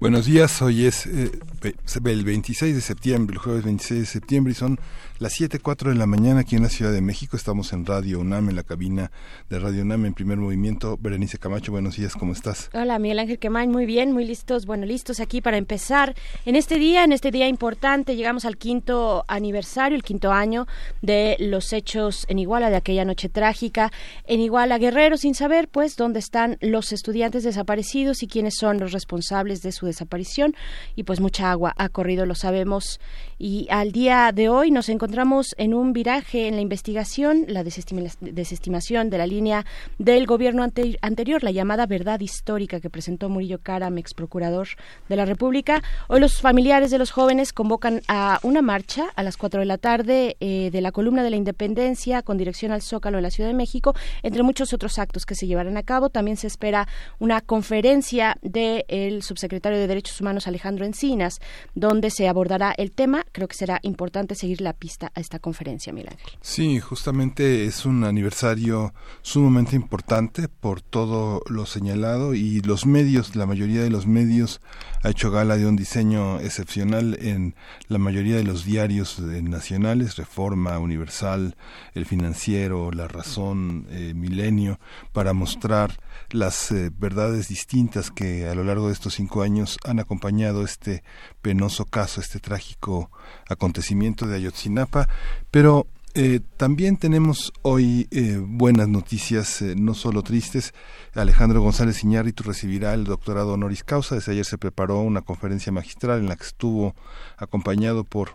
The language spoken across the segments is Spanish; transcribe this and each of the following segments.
Buenos días, hoy es eh, el 26 de septiembre, el jueves 26 de septiembre y son las 7.04 de la mañana aquí en la Ciudad de México. Estamos en Radio UNAM, en la cabina de Radio UNAM en primer movimiento. Berenice Camacho, buenos días, ¿cómo estás? Hola, Miguel Ángel Quemain, muy bien, muy listos, bueno, listos aquí para empezar en este día, en este día importante. Llegamos al quinto aniversario, el quinto año de los hechos en Iguala, de aquella noche trágica. En Iguala, Guerrero, sin saber, pues, dónde están los estudiantes desaparecidos y quiénes son los responsables de su desaparición. Y pues mucha agua ha corrido, lo sabemos. Y al día de hoy nos encontramos en un viraje en la investigación, la desestimación de la línea del gobierno anterior, la llamada verdad histórica que presentó Murillo Karam, ex procurador de la República. Hoy los familiares de los jóvenes convocan a una marcha a las 4 de la tarde eh, de la columna de la Independencia con dirección al Zócalo en la Ciudad de México, entre muchos otros actos que se llevarán a cabo. También se espera una conferencia del subsecretario de Derechos Humanos Alejandro Encinas, donde se abordará el tema. Creo que será importante seguir la pista a esta conferencia, Miguel Sí, justamente es un aniversario sumamente importante por todo lo señalado y los medios, la mayoría de los medios ha hecho gala de un diseño excepcional en la mayoría de los diarios eh, nacionales, Reforma, Universal, El Financiero, La Razón, eh, Milenio, para mostrar las eh, verdades distintas que a lo largo de estos cinco años han acompañado este penoso caso, este trágico acontecimiento de Ayotzinapa, pero eh, también tenemos hoy eh, buenas noticias, no solo tristes. Alejandro González Iñárritu recibirá el doctorado honoris causa. Desde ayer se preparó una conferencia magistral en la que estuvo acompañado por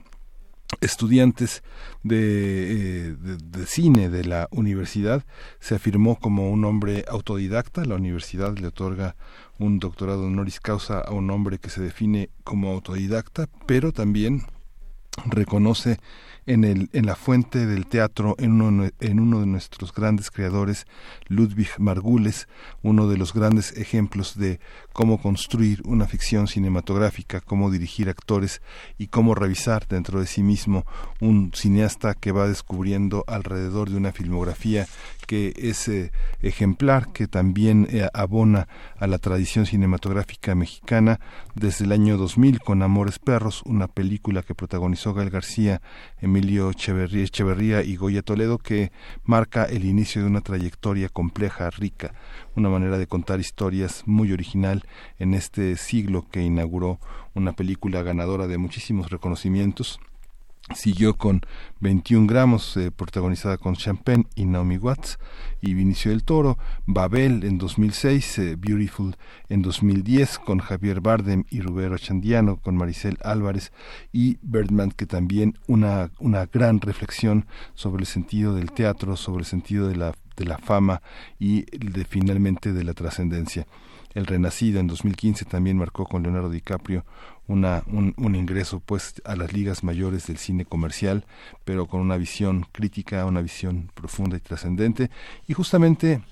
estudiantes de, de, cine de la universidad. Se afirmó como un hombre autodidacta. La universidad le otorga un doctorado honoris causa a un hombre que se define como autodidacta, pero también reconoce en, el, en la fuente del teatro, en uno, en uno de nuestros grandes creadores, Ludwig Margules, uno de los grandes ejemplos de cómo construir una ficción cinematográfica, cómo dirigir actores y cómo revisar dentro de sí mismo un cineasta que va descubriendo alrededor de una filmografía que es ejemplar, que también eh, abona a la tradición cinematográfica mexicana desde el año 2000 con Amores Perros, una película que protagonizó Gal García Emilio Echeverría, y Goya Toledo, que marca el inicio de una trayectoria compleja, rica, una manera de contar historias muy original en este siglo que inauguró una película ganadora de muchísimos reconocimientos siguió con 21 gramos, eh, protagonizada con Champagne y Naomi Watts, y Vinicio del Toro, Babel en 2006, eh, Beautiful en 2010, con Javier Bardem y Rubero Chandiano, con Maricel Álvarez, y Birdman, que también una, una gran reflexión sobre el sentido del teatro, sobre el sentido de la, de la fama y de, finalmente de la trascendencia. El Renacido en 2015 también marcó con Leonardo DiCaprio una, un, ingreso pues a las ligas mayores del cine comercial, pero con una visión crítica, una visión profunda y trascendente. Y justamente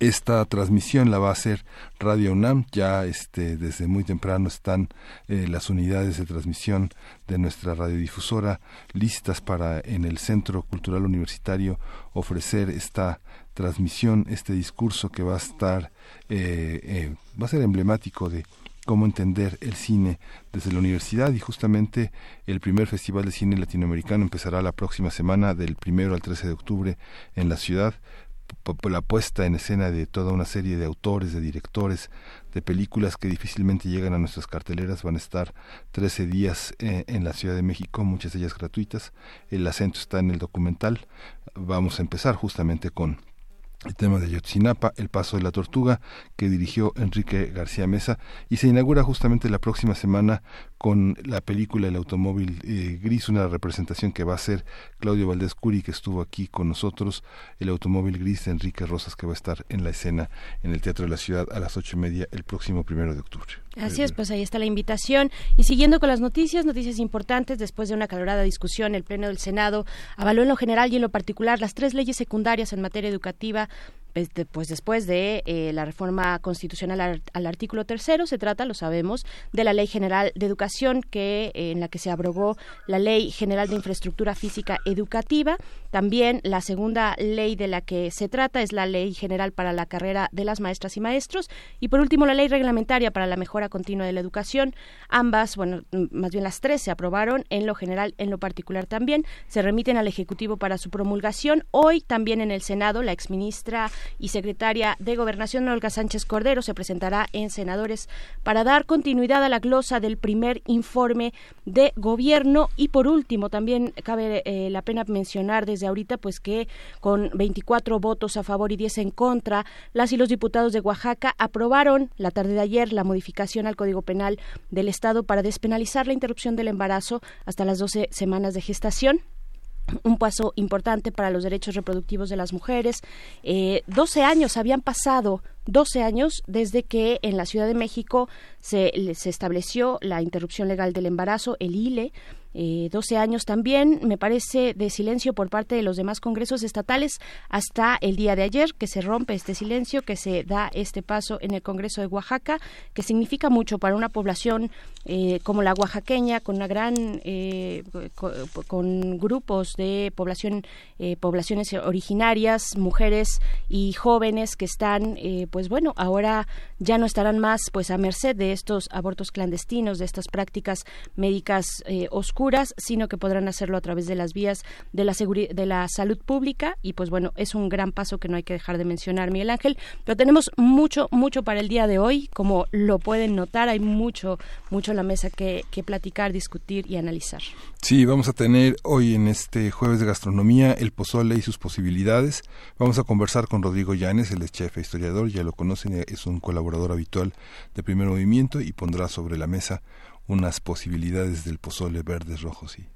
esta transmisión la va a hacer Radio UNAM. Ya este, desde muy temprano están eh, las unidades de transmisión de nuestra radiodifusora listas para en el Centro Cultural Universitario ofrecer esta transmisión, este discurso que va a estar, eh, eh, va a ser emblemático de cómo entender el cine desde la universidad y justamente el primer Festival de Cine Latinoamericano empezará la próxima semana del primero al 13 de octubre en la ciudad la puesta en escena de toda una serie de autores, de directores, de películas que difícilmente llegan a nuestras carteleras. Van a estar 13 días eh, en la Ciudad de México, muchas de ellas gratuitas. El acento está en el documental. Vamos a empezar justamente con el tema de Ayotzinapa, El Paso de la Tortuga, que dirigió Enrique García Mesa, y se inaugura justamente la próxima semana con la película El Automóvil eh, Gris, una representación que va a hacer Claudio Valdés Curi, que estuvo aquí con nosotros, El Automóvil Gris de Enrique Rosas, que va a estar en la escena en el Teatro de la Ciudad a las ocho y media el próximo primero de octubre. Así es, pues ahí está la invitación. Y siguiendo con las noticias, noticias importantes, después de una calorada discusión, el Pleno del Senado avaló en lo general y en lo particular las tres leyes secundarias en materia educativa pues después de eh, la reforma constitucional al, artículo tercero, se trata, lo sabemos, de la Ley General de Educación, que eh, en la que se abrogó la Ley General de Infraestructura Física Educativa. También la segunda ley de la que se trata es la Ley General para la Carrera de las Maestras y Maestros. Y por último, la Ley Reglamentaria para la Mejora Continua de la Educación. Ambas, bueno, más bien las tres se aprobaron en lo general, en lo particular también. Se remiten al Ejecutivo para su promulgación. Hoy también en el Senado, la exministra y secretaria de Gobernación, Olga Sánchez Cordero, se presentará en senadores para dar continuidad a la glosa del primer informe de gobierno. Y por último, también cabe eh, la pena mencionar desde ahorita, pues que con 24 votos a favor y 10 en contra, las y los diputados de Oaxaca aprobaron la tarde de ayer la modificación al Código Penal del Estado para despenalizar la interrupción del embarazo hasta las 12 semanas de gestación un paso importante para los derechos reproductivos de las mujeres. Eh, 12 años habían pasado 12 años desde que en la Ciudad de México se, se, estableció la interrupción legal del embarazo, el ILE, eh, 12 años también, me parece, de silencio por parte de los demás congresos estatales hasta el día de ayer, que se rompe este silencio, que se da este paso en el Congreso de Oaxaca, que significa mucho para una población eh, como la oaxaqueña, con una gran, eh, con, grupos de población, eh, poblaciones originarias, mujeres y jóvenes que están, pues bueno, ahora ya no estarán más pues a merced de estos abortos clandestinos, de estas prácticas médicas oscuras sino que podrán hacerlo a través de las vías de la, de la salud pública y pues bueno, es un gran paso que no hay que dejar de mencionar, Miguel Ángel, pero tenemos mucho, mucho para el día de hoy, como lo pueden notar, hay mucho, mucho en la mesa que, platicar, discutir y analizar. Sí, vamos a tener hoy en este jueves de gastronomía el pozole y sus posibilidades. Vamos a conversar con Rodrigo Llanes, el chef e historiador, ya lo conocen, es un colaborador habitual de Primer Movimiento y pondrá sobre la mesa unas posibilidades del pozole verdes, rojos y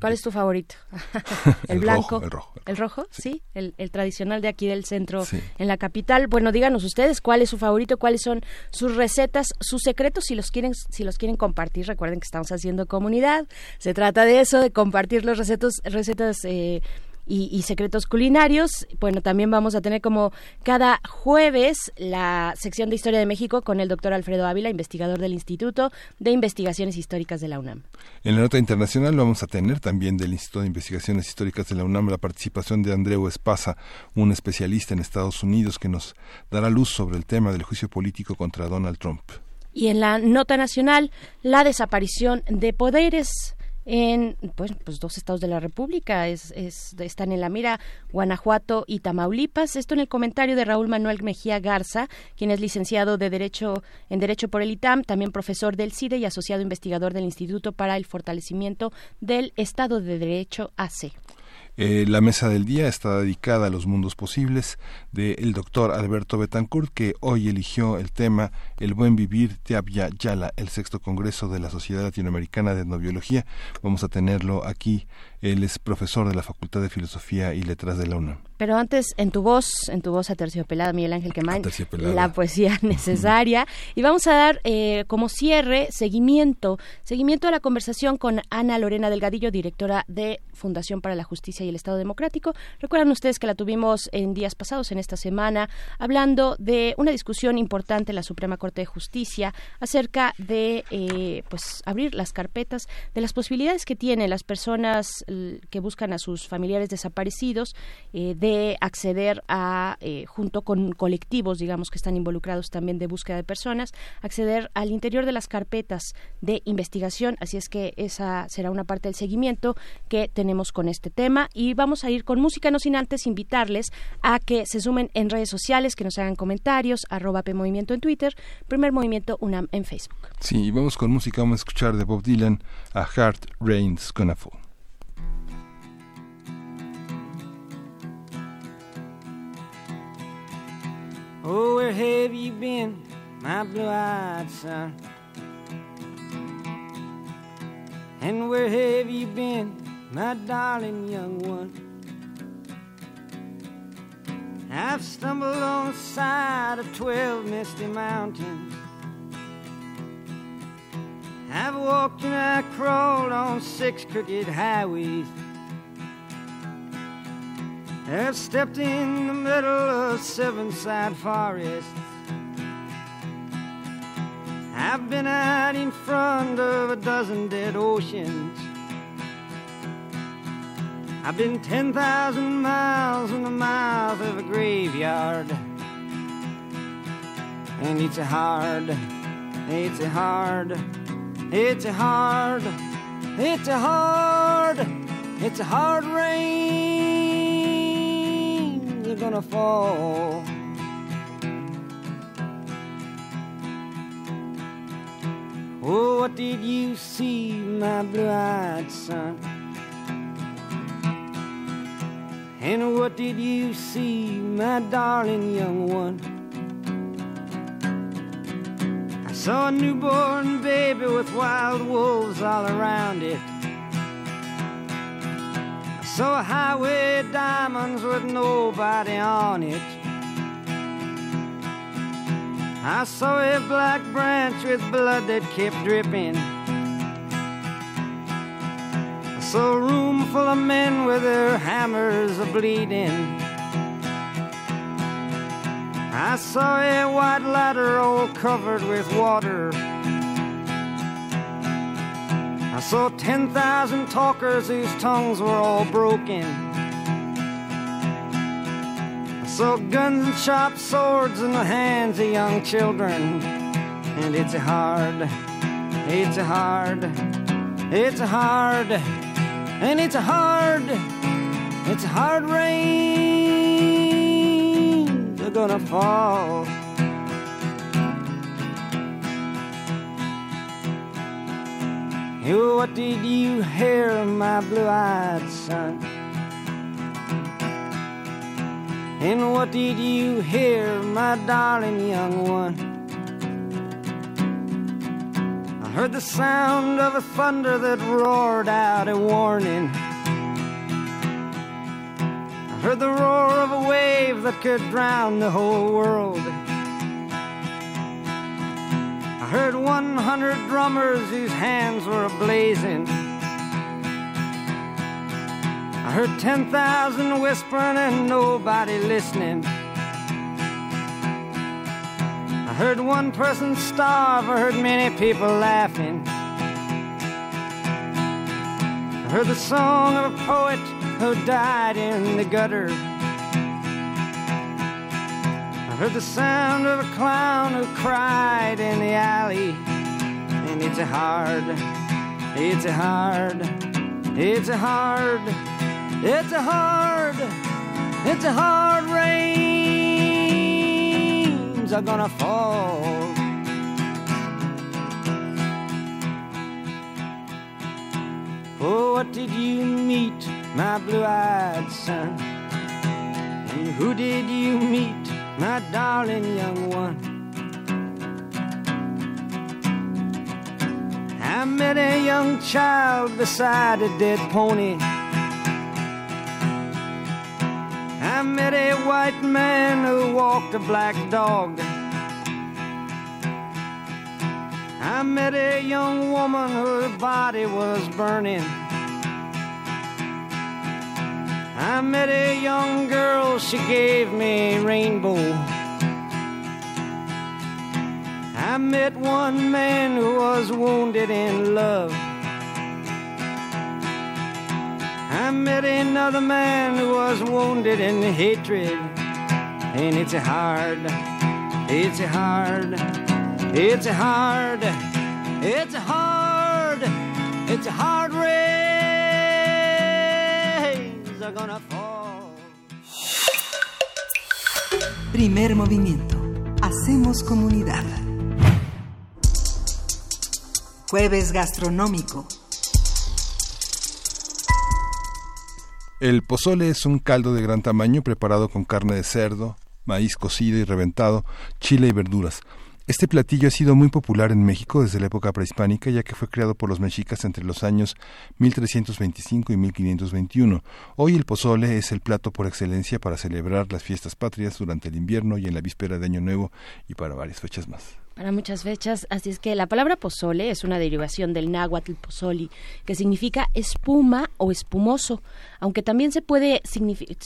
¿Cuál es tu favorito? el, blanco. el rojo. ¿El rojo? Sí, el, tradicional de aquí del centro, en la capital. Bueno, díganos ustedes cuál es su favorito, cuáles son sus recetas, sus secretos, si los quieren, si los quieren compartir. Recuerden que estamos haciendo comunidad. Se trata de eso, de compartir los recetas, recetas eh, y, secretos culinarios. Bueno, también vamos a tener como cada jueves la sección de Historia de México con el doctor Alfredo Ávila, investigador del Instituto de Investigaciones Históricas de la UNAM. En la nota internacional vamos a tener también del Instituto de Investigaciones Históricas de la UNAM la participación de Andreu Espasa, un especialista en Estados Unidos que nos dará luz sobre el tema del juicio político contra Donald Trump. Y en la nota nacional, la desaparición de poderes en pues, pues, dos estados de la República, es, están en la mira Guanajuato y Tamaulipas. Esto en el comentario de Raúl Manuel Mejía Garza, quien es licenciado de Derecho en Derecho por el ITAM, también profesor del CIDE y asociado investigador del Instituto para el Fortalecimiento del Estado de Derecho AC. Eh, la mesa del día está dedicada a los mundos posibles del doctor Alberto Betancourt, que hoy eligió el tema El buen vivir de Abya Yala, el sexto congreso de la Sociedad Latinoamericana de Etnobiología. Vamos a tenerlo aquí. Él es profesor de la Facultad de Filosofía y Letras de la UNAM. Pero antes, en tu voz, en tu voz aterciopelada, Miguel Ángel Quemán, la poesía necesaria. y vamos a dar eh, como cierre, seguimiento, seguimiento a la conversación con Ana Lorena Delgadillo, directora de Fundación para la Justicia y el Estado Democrático. Recuerdan ustedes que la tuvimos en días pasados, en esta semana, hablando de una discusión importante en la Suprema Corte de Justicia acerca de eh, pues abrir las carpetas de las posibilidades que tienen las personas que buscan a sus familiares desaparecidos eh, de acceder a, eh, junto con colectivos, digamos, que están involucrados también de búsqueda de personas, acceder al interior de las carpetas de investigación. Así es que esa será una parte del seguimiento que tenemos con este tema. Y vamos a ir con música, no sin antes invitarles a que se sumen en redes sociales, que nos hagan comentarios, arroba Movimiento en Twitter, Primer Movimiento UNAM en Facebook. Sí, vamos con música, vamos a escuchar de Bob Dylan a Heart Rain's Gonna Fall. Oh, where have you been, my blue-eyed son? And where have you been, my darling young one? I've stumbled on the side of twelve misty mountains. I've walked and I crawled on six crooked highways. I've stepped in the middle of seven sad forests. I've been out in front of a dozen dead oceans. I've been 10,000 miles in the mouth of a graveyard. And it's a hard, it's a hard, it's a hard, it's a hard, it's a hard rain. You're gonna fall. Oh, what did you see, my blue eyed son? And what did you see, my darling young one? I saw a newborn baby with wild wolves all around it. A highway diamonds with nobody on it. I saw a black branch with blood that kept dripping. I saw a room full of men with their hammers a bleeding. I saw a white ladder all covered with water. I saw 10,000 talkers whose tongues were all broken. I saw guns and sharp swords in the hands of young children. And it's hard, it's hard, it's hard, and it's hard, it's hard rain. They're gonna fall. Oh, what did you hear, my blue-eyed son? And what did you hear, my darling young one? I heard the sound of a thunder that roared out a warning. I heard the roar of a wave that could drown the whole world. I heard 100 drummers whose hands were ablazing. I heard 10,000 whispering and nobody listening. I heard one person starve, I heard many people laughing. I heard the song of a poet who died in the gutter. Heard the sound of a clown who cried in the alley. And it's a hard, it's a hard, it's a hard, it's a hard, it's a hard rains are gonna fall. Oh, what did you meet, my blue-eyed son? And who did you meet, my darling young one? I met a young child beside a dead pony. I met a white man who walked a black dog. I met a young woman whose body was burning. I met a young girl, she gave me rainbow. I met one man who was wounded in love. I met another man who was wounded in hatred. And it's hard, it's hard, it's hard, it's hard, it's a hard are gonna fall. Primer movimiento. Hacemos comunidad. Jueves gastronómico. El pozole es un caldo de gran tamaño preparado con carne de cerdo, maíz cocido y reventado, chile y verduras. Este platillo ha sido muy popular en México desde la época prehispánica, ya que fue creado por los mexicas entre los años 1325 y 1521. Hoy el pozole es el plato por excelencia para celebrar las fiestas patrias durante el invierno y en la víspera de Año Nuevo y para varias fechas más para muchas fechas. Así es que la palabra pozole es una derivación del náhuatl pozoli, que significa espuma o espumoso, aunque también se puede,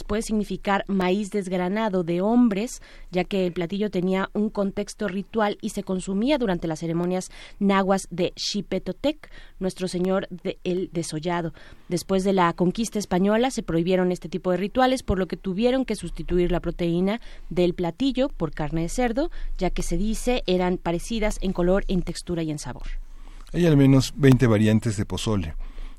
puede significar maíz desgranado de hombres, ya que el platillo tenía un contexto ritual y se consumía durante las ceremonias nahuas de Xipetotec, nuestro señor de el desollado. Después de la conquista española se prohibieron este tipo de rituales, por lo que tuvieron que sustituir la proteína del platillo por carne de cerdo, ya que se dice eran parecidas en color, en textura y en sabor. Hay al menos 20 variantes de pozole.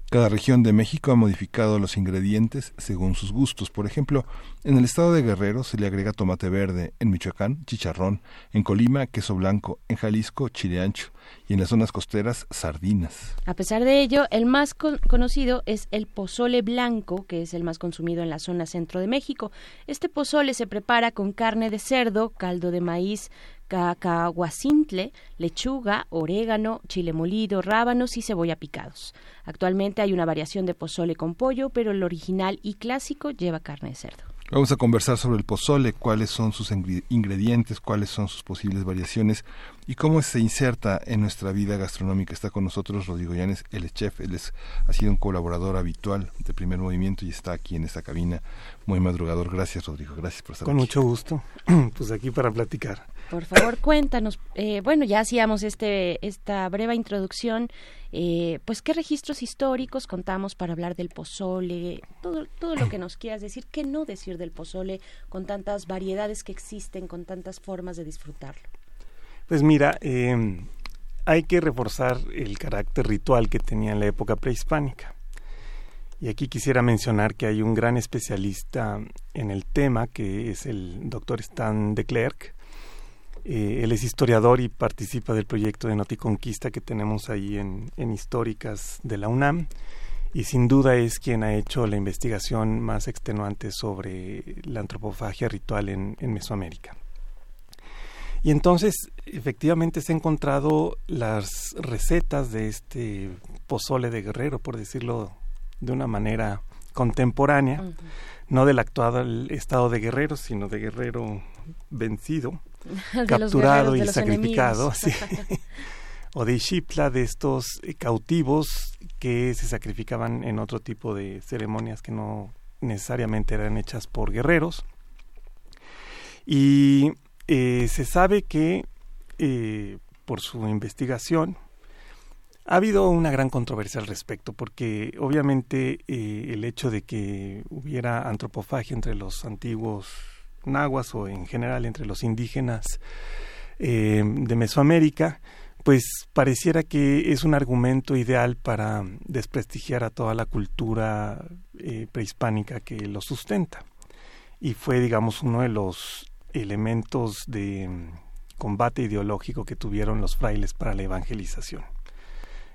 Cada región de México ha modificado los ingredientes según sus gustos. Por ejemplo, en el estado de Guerrero se le agrega tomate verde, en Michoacán chicharrón, en Colima queso blanco, en Jalisco chile ancho y en las zonas costeras sardinas. A pesar de ello, el más conocido es el pozole blanco, que es el más consumido en la zona centro de México. Este pozole se prepara con carne de cerdo, caldo de maíz, cacahuacintle, lechuga, orégano, chile molido, rábanos y cebolla picados. Actualmente hay una variación de pozole con pollo, pero el original y clásico lleva carne de cerdo. Vamos a conversar sobre el pozole, cuáles son sus ingredientes, cuáles son sus posibles variaciones y cómo se inserta en nuestra vida gastronómica. Está con nosotros Rodrigo Llanes, el chef, él es, ha sido un colaborador habitual de Primer Movimiento y está aquí en esta cabina muy madrugador. Gracias Rodrigo, gracias por estar con aquí. Con mucho gusto, pues aquí para platicar. Por favor, cuéntanos. Eh, bueno, ya hacíamos este, esta breve introducción. Eh, pues, ¿qué registros históricos contamos para hablar del pozole? Todo, todo lo que nos quieras decir. ¿Qué no decir del pozole con tantas variedades que existen, con tantas formas de disfrutarlo? Pues mira, em, hay que reforzar el carácter ritual que tenía en la época prehispánica. Y aquí quisiera mencionar que hay un gran especialista en el tema, que es el doctor Stan de Klerk, eh, él es historiador y participa del proyecto de Noticonquista que tenemos ahí en, Históricas de la UNAM y sin duda es quien ha hecho la investigación más extenuante sobre la antropofagia ritual en, Mesoamérica. Y entonces, efectivamente, se han encontrado las recetas de este pozole de guerrero, por decirlo de una manera contemporánea, no del actual estado de guerrero, sino de guerrero vencido, capturado y sacrificado, o de Ishipla, de estos eh, cautivos que se sacrificaban en otro tipo de ceremonias que no necesariamente eran hechas por guerreros. Y eh, se sabe que eh, por su investigación ha habido una gran controversia al respecto, porque obviamente el hecho de que hubiera antropofagia entre los antiguos nahuas o en general entre los indígenas eh, de Mesoamérica, pues pareciera que es un argumento ideal para desprestigiar a toda la cultura eh, prehispánica que lo sustenta. Y fue, digamos, uno de los elementos de mm, combate ideológico que tuvieron los frailes para la evangelización.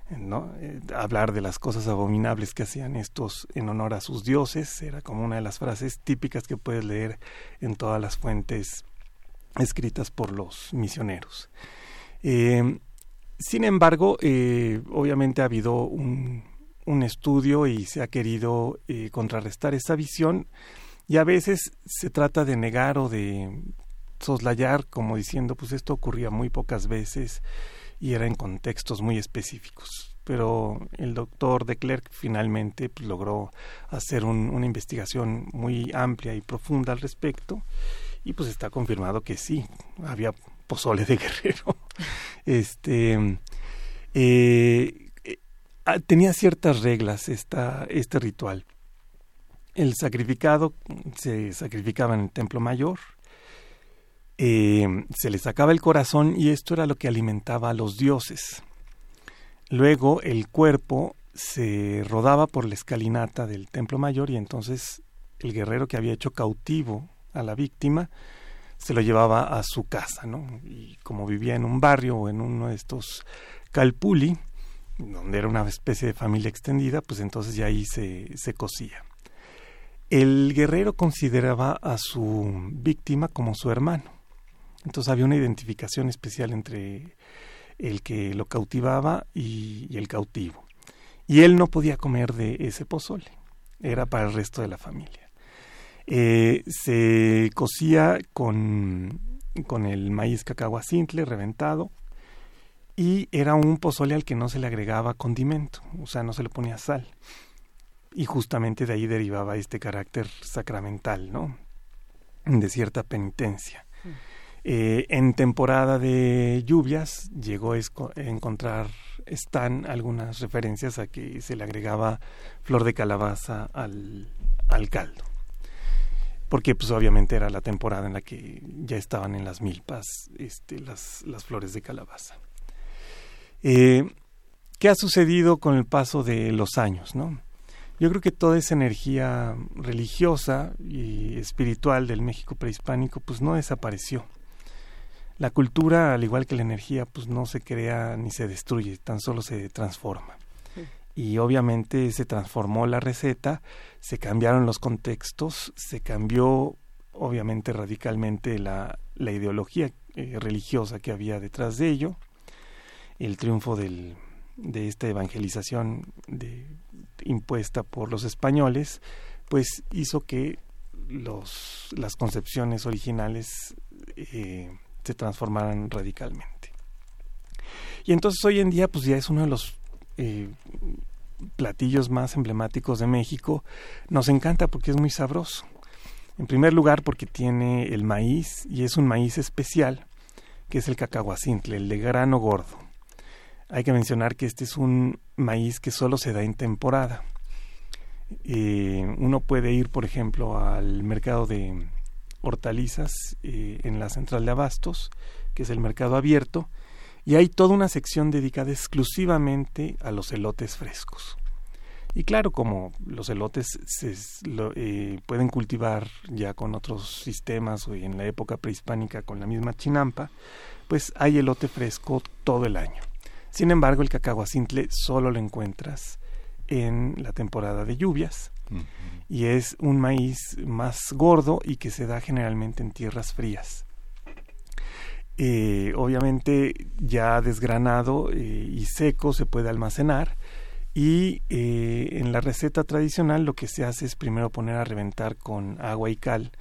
Eh, hablar de las cosas abominables que hacían estos en honor a sus dioses era como una de las frases típicas que puedes leer en todas las fuentes escritas por los misioneros. Eh, sin embargo, eh, obviamente ha habido un, un, estudio y se ha querido contrarrestar esa visión y a veces se trata de negar o de soslayar como diciendo pues esto ocurría muy pocas veces y era en contextos muy específicos. Pero el doctor de Klerk finalmente pues, logró hacer una investigación muy amplia y profunda al respecto y pues está confirmado que sí, había pozole de guerrero. este eh, eh, ah, tenía ciertas reglas esta, este ritual. El sacrificado se sacrificaba en el templo mayor, eh, se le sacaba el corazón y esto era lo que alimentaba a los dioses. Luego el cuerpo se rodaba por la escalinata del templo mayor y entonces el guerrero que había hecho cautivo a la víctima se lo llevaba a su casa, ¿no? Y como vivía en un barrio o en uno de estos calpuli, donde era una especie de familia extendida, pues entonces ya ahí se, se cosía. el guerrero consideraba a su víctima como su hermano. Entonces había una identificación especial entre el que lo cautivaba y, el cautivo. Y él no podía comer de ese pozole, era para el resto de la familia. Eh, se cocía con, con el maíz cacahuacintle reventado y era un pozole al que no se le agregaba condimento, o sea, no se le ponía sal. Y justamente de ahí derivaba este carácter sacramental, ¿no? De cierta penitencia. Eh, en temporada de lluvias llegó a encontrar están algunas referencias a que se le agregaba flor de calabaza al, al caldo porque pues obviamente era la temporada en la que ya estaban en las milpas este, las, las flores de calabaza. Eh, ¿Qué ha sucedido con el paso de los años? ¿no? Yo creo que toda esa energía religiosa y espiritual del México prehispánico pues no desapareció. La cultura, al igual que la energía, pues no se crea ni se destruye, tan solo se transforma. Y obviamente se transformó la receta, se cambiaron los contextos, se cambió obviamente radicalmente la, la ideología eh, religiosa que había detrás de ello, el triunfo del, de esta evangelización de, impuesta por los españoles, pues hizo que los, las concepciones originales eh, se transformaran radicalmente. Y entonces hoy en día pues ya es uno de los eh, platillos más emblemáticos de México. Nos encanta porque es muy sabroso. En primer lugar porque tiene el maíz y es un maíz especial que es el cacahuacintle, el de grano gordo. Hay que mencionar que este es un maíz que solo se da en temporada. Eh, uno puede ir, por ejemplo, al mercado de hortalizas eh, en la central de abastos, que es el mercado abierto, y hay toda una sección dedicada exclusivamente a los elotes frescos. Y claro, como los elotes se eh, pueden cultivar ya con otros sistemas o en la época prehispánica con la misma chinampa, pues hay elote fresco todo el año. Sin embargo, el cacahuacintle solo lo encuentras en la temporada de lluvias y es un maíz más gordo y que se da generalmente en tierras frías. Eh, obviamente ya desgranado eh, y seco se puede almacenar y eh, en la receta tradicional lo que se hace es primero poner a reventar con agua y cal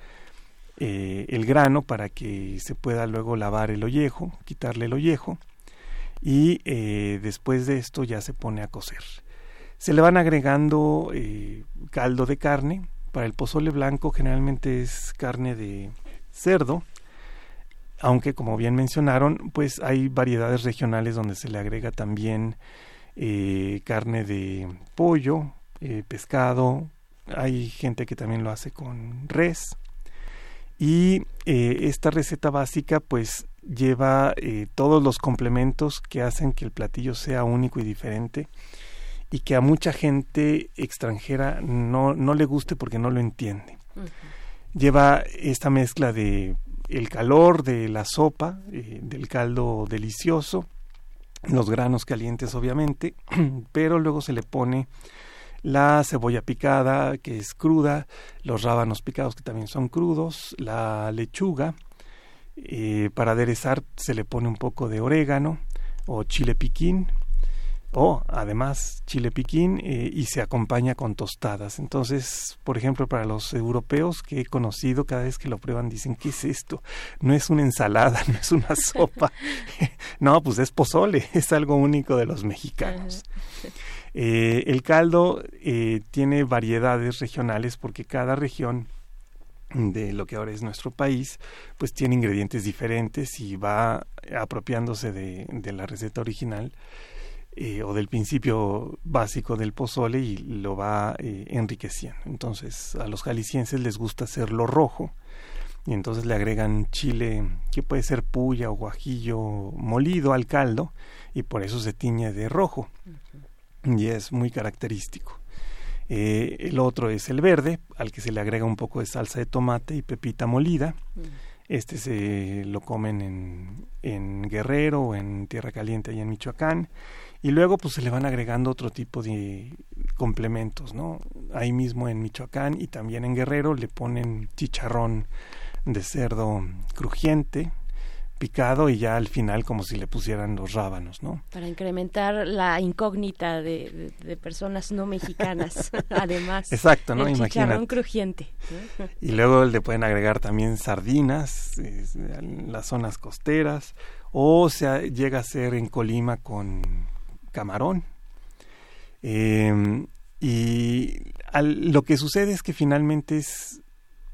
el grano para que se pueda luego lavar el ollejo, quitarle el ollejo y después de esto ya se pone a cocer. Se le van agregando eh, caldo de carne. Para el pozole blanco generalmente es carne de cerdo, aunque como bien mencionaron, pues hay variedades regionales donde se le agrega también eh, carne de pollo, eh, pescado, hay gente que también lo hace con res. Y esta receta básica pues lleva todos los complementos que hacen que el platillo sea único y diferente y que a mucha gente extranjera no, no le guste porque no lo entiende. Lleva esta mezcla de el calor de la sopa, eh, del caldo delicioso, los granos calientes obviamente, pero luego se le pone la cebolla picada que es cruda, los rábanos picados que también son crudos, la lechuga, eh, para aderezar se le pone un poco de orégano o chile piquín, o además chile piquín eh, y se acompaña con tostadas. Entonces, por ejemplo, para los europeos que he conocido, cada vez que lo prueban dicen, ¿qué es esto? No es una ensalada, no es una sopa. no, pues es pozole, es algo único de los mexicanos. Eh, el caldo eh, tiene variedades regionales porque cada región de lo que ahora es nuestro país, pues tiene ingredientes diferentes y va apropiándose de, de la receta original eh, o del principio básico del pozole y lo va eh, enriqueciendo. Entonces a los jaliscienses les gusta hacerlo rojo y entonces le agregan chile que puede ser puya o guajillo molido al caldo y por eso se tiñe de rojo y es muy característico. Eh, el otro es el verde, al que se le agrega un poco de salsa de tomate y pepita molida. Este se lo comen en, en Guerrero en Tierra Caliente y en Michoacán y luego pues se le van agregando otro tipo de complementos, ¿no? Ahí mismo en Michoacán y también en Guerrero le ponen chicharrón de cerdo crujiente, picado y ya al final como si le pusieran los rábanos, ¿no? Para incrementar la incógnita de, personas no mexicanas, además. Exacto, ¿no? El crujiente. Y luego le pueden agregar también sardinas en las zonas costeras o se llega a ser en Colima con camarón. Em, y lo que sucede es que finalmente es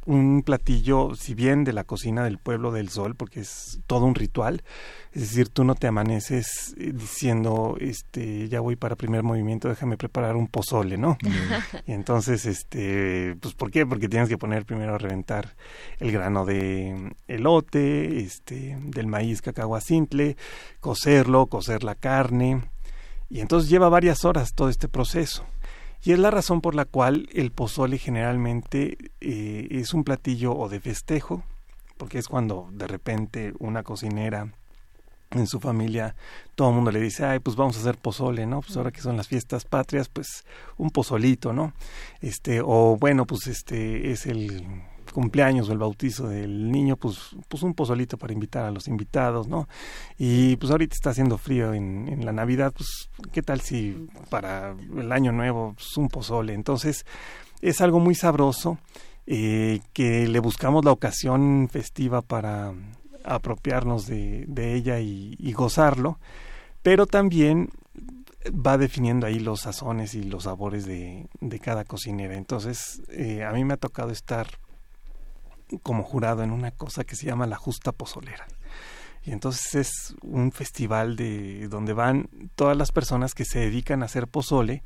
un platillo, si bien de la cocina del pueblo del sol, porque es todo un ritual, es decir, tú no te amaneces eh, diciendo, este, ya voy para primer movimiento, déjame preparar un pozole, ¿no? y entonces, este, pues, ¿por qué? Porque tienes que poner primero a reventar el grano de elote, este, del maíz cacahuacintle, cocerlo, cocer la carne, y entonces lleva varias horas todo este proceso. Y es la razón por la cual el pozole generalmente eh, es un platillo o de festejo, porque es cuando de repente una cocinera en su familia todo el mundo le dice, ay, pues vamos a hacer pozole, ¿no? Pues ahora que son las fiestas patrias, pues un pozolito, ¿no? Este, o bueno, pues este es el cumpleaños o el bautizo del niño, pues, pues un pozolito para invitar a los invitados, ¿no? Y pues ahorita está haciendo frío en, la Navidad, pues qué tal si para el año nuevo pues, un pozole. Entonces es algo muy sabroso eh, que le buscamos la ocasión festiva para apropiarnos de, ella y, gozarlo, pero también va definiendo ahí los sazones y los sabores de, de cada cocinera. Entonces, eh, a mí me ha tocado estar como jurado en una cosa que se llama la Justa Pozolera. Y entonces es un festival de donde van todas las personas que se dedican a hacer pozole,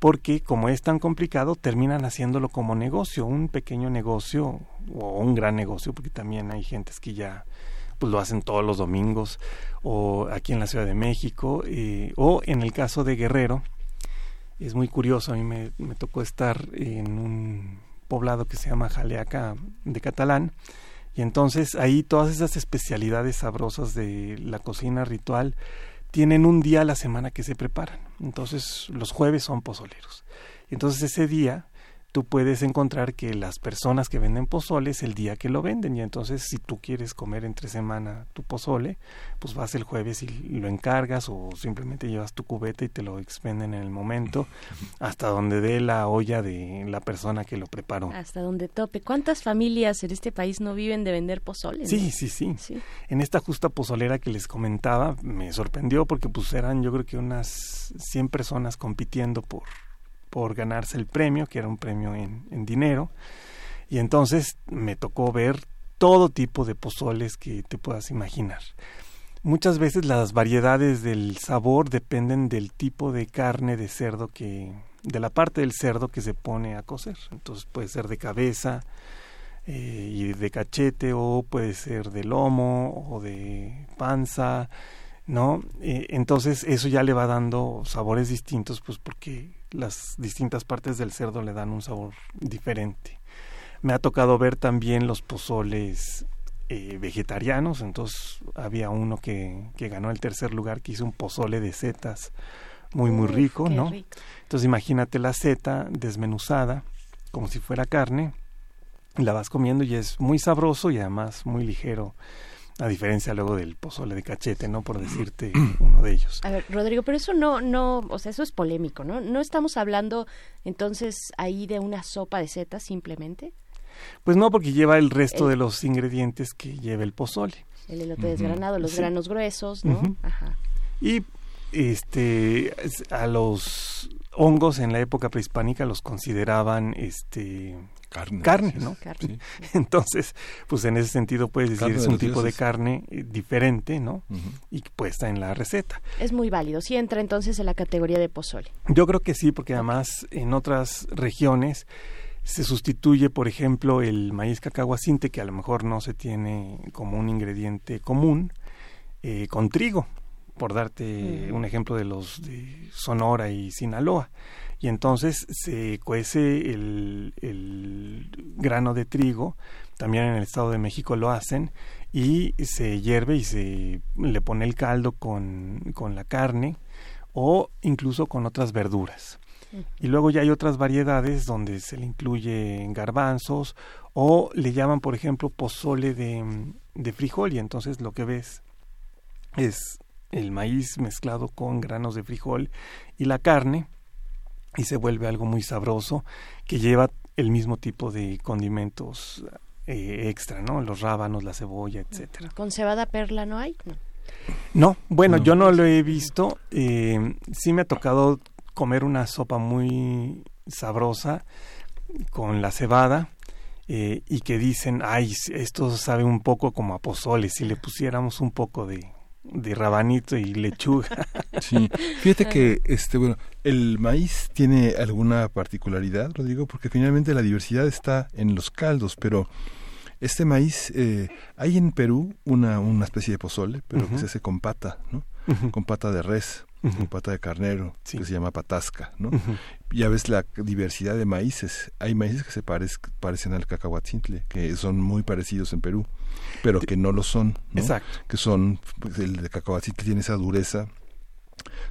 porque como es tan complicado, terminan haciéndolo como negocio, un pequeño negocio o un gran negocio, porque también hay gentes que ya pues lo hacen todos los domingos, o aquí en la Ciudad de México, eh, o en el caso de Guerrero, es muy curioso, a mí me, me tocó estar en un poblado que se llama Jaleaca de Catalán. Y entonces ahí todas esas especialidades sabrosas de la cocina ritual tienen un día a la semana que se preparan. Entonces los jueves son pozoleros. Entonces ese día tú puedes encontrar que las personas que venden pozole es el día que lo venden y entonces si tú quieres comer entre semana tu pozole, pues vas el jueves y lo encargas o simplemente llevas tu cubeta y te lo expenden en el momento hasta donde dé la olla de la persona que lo preparó. Hasta donde tope. ¿Cuántas familias en este país no viven de vender pozole? Sí, sí, sí, sí. En esta justa pozolera que les comentaba me sorprendió porque pues eran yo creo que unas 100 personas compitiendo por por ganarse el premio, que era un premio en, en dinero. Y entonces me tocó ver todo tipo de pozoles que te puedas imaginar. Muchas veces las variedades del sabor dependen del tipo de carne de cerdo que, de la parte del cerdo que se pone a cocer. Entonces puede ser de cabeza eh, y de cachete o puede ser de lomo o de panza, ¿no? Eh, entonces eso ya le va dando sabores distintos, pues porque las distintas partes del cerdo le dan un sabor diferente. Me ha tocado ver también los pozoles eh, vegetarianos, entonces había uno que, que, ganó el tercer lugar que hizo un pozole de setas muy muy rico, ¿no? Entonces imagínate la seta desmenuzada como si fuera carne, la vas comiendo y es muy sabroso y además muy ligero a diferencia luego del pozole de cachete, ¿no? Por decirte uno de ellos. A ver, Rodrigo, pero eso no, no, o sea, eso es polémico, ¿no? ¿No estamos hablando entonces ahí de una sopa de setas simplemente? Pues no, porque lleva el resto de los ingredientes que lleva el pozole. El elote desgranado, los granos gruesos, ¿no? Ajá. Y este a los hongos en la época prehispánica los consideraban este carne, ¿no? Entonces, pues en ese sentido puedes decir es un tipo de carne eh, diferente, ¿no? Y puesta en la receta. Es muy válido. Sí entra entonces en la categoría de pozole. Yo creo que sí, porque además en otras regiones se sustituye, por ejemplo, el maíz cacahuacinte, que a lo mejor no se tiene como un ingrediente común, eh, con trigo, por darte mm. un ejemplo de los de Sonora y Sinaloa y entonces se cuece el, el, grano de trigo, también en el Estado de México lo hacen, y se hierve y se le pone el caldo con, con la carne o incluso con otras verduras. Y luego ya hay otras variedades donde se le incluye garbanzos o le llaman, por ejemplo, pozole de, de frijol y entonces lo que ves es el maíz mezclado con granos de frijol y la carne y se vuelve algo muy sabroso que lleva el mismo tipo de condimentos eh, extra, ¿no? Los rábanos, la cebolla, etcétera. ¿Con cebada perla no hay? No, bueno, yo no lo he visto. Eh, sí me ha tocado comer una sopa muy sabrosa con la cebada eh, y que dicen, ay, esto sabe un poco como a pozole, si le pusiéramos un poco de, de rabanito y lechuga. Sí, fíjate que este bueno, el maíz tiene alguna particularidad, Rodrigo, porque finalmente la diversidad está en los caldos, pero este maíz eh, hay en Perú una una especie de pozole, pero que se hace con pata, ¿no? Con pata de res, con pata de carnero, que se llama patasca, ¿no? Ya ves la diversidad de maíces. Hay maíces que se parecen al cacahuatzintle, que son muy parecidos en Perú, pero que no lo son, ¿no? Exacto. Que son, pues, el de cacahuatzintle tiene esa dureza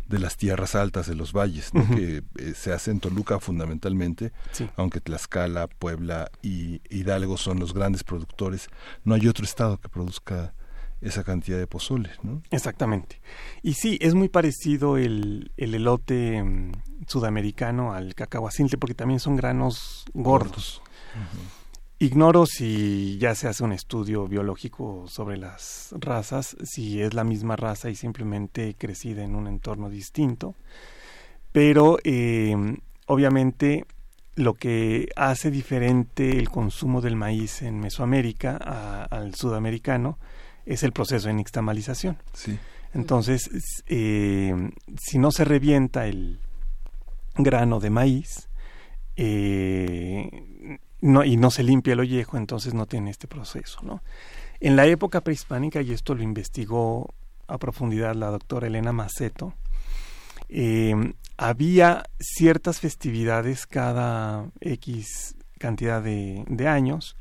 de las tierras altas de los valles, ¿no? que eh, se hace en Toluca fundamentalmente, Sí. aunque Tlaxcala, Puebla y Hidalgo son los grandes productores, no hay otro estado que produzca esa cantidad de pozole, ¿no? Exactamente. Y sí, es muy parecido el, el elote mm, sudamericano al cacahuacintle porque también son granos gordos. Ignoro si ya se hace un estudio biológico sobre las razas, si es la misma raza y simplemente crecida en un entorno distinto, pero eh, obviamente lo que hace diferente el consumo del maíz en Mesoamérica a- al sudamericano es el proceso de nixtamalización. Sí. Entonces, eh, si no se revienta el grano de maíz eh, no, y no se limpia el ollejo, entonces no tiene este proceso. ¿no? En la época prehispánica, y esto lo investigó a profundidad la doctora Elena Maceto, eh, había ciertas festividades cada X cantidad de, de años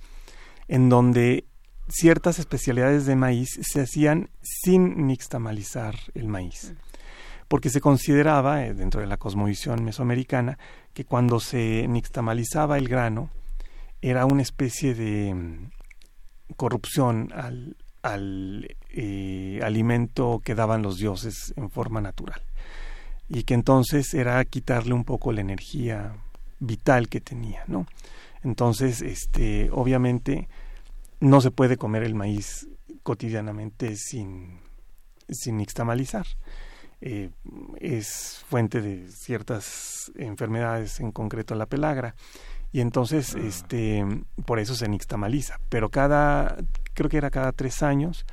en donde ciertas especialidades de maíz se hacían sin nixtamalizar el maíz. Porque se consideraba, eh, dentro de la cosmovisión mesoamericana, que cuando se nixtamalizaba el grano, era una especie de mm, corrupción al, al eh, alimento que daban los dioses en forma natural. Y que entonces era quitarle un poco la energía vital que tenía, ¿no? Entonces, este, obviamente, no se puede comer el maíz cotidianamente sin, sin. Eh, es fuente de ciertas enfermedades, en concreto la pelagra. Y entonces, este, por eso se nixtamaliza. Pero cada, creo que era cada tres años,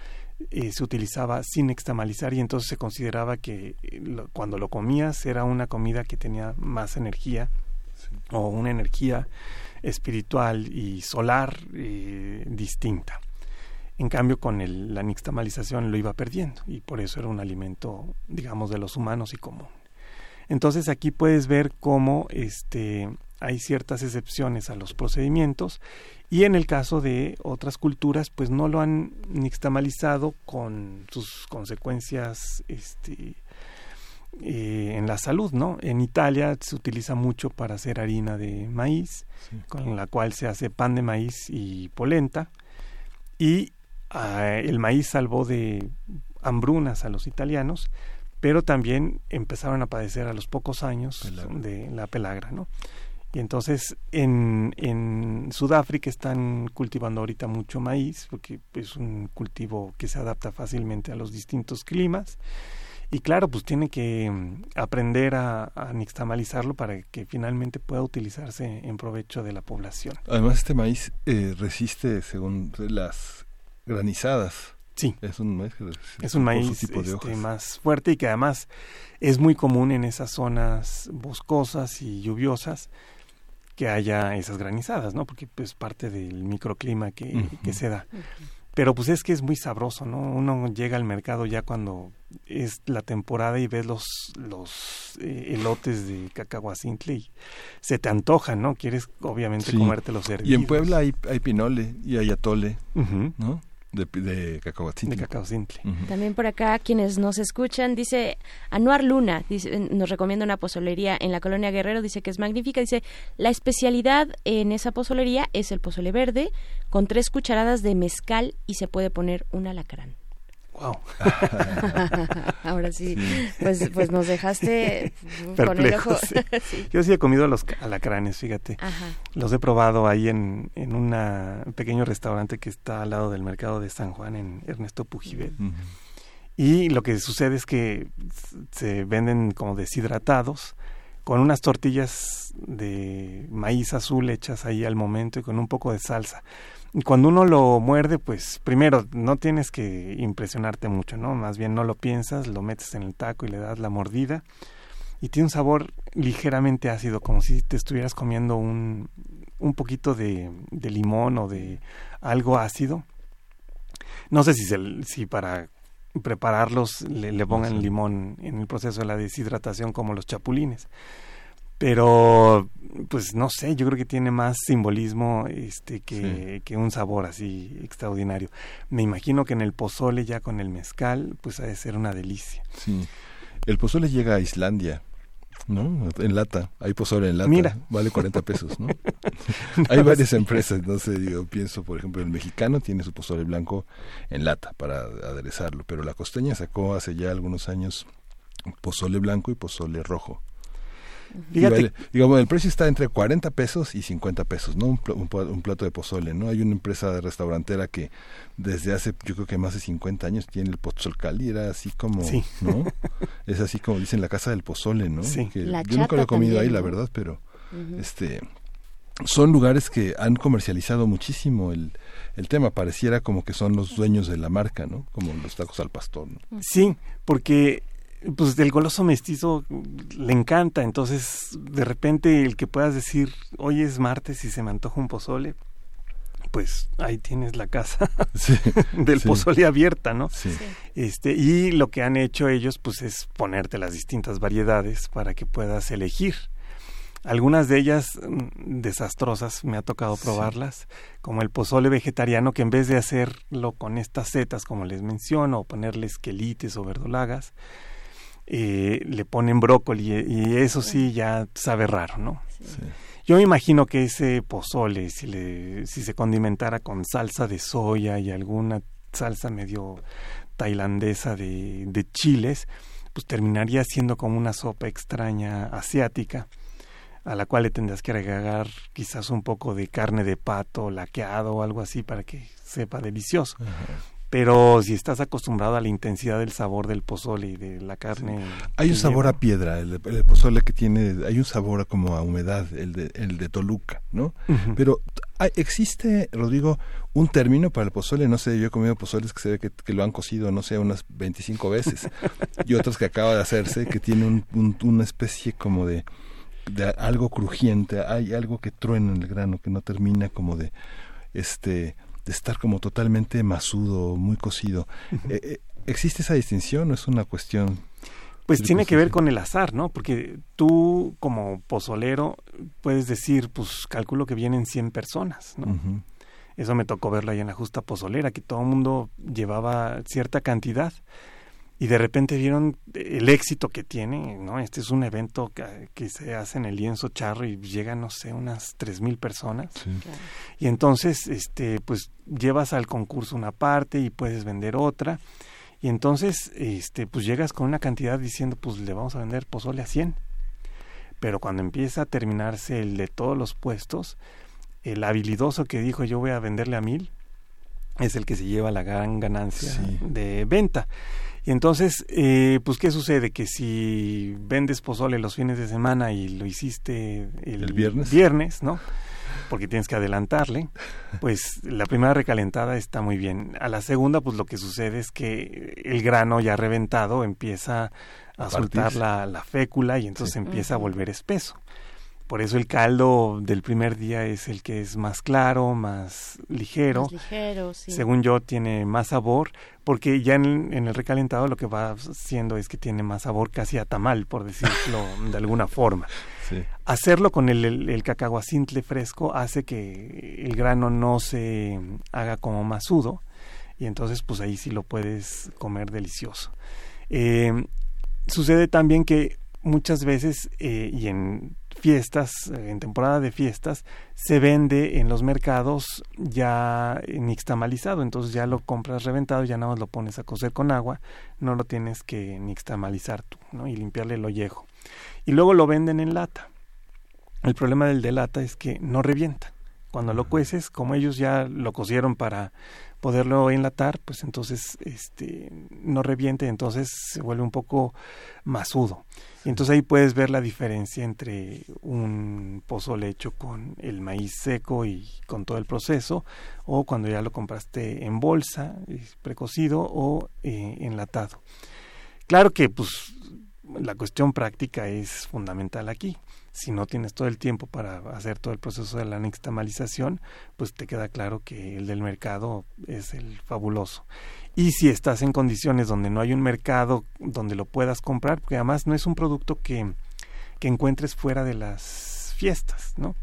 eh, se utilizaba sin nixtamalizar y entonces se consideraba que eh, lo- cuando lo comías era una comida que tenía más energía o una energía espiritual y solar eh, distinta. En cambio, con el- la nixtamalización lo iba perdiendo y por eso era un alimento, digamos, de los humanos y común. Entonces aquí puedes ver cómo este, hay ciertas excepciones a los procedimientos y en el caso de otras culturas, pues no lo han nixtamalizado con sus consecuencias este, eh, en la salud, ¿no? En Italia se utiliza mucho para hacer harina de maíz, con la cual se hace pan de maíz y polenta. Y ah, el maíz salvó de hambrunas a los italianos, pero también empezaron a padecer a los pocos años Pelagra. de la pelagra, ¿no? Y entonces en, en Sudáfrica están cultivando ahorita mucho maíz, porque es un cultivo que se adapta fácilmente a los distintos climas. Y claro, pues tiene que mm, aprender a, a nixtamalizarlo para que finalmente pueda utilizarse en provecho de la población. Además, este maíz eh, resiste, según las granizadas. Sí. Es un maíz que resiste Es un maíz tipo de este, más fuerte y que además es muy común en esas zonas boscosas y lluviosas que haya esas granizadas, ¿no? Porque es pues, parte del microclima que, que se da. Pero pues es que es muy sabroso, ¿no? Uno llega al mercado ya cuando es la temporada y ves los, los eh, elotes de cacahuacintle y se te antojan, ¿no? Quieres obviamente Sí. comértelos Y en. Puebla hay, hay pinole y hay atole. ¿no? De, simple. También por acá quienes nos escuchan dice Anuar Luna dice, nos recomienda una pozolería en la colonia Guerrero dice que es magnífica dice la especialidad en esa pozolería es el pozole verde con tres cucharadas de mezcal y se puede poner un alacrán. Wow. Ahora sí, Pues, pues nos dejaste con el ojo. Yo sí he comido los alacranes, fíjate. Los he probado ahí en, en un pequeño restaurante que está al lado del mercado de San Juan, en Ernesto Pujibet. Y lo que sucede es que se venden como deshidratados con unas tortillas de maíz azul hechas ahí al momento y con un poco de salsa cuando uno lo muerde, pues primero no tienes que impresionarte mucho, ¿no? Más bien no lo piensas, lo metes en el taco y le das la mordida y tiene un sabor ligeramente ácido, como si te estuvieras comiendo un, un poquito de, de limón o de algo ácido. No sé si, se, si para prepararlos le, le pongan limón en el proceso de la deshidratación como los chapulines pero pues no sé, yo creo que tiene más simbolismo este que, que, un sabor así extraordinario. Me imagino que en el pozole ya con el mezcal, pues ha de ser una delicia. Sí. El pozole llega a Islandia, ¿no? En lata, hay pozole en lata, Mira. vale 40 pesos, ¿no? hay varias empresas, no sé, yo pienso, por ejemplo, el mexicano tiene su pozole blanco en lata para aderezarlo, pero la costeña sacó hace ya algunos años pozole blanco y pozole rojo digamos, el precio está entre 40 pesos y 50 pesos, ¿no? Un, plato de pozole, ¿no? Hay una empresa de restaurantera que desde hace, yo creo que más de 50 años tiene el pozolcal y era así como, ¿no? es así como dicen la casa del pozole, ¿no? Que yo nunca lo he comido ahí, la verdad, pero este son lugares que han comercializado muchísimo el, el tema. Pareciera como que son los dueños de la marca, ¿no? Como los tacos al pastor. ¿no? Sí, porque pues del goloso mestizo le encanta, entonces de repente el que puedas decir, hoy es martes y se me antoja un pozole, pues ahí tienes la casa del pozole abierta, ¿no? Este, y lo que han hecho ellos, pues es ponerte las distintas variedades para que puedas elegir. Algunas de ellas mm, desastrosas, me ha tocado probarlas, como el pozole vegetariano, que en vez de hacerlo con estas setas, como les menciono, o ponerle esquelites o verdolagas, eh, le ponen brócoli y eso sí. ya sabe raro, ¿no? Yo me imagino que ese pozole, si, le, si se condimentara con salsa de soya y alguna salsa medio tailandesa de, de chiles, pues terminaría siendo como una sopa extraña asiática a la cual le tendrás que agregar quizás un poco de carne de pato laqueado o algo así para que sepa delicioso pero si estás acostumbrado a la intensidad del sabor del pozole y de la carne hay un sabor a piedra el, pozole que tiene hay un sabor como a humedad el de el de Toluca no pero existe Rodrigo un término para el pozole no sé yo he comido pozoles que se ve que, lo han cocido no sé unas 25 veces y otros que acaba de hacerse que tiene un, una especie como de de algo crujiente hay algo que truena en el grano que no termina como de este de estar como totalmente masudo, muy cocido. Eh, eh, ¿Existe esa distinción o es una cuestión? Pues tiene que ver con el azar, ¿no? Porque tú como pozolero puedes decir, pues calculo que vienen 100 personas, ¿no? Eso me tocó verlo ahí en la justa pozolera, que todo el mundo llevaba cierta cantidad y de repente vieron el éxito que tiene, ¿no? Este es un evento que, se hace en el lienzo charro y llegan, no sé, unas tres mil personas. Y entonces, este, pues llevas al concurso una parte y puedes vender otra. Y entonces, este, pues llegas con una cantidad diciendo, pues le vamos a vender pozole a 100. Pero cuando empieza a terminarse el de todos los puestos, el habilidoso que dijo yo voy a venderle a mil, es el que se lleva la gran ganancia de venta. Y entonces, eh, pues, ¿qué sucede? Que si vendes pozole los fines de semana y lo hiciste el, viernes? viernes, ¿no? Porque tienes que adelantarle, pues la primera recalentada está muy bien. A la segunda, pues lo que sucede es que el grano ya reventado empieza a, soltar la, la, fécula y entonces empieza a volver espeso. Por eso el caldo del primer día es el que es más claro, más ligero. Más ligero, sí. Según yo, tiene más sabor, porque ya en, el recalentado lo que va haciendo es que tiene más sabor casi a tamal, por decirlo de alguna forma. Sí. Hacerlo con el, el, el, cacahuacintle fresco hace que el grano no se haga como masudo y entonces pues ahí sí lo puedes comer delicioso. Eh, sucede también que muchas veces eh, y en fiestas, en temporada de fiestas, se vende en los mercados ya nixtamalizado, entonces ya lo compras reventado, ya nada más lo pones a cocer con agua, no lo tienes que nixtamalizar tú, ¿no? Y limpiarle el ollejo. Y luego lo venden en lata. El problema del de lata es que no revienta. Cuando lo cueces, como ellos ya lo cocieron para poderlo enlatar, pues entonces este no reviente, entonces se vuelve un poco masudo. Y entonces ahí puedes ver la diferencia entre un pozole hecho con el maíz seco y con todo el proceso, o cuando ya lo compraste en bolsa, precocido o eh, enlatado. Claro que pues la cuestión práctica es fundamental aquí si no tienes todo el tiempo para hacer todo el proceso de la nixtamalización, pues te queda claro que el del mercado es el fabuloso. Y si estás en condiciones donde no hay un mercado donde lo puedas comprar, porque además no es un producto que, que encuentres fuera de las fiestas, ¿no?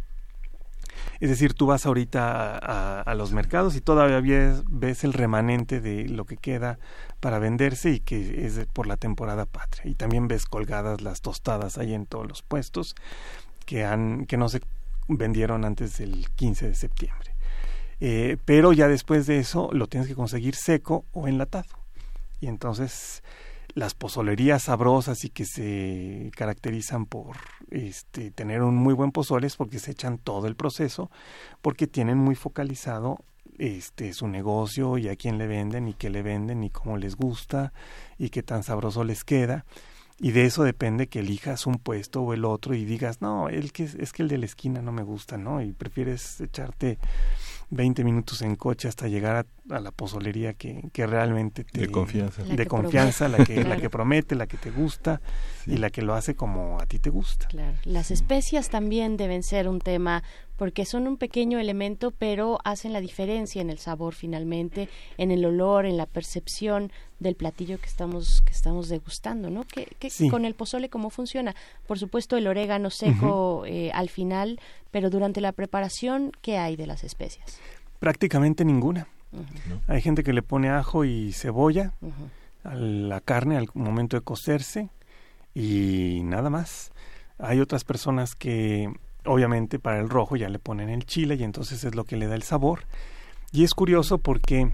Es decir, tú vas ahorita a, los mercados y todavía ves, el remanente de lo que queda para venderse y que es por la temporada patria. Y también ves colgadas las tostadas ahí en todos los puestos que, han, que no se vendieron antes del 15 de septiembre. Eh, pero ya después de eso lo tienes que conseguir seco o enlatado. Y entonces las pozolerías sabrosas y que se caracterizan por este, tener un muy buen pozole es porque se echan todo el proceso, porque tienen muy focalizado este su negocio y a quién le venden y qué le venden y cómo les gusta y qué tan sabroso les queda. Y de eso depende que elijas un puesto o el otro y digas no el que es que el de la esquina no me gusta no y prefieres echarte 20 minutos en coche hasta llegar a, la pozolería que, que realmente te... De confianza. de confianza, la que, la que promete, la que te gusta y la que lo hace como a ti te gusta. Claro. Las especias también deben ser un tema porque son un pequeño elemento, pero hacen la diferencia en el sabor finalmente, en el olor, en la percepción del platillo que estamos que estamos degustando, ¿no? ¿Qué, con el pozole cómo funciona? Por supuesto el orégano seco eh, al final, pero durante la preparación, ¿qué hay de las especias? Prácticamente ninguna. Hay gente que le pone ajo y cebolla a la carne al momento de cocerse y nada más. Hay otras personas que obviamente para el rojo ya le ponen el chile y entonces es lo que le da el sabor. Y es curioso porque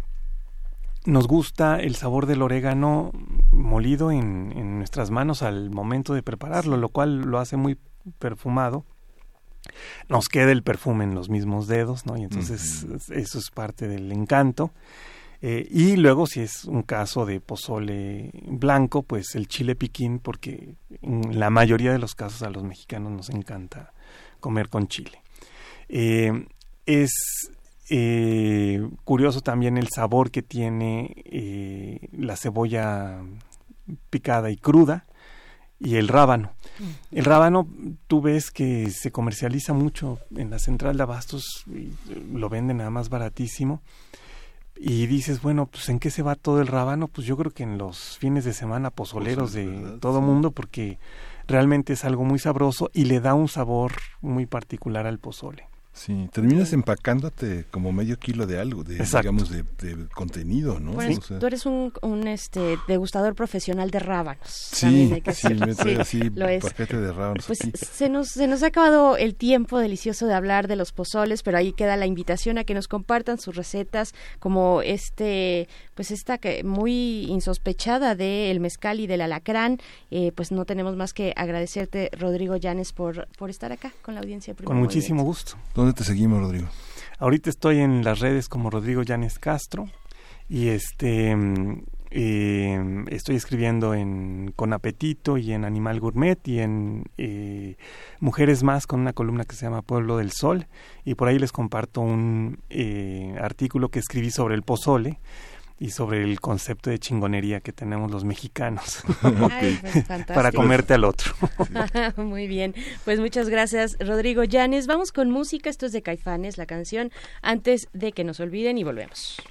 nos gusta el sabor del orégano molido en, en, nuestras manos al momento de prepararlo, lo cual lo hace muy perfumado. Nos queda el perfume en los mismos dedos, ¿no? Y entonces eso es parte del encanto. Eh, y luego, si es un caso de pozole blanco, pues el chile piquín, porque en la mayoría de los casos a los mexicanos nos encanta comer con chile. Eh, es eh, curioso también el sabor que tiene la cebolla picada y cruda y el rábano. Mm. El rábano tú ves que se comercializa mucho en la central de abastos, y lo venden nada más baratísimo. Y dices, bueno, pues ¿en qué se va todo el rábano? Pues yo creo que en los fines de semana pozoleros de todo mundo, porque realmente es algo muy sabroso y le da un sabor muy particular al pozole. Sí, terminas empacándote como medio kilo de algo, de, digamos, de, contenido, ¿no? tú eres un, un, este, degustador profesional de rábanos. Sí, sí, me trae así paquete de rábanos. Pues se nos, se nos ha acabado el tiempo delicioso de hablar de los pozoles, pero ahí queda la invitación a que nos compartan sus recetas, como este, pues esta que muy insospechada de el mezcal y del alacrán. Eh, pues no tenemos más que agradecerte, Rodrigo Llanes, por, por estar acá con la audiencia. Con muchísimo gusto. ¿Dónde te seguimos, Rodrigo? Ahorita estoy en las redes como Rodrigo Llanes Castro y este eh, estoy escribiendo en Con Apetito y en Animal Gourmet y en eh, Mujeres Más con una columna que se llama Pueblo del Sol y por ahí les comparto un eh, artículo que escribí sobre el pozole y sobre el concepto de chingonería que tenemos los mexicanos pues, para comerte al otro. Muy bien, pues muchas gracias Rodrigo Llanes. Vamos con música, esto es de Caifanes, la canción Antes de que nos olviden y volvemos.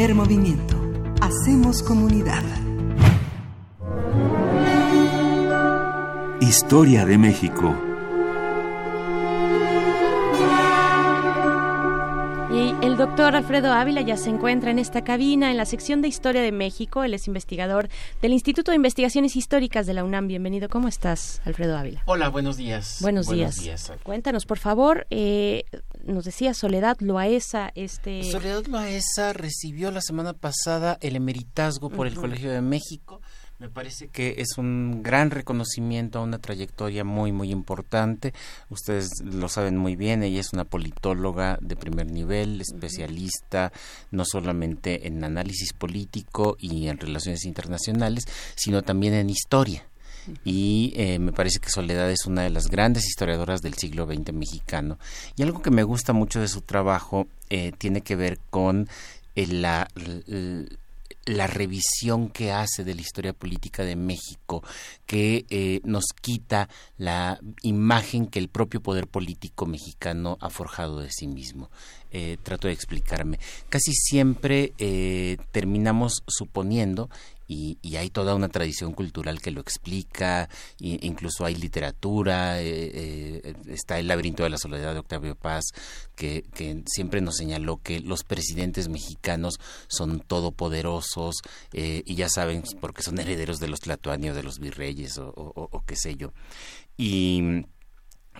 Primer movimiento. Hacemos comunidad. Historia de México. Y el doctor Alfredo Ávila ya se encuentra en esta cabina en la sección de Historia de México. Él es investigador del Instituto de Investigaciones Históricas de la UNAM. Bienvenido. ¿Cómo estás, Alfredo Ávila? Hola, buenos días. Buenos, días. Cuéntanos, por favor, eh, nos decía Soledad Loaesa, este... Soledad Loaesa recibió la semana pasada el emeritazgo por el Colegio de México me parece que es un gran reconocimiento a una trayectoria muy, muy importante. Ustedes lo saben muy bien, ella es una politóloga de primer nivel, especialista no solamente en análisis político y en relaciones internacionales, sino también en historia. Y eh, me parece que Soledad es una de las grandes historiadoras del siglo XX mexicano. Y algo que me gusta mucho de su trabajo eh, tiene que ver con eh, la, la revisión que hace de la historia política de México, que nos quita la imagen que el propio poder político mexicano ha forjado de sí mismo. Trato de explicarme. Casi siempre terminamos suponiendo y, hay toda una tradición cultural que lo explica, incluso hay literatura, eh, eh, está el laberinto de la soledad de Octavio Paz, que, siempre nos señaló que los presidentes mexicanos son todopoderosos eh, y ya saben porque son herederos de los tlatoanios, de los virreyes o, qué sé yo. Y...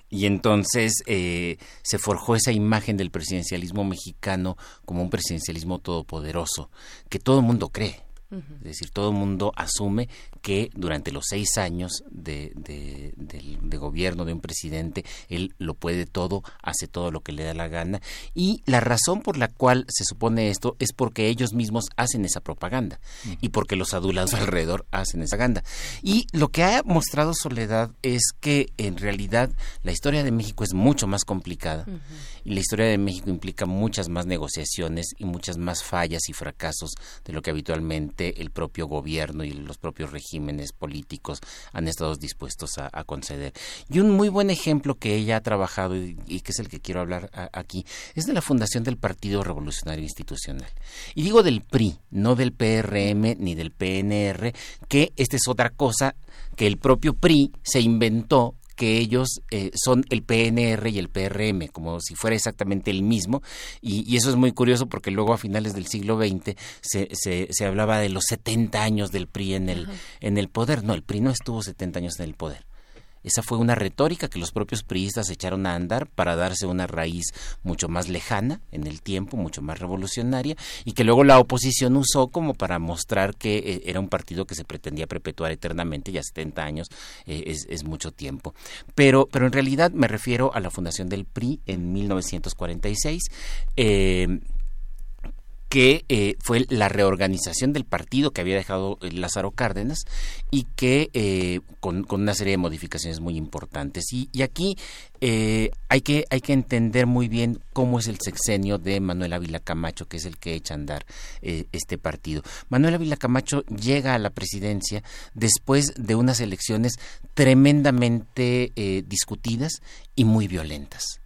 Y entonces se forjó esa imagen del presidencialismo mexicano como un presidencialismo todopoderoso, que todo el mundo cree. Es decir, todo el mundo asume que durante los seis años de, de, gobierno de un presidente, él lo puede todo, hace todo lo que le da la gana. Y la razón por la cual se supone esto es porque ellos mismos hacen esa propaganda y porque los adulados alrededor hacen esa propaganda. Y lo que ha mostrado Soledad es que en realidad la historia de México es mucho más complicada y la historia de México implica muchas más negociaciones y muchas más fallas y fracasos de lo que habitualmente el propio gobierno y los propios regímenes políticos han estado dispuestos a, conceder. Y un muy buen ejemplo que ella ha trabajado y, que es el que quiero hablar aquí es de la fundación del Partido Revolucionario Institucional. Y digo del PRI, no del PRM ni del PNR, que esta es otra cosa que el propio PRI se inventó que ellos eh, son el PNR y el PRM, como si fuera exactamente el mismo, y, eso es muy curioso porque luego a finales del siglo XX se, se, se hablaba de los 70 años del PRI en el, en el poder. No, el PRI no estuvo 70 años en el poder. Esa fue una retórica que los propios priistas echaron a andar para darse una raíz mucho más lejana en el tiempo, mucho más revolucionaria, y que luego la oposición usó como para mostrar que eh, era un partido que se pretendía perpetuar eternamente, ya 70 años eh, es, mucho tiempo. Pero, pero en realidad me refiero a la fundación del PRI en 1946. Eh, que eh, fue la reorganización del partido que había dejado eh, Lázaro Cárdenas y que eh, con, una serie de modificaciones muy importantes. Y, aquí hay, que, hay que entender muy bien cómo es el sexenio de Manuel Ávila Camacho, que es el que echa a andar este partido. Manuel Ávila Camacho llega a la presidencia después de unas elecciones tremendamente discutidas y muy violentas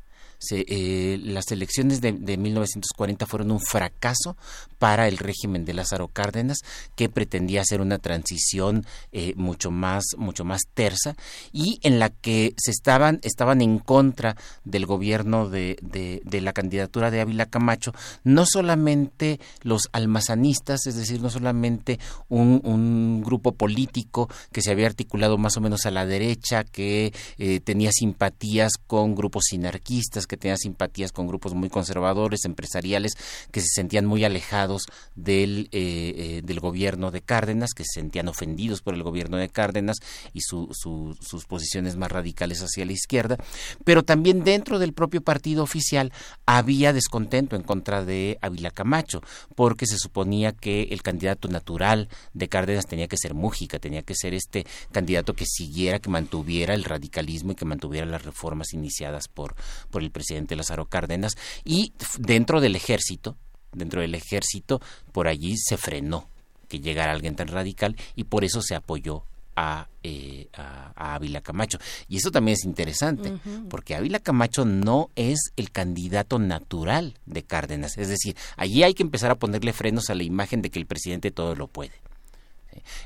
eh, las elecciones de, 1940 fueron un fracaso para el régimen de Lázaro Cárdenas, que pretendía hacer una transición eh, mucho más mucho más tersa y en la que se estaban estaban en contra del gobierno de, de, la candidatura de Ávila Camacho, no solamente los almazanistas, es decir, no solamente un, un grupo político que se había articulado más o menos a la derecha, que eh, tenía simpatías con grupos sinarquistas, que tenía simpatías con grupos muy conservadores, empresariales, que se sentían muy alejados del, eh, eh, del gobierno de Cárdenas, que se sentían ofendidos por el gobierno de Cárdenas y sus posiciones más radicales hacia la izquierda, pero también dentro del propio partido oficial había descontento en contra de Ávila Camacho, porque se suponía que el candidato natural de Cárdenas tenía que ser Mújica, tenía que ser este candidato que siguiera, que mantuviera el radicalismo y que mantuviera las reformas iniciadas por, por el presidente Lázaro Cárdenas, y dentro del ejército, dentro del ejército, por allí se frenó que llegara alguien tan radical y por eso se apoyó a, eh, a, Ávila Camacho. Y eso también es interesante, porque Ávila Camacho no es el candidato natural de Cárdenas. Es decir, allí hay que empezar a ponerle frenos a la imagen de que el presidente todo lo puede.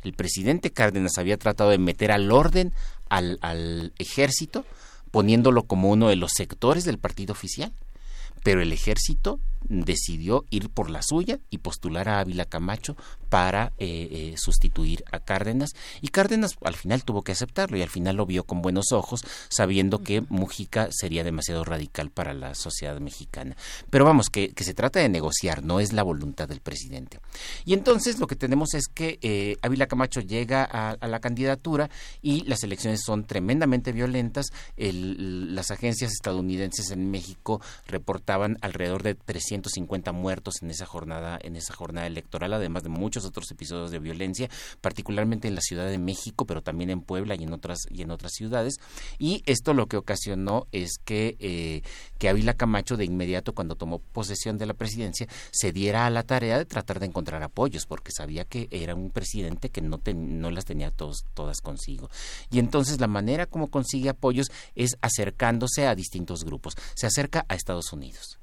El presidente Cárdenas había tratado de meter al orden al, al ejército, poniéndolo como uno de los sectores del partido oficial. Pero el ejército decidió ir por la suya y postular a Ávila Camacho para eh, eh, sustituir a Cárdenas. Y Cárdenas al final tuvo que aceptarlo y al final lo vio con buenos ojos sabiendo que Mujica sería demasiado radical para la sociedad mexicana. Pero vamos que, se trata de negociar no es la voluntad del presidente. Y entonces lo que tenemos es que eh, Ávila Camacho llega a, la candidatura y las elecciones son tremendamente violentas. Las agencias estadounidenses en México reportaban alrededor de 350 muertos en esa jornada en esa jornada electoral además de muchos otros episodios de violencia, particularmente en la Ciudad de México, pero también en Puebla y en otras y en otras ciudades. Y esto lo que ocasionó es que eh, que Ávila Camacho de inmediato cuando tomó posesión de la presidencia se diera a la tarea de tratar de encontrar apoyos, porque sabía que era un presidente que no no las tenía todos, todas consigo. Y entonces la manera como consigue apoyos es acercándose a distintos grupos. Se acerca a Estados Unidos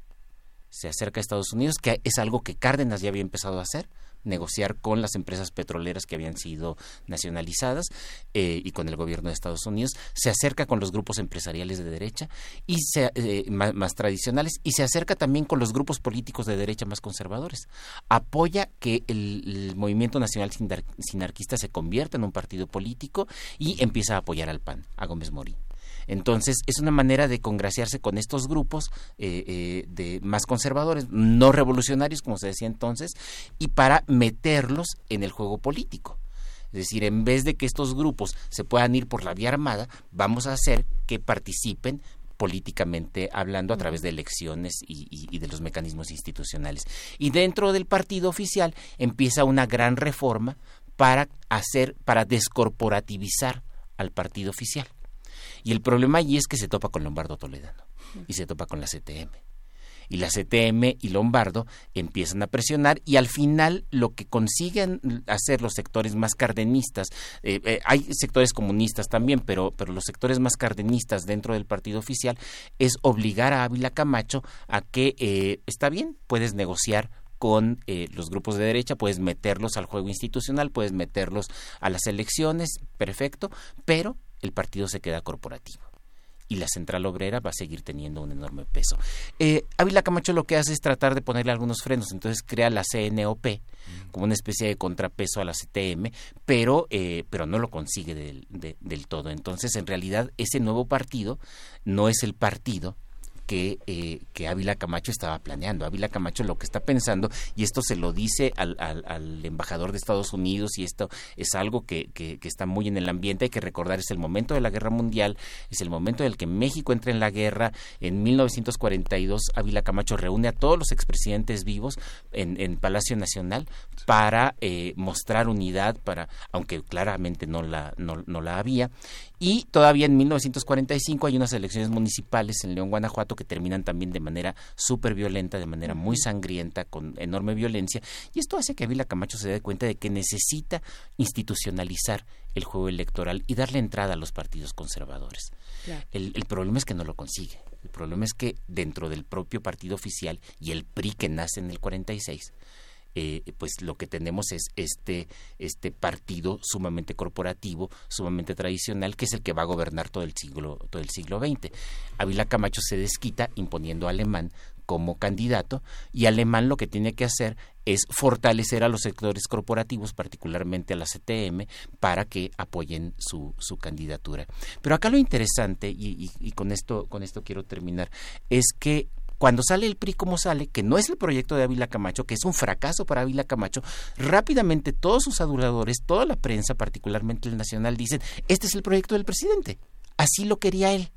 se acerca a Estados Unidos, que es algo que Cárdenas ya había empezado a hacer, negociar con las empresas petroleras que habían sido nacionalizadas eh, y con el gobierno de Estados Unidos, se acerca con los grupos empresariales de derecha y eh, más, tradicionales y se acerca también con los grupos políticos de derecha más conservadores. Apoya que el, movimiento nacional sinarquista se convierta en un partido político y empieza a apoyar al PAN, a Gómez Morín. Entonces, es una manera de congraciarse con estos grupos eh, eh, de más conservadores, no revolucionarios, como se decía entonces, y para meterlos en el juego político. Es decir, en vez de que estos grupos se puedan ir por la vía armada, vamos a hacer que participen políticamente hablando a través de elecciones y, y, de los mecanismos institucionales. Y dentro del partido oficial empieza una gran reforma para hacer, para descorporativizar al partido oficial. Y el problema allí es que se topa con Lombardo Toledano y se topa con la CTM. Y la CTM y Lombardo empiezan a presionar y al final lo que consiguen hacer los sectores más cardenistas, eh, eh, hay sectores comunistas también, pero, pero los sectores más cardenistas dentro del partido oficial es obligar a Ávila Camacho a que eh, está bien, puedes negociar con los grupos de derecha, puedes meterlos al juego institucional, puedes meterlos a las elecciones, perfecto, pero el partido se queda corporativo y la central obrera va a seguir teniendo un enorme peso. Eh, Ávila Camacho lo que hace es tratar de ponerle algunos frenos, entonces crea la CNOP mm. como una especie de contrapeso a la CTM, pero, eh, pero no lo consigue del, del todo. Entonces, en realidad, ese nuevo partido no es el partido que, eh, que Ávila Camacho estaba planeando. Ávila Camacho lo que está pensando, y esto se lo dice al, al, embajador de Estados Unidos, y esto es algo que, está muy en el ambiente, hay que recordar, es el momento de la guerra mundial, es el momento en el que México entra en la guerra. En 1942, Ávila Camacho reúne a todos los expresidentes vivos en, Palacio Nacional para eh, mostrar unidad, para, aunque claramente no la, no la había, y todavía en 1945 hay unas elecciones municipales en León, Guanajuato, que terminan también de manera súper violenta, de manera muy sangrienta, con enorme violencia. Y esto hace que Ávila Camacho se dé cuenta de que necesita institucionalizar el juego electoral y darle entrada a los partidos conservadores. El, el problema es que no lo consigue. El problema es que dentro del propio partido oficial y el PRI que nace en el 46, eh, pues lo que tenemos es este, este partido sumamente corporativo, sumamente tradicional, que es el que va a gobernar todo el siglo, todo el siglo XX. Ávila Camacho se desquita imponiendo a Alemán como candidato y Alemán lo que tiene que hacer es fortalecer a los sectores corporativos, particularmente a la CTM, para que apoyen su, su candidatura. Pero acá lo interesante, y, y, con, esto, con esto quiero terminar, es que cuando sale el PRI como sale, que no es el proyecto de Ávila Camacho, que es un fracaso para Ávila Camacho, rápidamente todos sus aduladores, toda la prensa, particularmente el nacional, dicen, este es el proyecto del presidente. Así lo quería él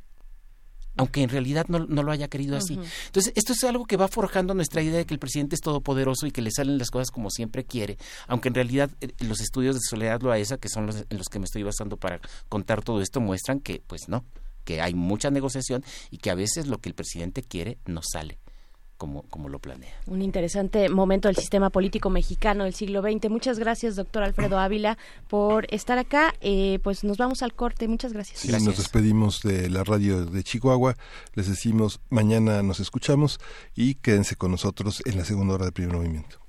aunque en realidad no, lo haya querido así. Entonces, esto es algo que va forjando nuestra idea de que el presidente es todopoderoso y que le salen las cosas como siempre quiere, aunque en realidad eh, los estudios de Soledad Loaesa, que son los en los que me estoy basando para contar todo esto, muestran que, pues no, que hay mucha negociación y que a veces lo que el presidente quiere no sale. como, como lo planea. Un interesante momento del sistema político mexicano del siglo XX. Muchas gracias, doctor Alfredo Ávila, por estar acá. Eh, pues nos vamos al corte. Muchas gracias. Sí, nos despedimos de la radio de Chihuahua. Les decimos mañana nos escuchamos y quédense con nosotros en la segunda hora de primer movimiento.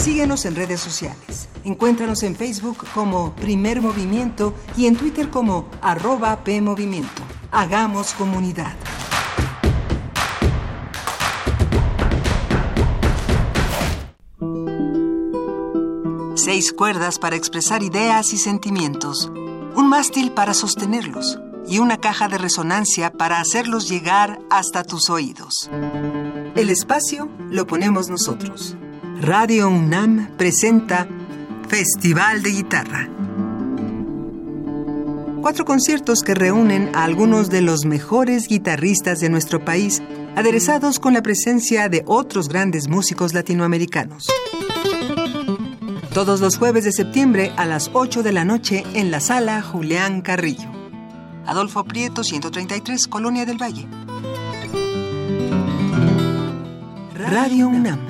Síguenos en redes sociales. Encuéntranos en Facebook como Primer Movimiento y en Twitter como arroba PMovimiento. Hagamos comunidad. Seis cuerdas para expresar ideas y sentimientos. Un mástil para sostenerlos y una caja de resonancia para hacerlos llegar hasta tus oídos. El espacio lo ponemos nosotros. Radio UNAM presenta Festival de Guitarra. Cuatro conciertos que reúnen a algunos de los mejores guitarristas de nuestro país, aderezados con la presencia de otros grandes músicos latinoamericanos. Todos los jueves de septiembre a las 8 de la noche en la sala Julián Carrillo. Adolfo Prieto, 133, Colonia del Valle. Radio UNAM.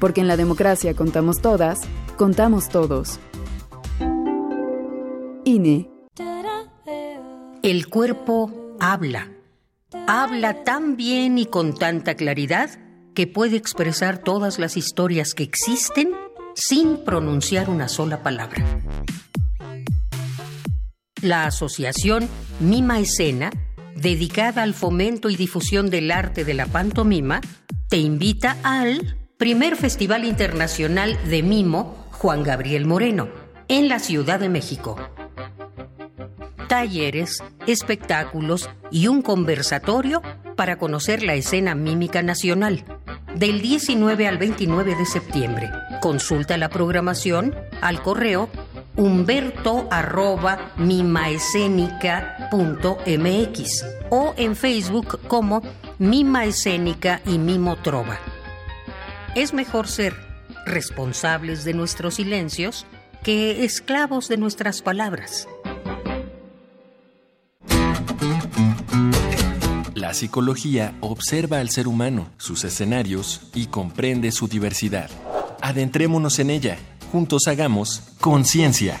porque en la democracia contamos todas, contamos todos. INE. El cuerpo habla. Habla tan bien y con tanta claridad que puede expresar todas las historias que existen sin pronunciar una sola palabra. La asociación Mima Escena, dedicada al fomento y difusión del arte de la pantomima, te invita al primer Festival Internacional de Mimo Juan Gabriel Moreno, en la Ciudad de México. Talleres, espectáculos y un conversatorio para conocer la escena mímica nacional. Del 19 al 29 de septiembre. Consulta la programación al correo humberto arroba mimaescénica.mx o en Facebook como Mima Escénica y Mimo Trova. Es mejor ser responsables de nuestros silencios que esclavos de nuestras palabras. La psicología observa al ser humano, sus escenarios y comprende su diversidad. Adentrémonos en ella. Juntos hagamos conciencia,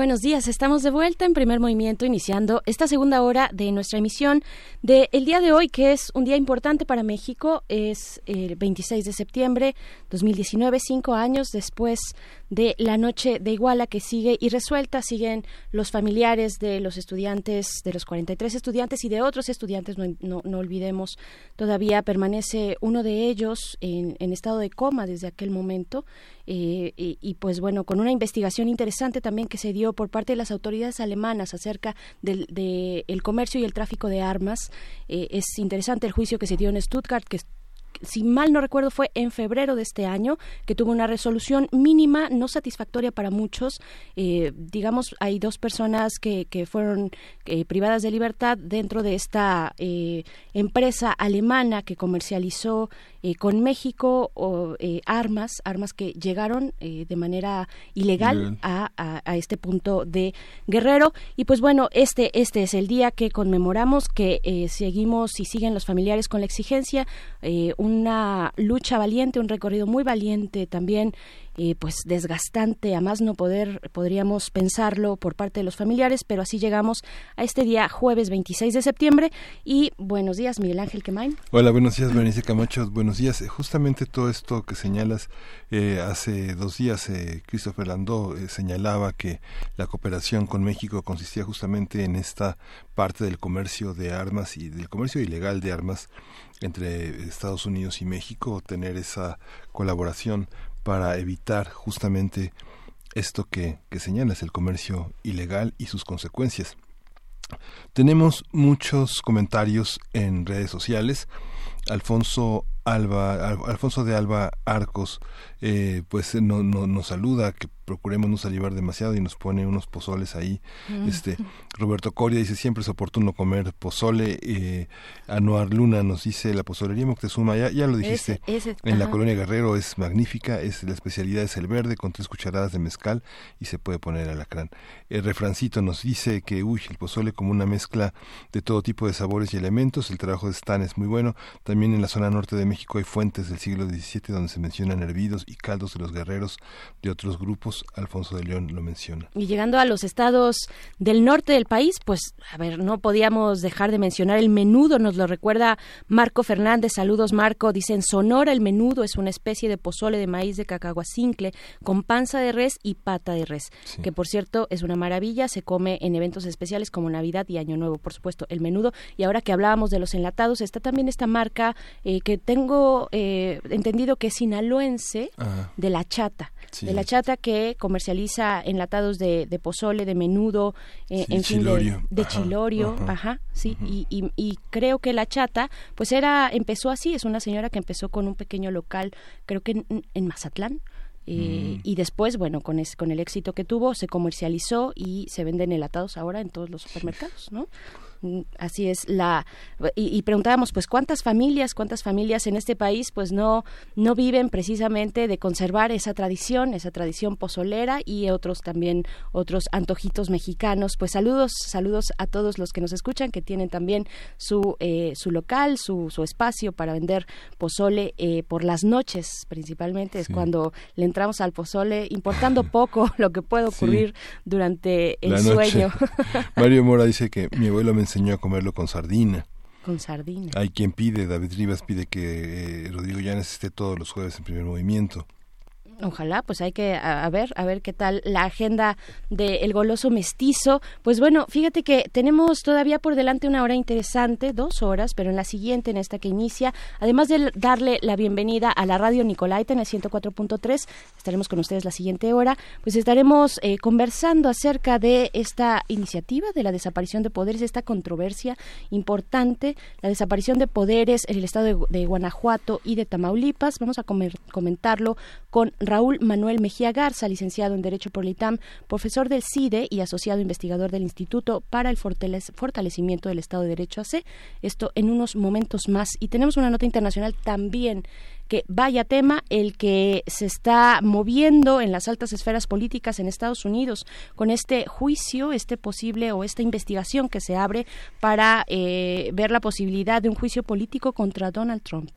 Buenos días, estamos de vuelta en primer movimiento iniciando esta segunda hora de nuestra emisión del el día de hoy, que es un día importante para México, es el 26 de septiembre 2019, cinco años después de la noche de Iguala que sigue y resuelta. Siguen los familiares de los estudiantes, de los 43 estudiantes y de otros estudiantes, no, no, olvidemos, todavía permanece uno de ellos en, estado de coma desde aquel momento. Eh, y, pues bueno, con una investigación interesante también que se dio por parte de las autoridades alemanas acerca del de el comercio y el tráfico de armas. Eh, es interesante el juicio que se dio en Stuttgart, que si mal no recuerdo, fue en febrero de este año, que tuvo una resolución mínima, no satisfactoria para muchos. Eh, digamos, hay dos personas que, que fueron eh, privadas de libertad dentro de esta eh, empresa alemana que comercializó con México o, armas, armas que llegaron de manera ilegal a, a, este punto de Guerrero. Y pues bueno, este, este es el día que conmemoramos, que seguimos y siguen los familiares con la exigencia una lucha valiente, un recorrido muy valiente también eh, pues desgastante, a más no poder, podríamos pensarlo por parte de los familiares, pero así llegamos a este día jueves 26 de septiembre y buenos días Miguel Ángel Quemain. Hola, buenos días Berenice Camacho, buenos días. Eh, justamente todo esto que señalas, eh, hace dos días eh, Christopher Landó señalaba que la cooperación con México consistía justamente en esta parte del comercio de armas y del comercio ilegal de armas entre Estados Unidos y México, tener esa colaboración para evitar justamente esto que, que señalas, el comercio ilegal y sus consecuencias. Tenemos muchos comentarios en redes sociales. Alfonso Alba, Alfonso de Alba Arcos, eh, pues no, no, nos saluda, que procuremos no salivar demasiado y nos pone unos pozoles ahí. Mm. Este Roberto Coria dice siempre es oportuno comer pozole. Eh, Anuar Luna nos dice la pozolería Moctezuma, ya, ya lo dijiste, en la colonia Guerrero es magnífica, es la especialidad es el verde con tres cucharadas de mezcal y se puede poner alacrán. El refrancito nos dice que uy, el pozole como una mezcla de todo tipo de sabores y elementos, el trabajo de Stan es muy bueno. También en la zona norte de México hay fuentes del siglo XVII donde se mencionan hervidos y caldos de los guerreros de otros grupos Alfonso de León lo menciona. Y llegando a los estados del norte del país, pues, a ver, no podíamos dejar de mencionar el menudo, nos lo recuerda Marco Fernández. Saludos, Marco. Dicen, Sonora el menudo es una especie de pozole de maíz de cacahuacincle con panza de res y pata de res, que por cierto es una maravilla, se come en eventos especiales como Navidad y Año Nuevo, por supuesto, el menudo. Y ahora que hablábamos de los enlatados, está también esta marca eh, que tengo eh, entendido que es sinaloense, de la chata, de la chata que comercializa enlatados de, pozole, de menudo, eh, en fin, de, chilorio, ajá, sí, y, y, creo que la chata, pues era, empezó así, es una señora que empezó con un pequeño local, creo que en, Mazatlán, eh, mm. Y después, bueno, con, con el éxito que tuvo, se comercializó y se venden enlatados ahora en todos los supermercados, ¿no? Así es la y, preguntábamos pues cuántas familias cuántas familias en este país pues no no viven precisamente de conservar esa tradición esa tradición pozolera y otros también otros antojitos mexicanos pues saludos saludos a todos los que nos escuchan que tienen también su eh, su local su, su espacio para vender pozole eh, por las noches principalmente es cuando le entramos al pozole importando poco lo que puede ocurrir durante el sueño. Mario Mora dice que mi abuelo me enseñó a comerlo con sardina. Con sardina. Hay quien pide, David Rivas pide que eh, Rodrigo Llanes esté todos los jueves en primer movimiento. Ojalá, pues hay que a, ver, a ver qué tal la agenda del goloso mestizo. Pues bueno, fíjate que tenemos todavía por delante una hora interesante, dos horas, pero en la siguiente, en esta que inicia, además de darle la bienvenida a la radio Nicolaita en el 104.3, estaremos con ustedes la siguiente hora, pues estaremos eh, conversando acerca de esta iniciativa de la desaparición de poderes, esta controversia importante, la desaparición de poderes en el estado de, Guanajuato y de Tamaulipas. Vamos a comentarlo con Raúl Manuel Mejía Garza, licenciado en Derecho por el ITAM, profesor del CIDE y asociado investigador del Instituto para el Fortalecimiento del Estado de Derecho AC. Esto en unos momentos más. Y tenemos una nota internacional también que vaya tema el que se está moviendo en las altas esferas políticas en Estados Unidos con este juicio, este posible o esta investigación que se abre para eh, ver la posibilidad de un juicio político contra Donald Trump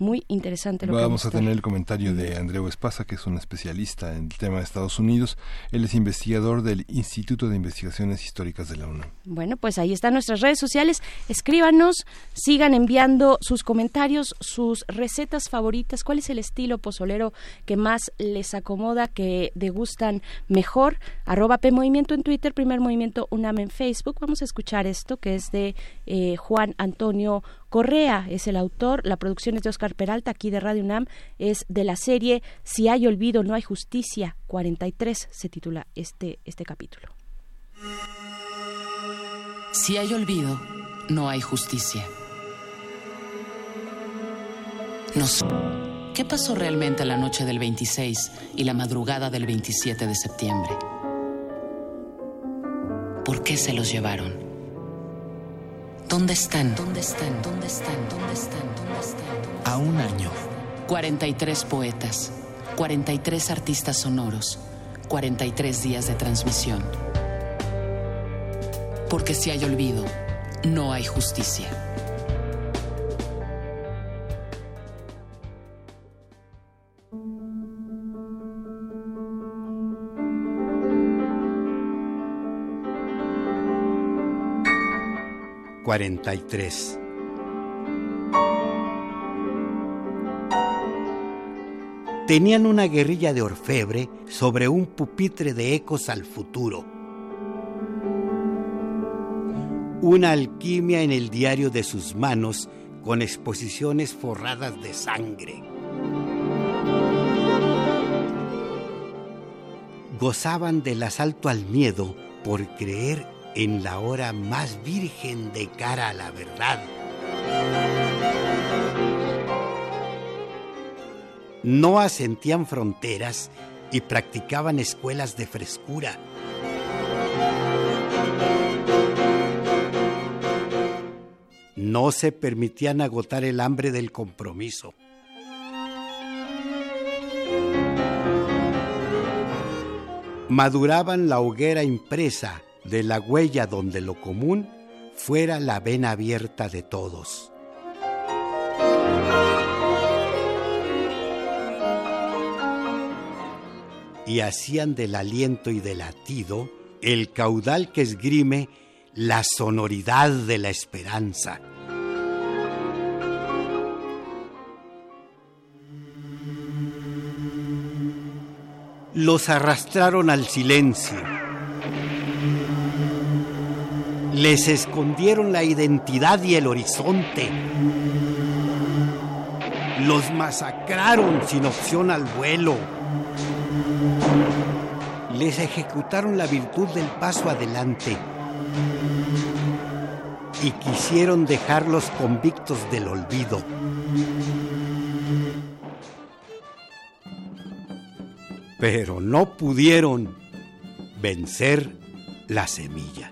muy interesante lo Vamos a tener el comentario de Andreu Espasa, que es un especialista en el tema de Estados Unidos. Él es investigador del Instituto de Investigaciones Históricas de la UNAM. Bueno, pues ahí están nuestras redes sociales. Escríbanos, sigan enviando sus comentarios, sus recetas favoritas. ¿Cuál es el estilo pozolero que más les acomoda, que degustan mejor? Arroba P Movimiento en Twitter, Primer Movimiento UNAM en Facebook. Vamos a escuchar esto que es de eh, Juan Antonio Correa es el autor, la producción es de Oscar Peralta, aquí de Radio UNAM, es de la serie Si hay olvido, no hay justicia, 43 se titula este, este capítulo. Si hay olvido, no hay justicia. ¿Qué pasó realmente la noche del 26 y la madrugada del 27 de septiembre? ¿Por qué se los llevaron? ¿Dónde están? ¿Dónde están? ¿Dónde están? ¿Dónde están? ¿Dónde están? A un año. 43 poetas, 43 artistas sonoros, 43 días de transmisión. Porque si hay olvido, no hay justicia. Cuarenta y tres. Tenían una guerrilla de orfebre sobre un pupitre de ecos al futuro una alquimia en el diario de sus manos con exposiciones forradas de sangre. Gozaban del asalto al miedo por creer en la hora más virgen de cara a la verdad. No asentían fronteras y practicaban escuelas de frescura no se permitían agotar el hambre del compromiso. Maduraban la hoguera impresa de la huella donde lo común fuera la vena abierta de todos. Y hacían del aliento y del latido el caudal que esgrime la sonoridad de la esperanza. los arrastraron al silencio. Les escondieron la identidad y el horizonte. Los masacraron sin opción al vuelo. Les ejecutaron la virtud del paso adelante. Y quisieron dejarlos convictos del olvido. pero no pudieron vencer la semilla.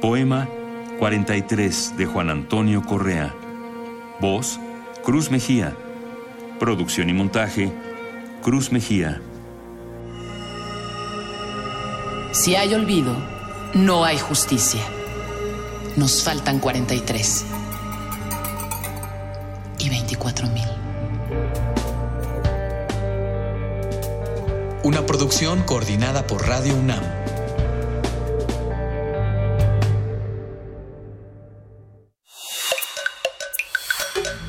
Poema 43 de Juan Antonio Correa. Voz, Cruz Mejía. Producción y montaje, Cruz Mejía. Si hay olvido, no hay justicia. Nos faltan 43 y 24 mil. Una producción coordinada por Radio UNAM.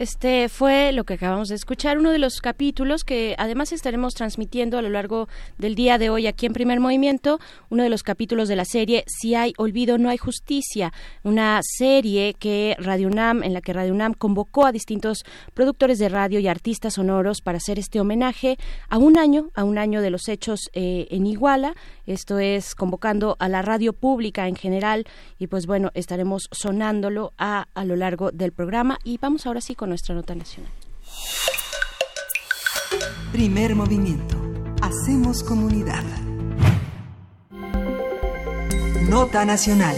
Este fue lo que acabamos de escuchar, uno de los capítulos que además estaremos transmitiendo a lo largo del día de hoy aquí en Primer Movimiento, uno de los capítulos de la serie Si hay olvido, no hay justicia, una serie que Radio UNAM, en la que Radio UNAM convocó a distintos productores de radio y artistas sonoros para hacer este homenaje a un año, a un año de los hechos eh, en Iguala, esto es convocando a la radio pública en general y pues bueno, estaremos sonándolo a, a lo largo del programa. Y vamos ahora sí con nuestra nota nacional. Primer movimiento. Hacemos comunidad. Nota nacional.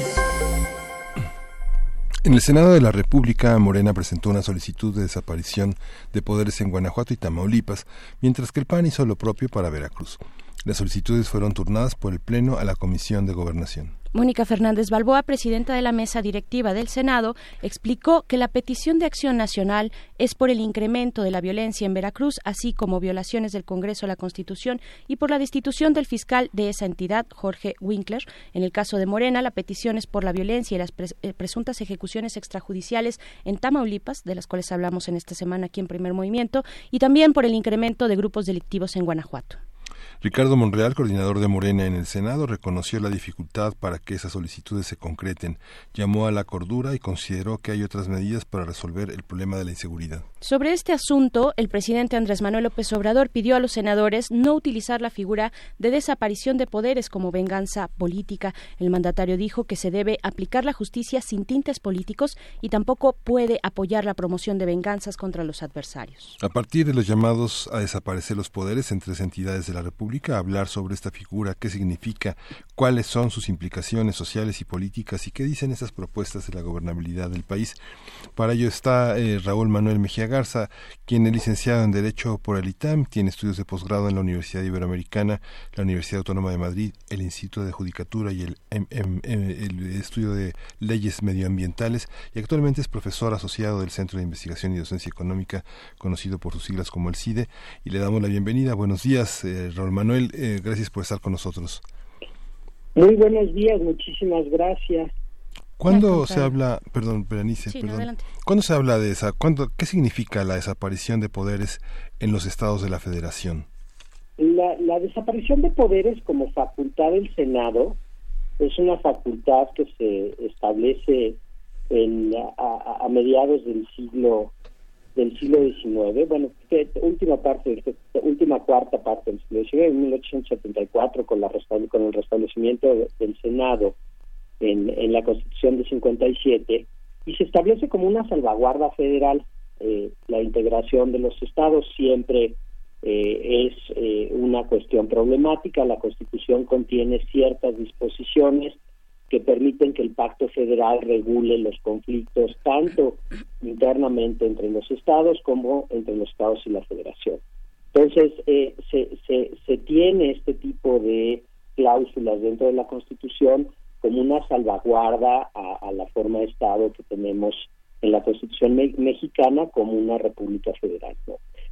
En el Senado de la República, Morena presentó una solicitud de desaparición de poderes en Guanajuato y Tamaulipas, mientras que el PAN hizo lo propio para Veracruz. Las solicitudes fueron turnadas por el Pleno a la Comisión de Gobernación. Mónica Fernández Balboa, presidenta de la mesa directiva del Senado, explicó que la petición de acción nacional es por el incremento de la violencia en Veracruz, así como violaciones del Congreso a la Constitución y por la destitución del fiscal de esa entidad, Jorge Winkler. En el caso de Morena, la petición es por la violencia y las eh, presuntas ejecuciones extrajudiciales en Tamaulipas, de las cuales hablamos en esta semana aquí en Primer Movimiento, y también por el incremento de grupos delictivos en Guanajuato. Ricardo Monreal, coordinador de Morena en el Senado, reconoció la dificultad para que esas solicitudes se concreten, llamó a la cordura y consideró que hay otras medidas para resolver el problema de la inseguridad. Sobre este asunto, el presidente Andrés Manuel López Obrador pidió a los senadores no utilizar la figura de desaparición de poderes como venganza política. El mandatario dijo que se debe aplicar la justicia sin tintes políticos y tampoco puede apoyar la promoción de venganzas contra los adversarios. A partir de los llamados a desaparecer los poderes en tres entidades de la República, hablar sobre esta figura, qué significa, cuáles son sus implicaciones sociales y políticas y qué dicen esas propuestas de la gobernabilidad del país. Para ello está eh, Raúl Manuel Mejía Garza, quien es licenciado en Derecho por el ITAM, tiene estudios de posgrado en la Universidad Iberoamericana, la Universidad Autónoma de Madrid, el Instituto de Judicatura y el, Estudio de Leyes Medioambientales y actualmente es profesor asociado del Centro de Investigación y Docencia Económica, conocido por sus siglas como el CIDE, y le damos la bienvenida. Buenos días, eh, Raúl Manuel, eh, gracias por estar con nosotros. Muy buenos días, muchísimas gracias. ¿Cuándo se habla, perdón, Berenice, perdón, ¿cuándo se habla de esa, cuándo, qué significa la desaparición de poderes en los estados de la federación? La, la desaparición de poderes como facultad del Senado es una facultad que se establece en, a, a mediados del siglo del siglo XIX, bueno, última parte, última cuarta parte del siglo XIX, en 1874, con, la con el restablecimiento del Senado en, la Constitución de 57, y se establece como una salvaguarda federal eh, la integración de los estados siempre eh, es eh, una cuestión problemática. La Constitución contiene ciertas disposiciones que permiten que el pacto federal regule los conflictos tanto internamente entre los estados como entre los estados y la federación. Entonces, se, se tiene este tipo de cláusulas dentro de la Constitución como una salvaguarda a, la forma de Estado que tenemos en la Constitución mexicana como una república federal.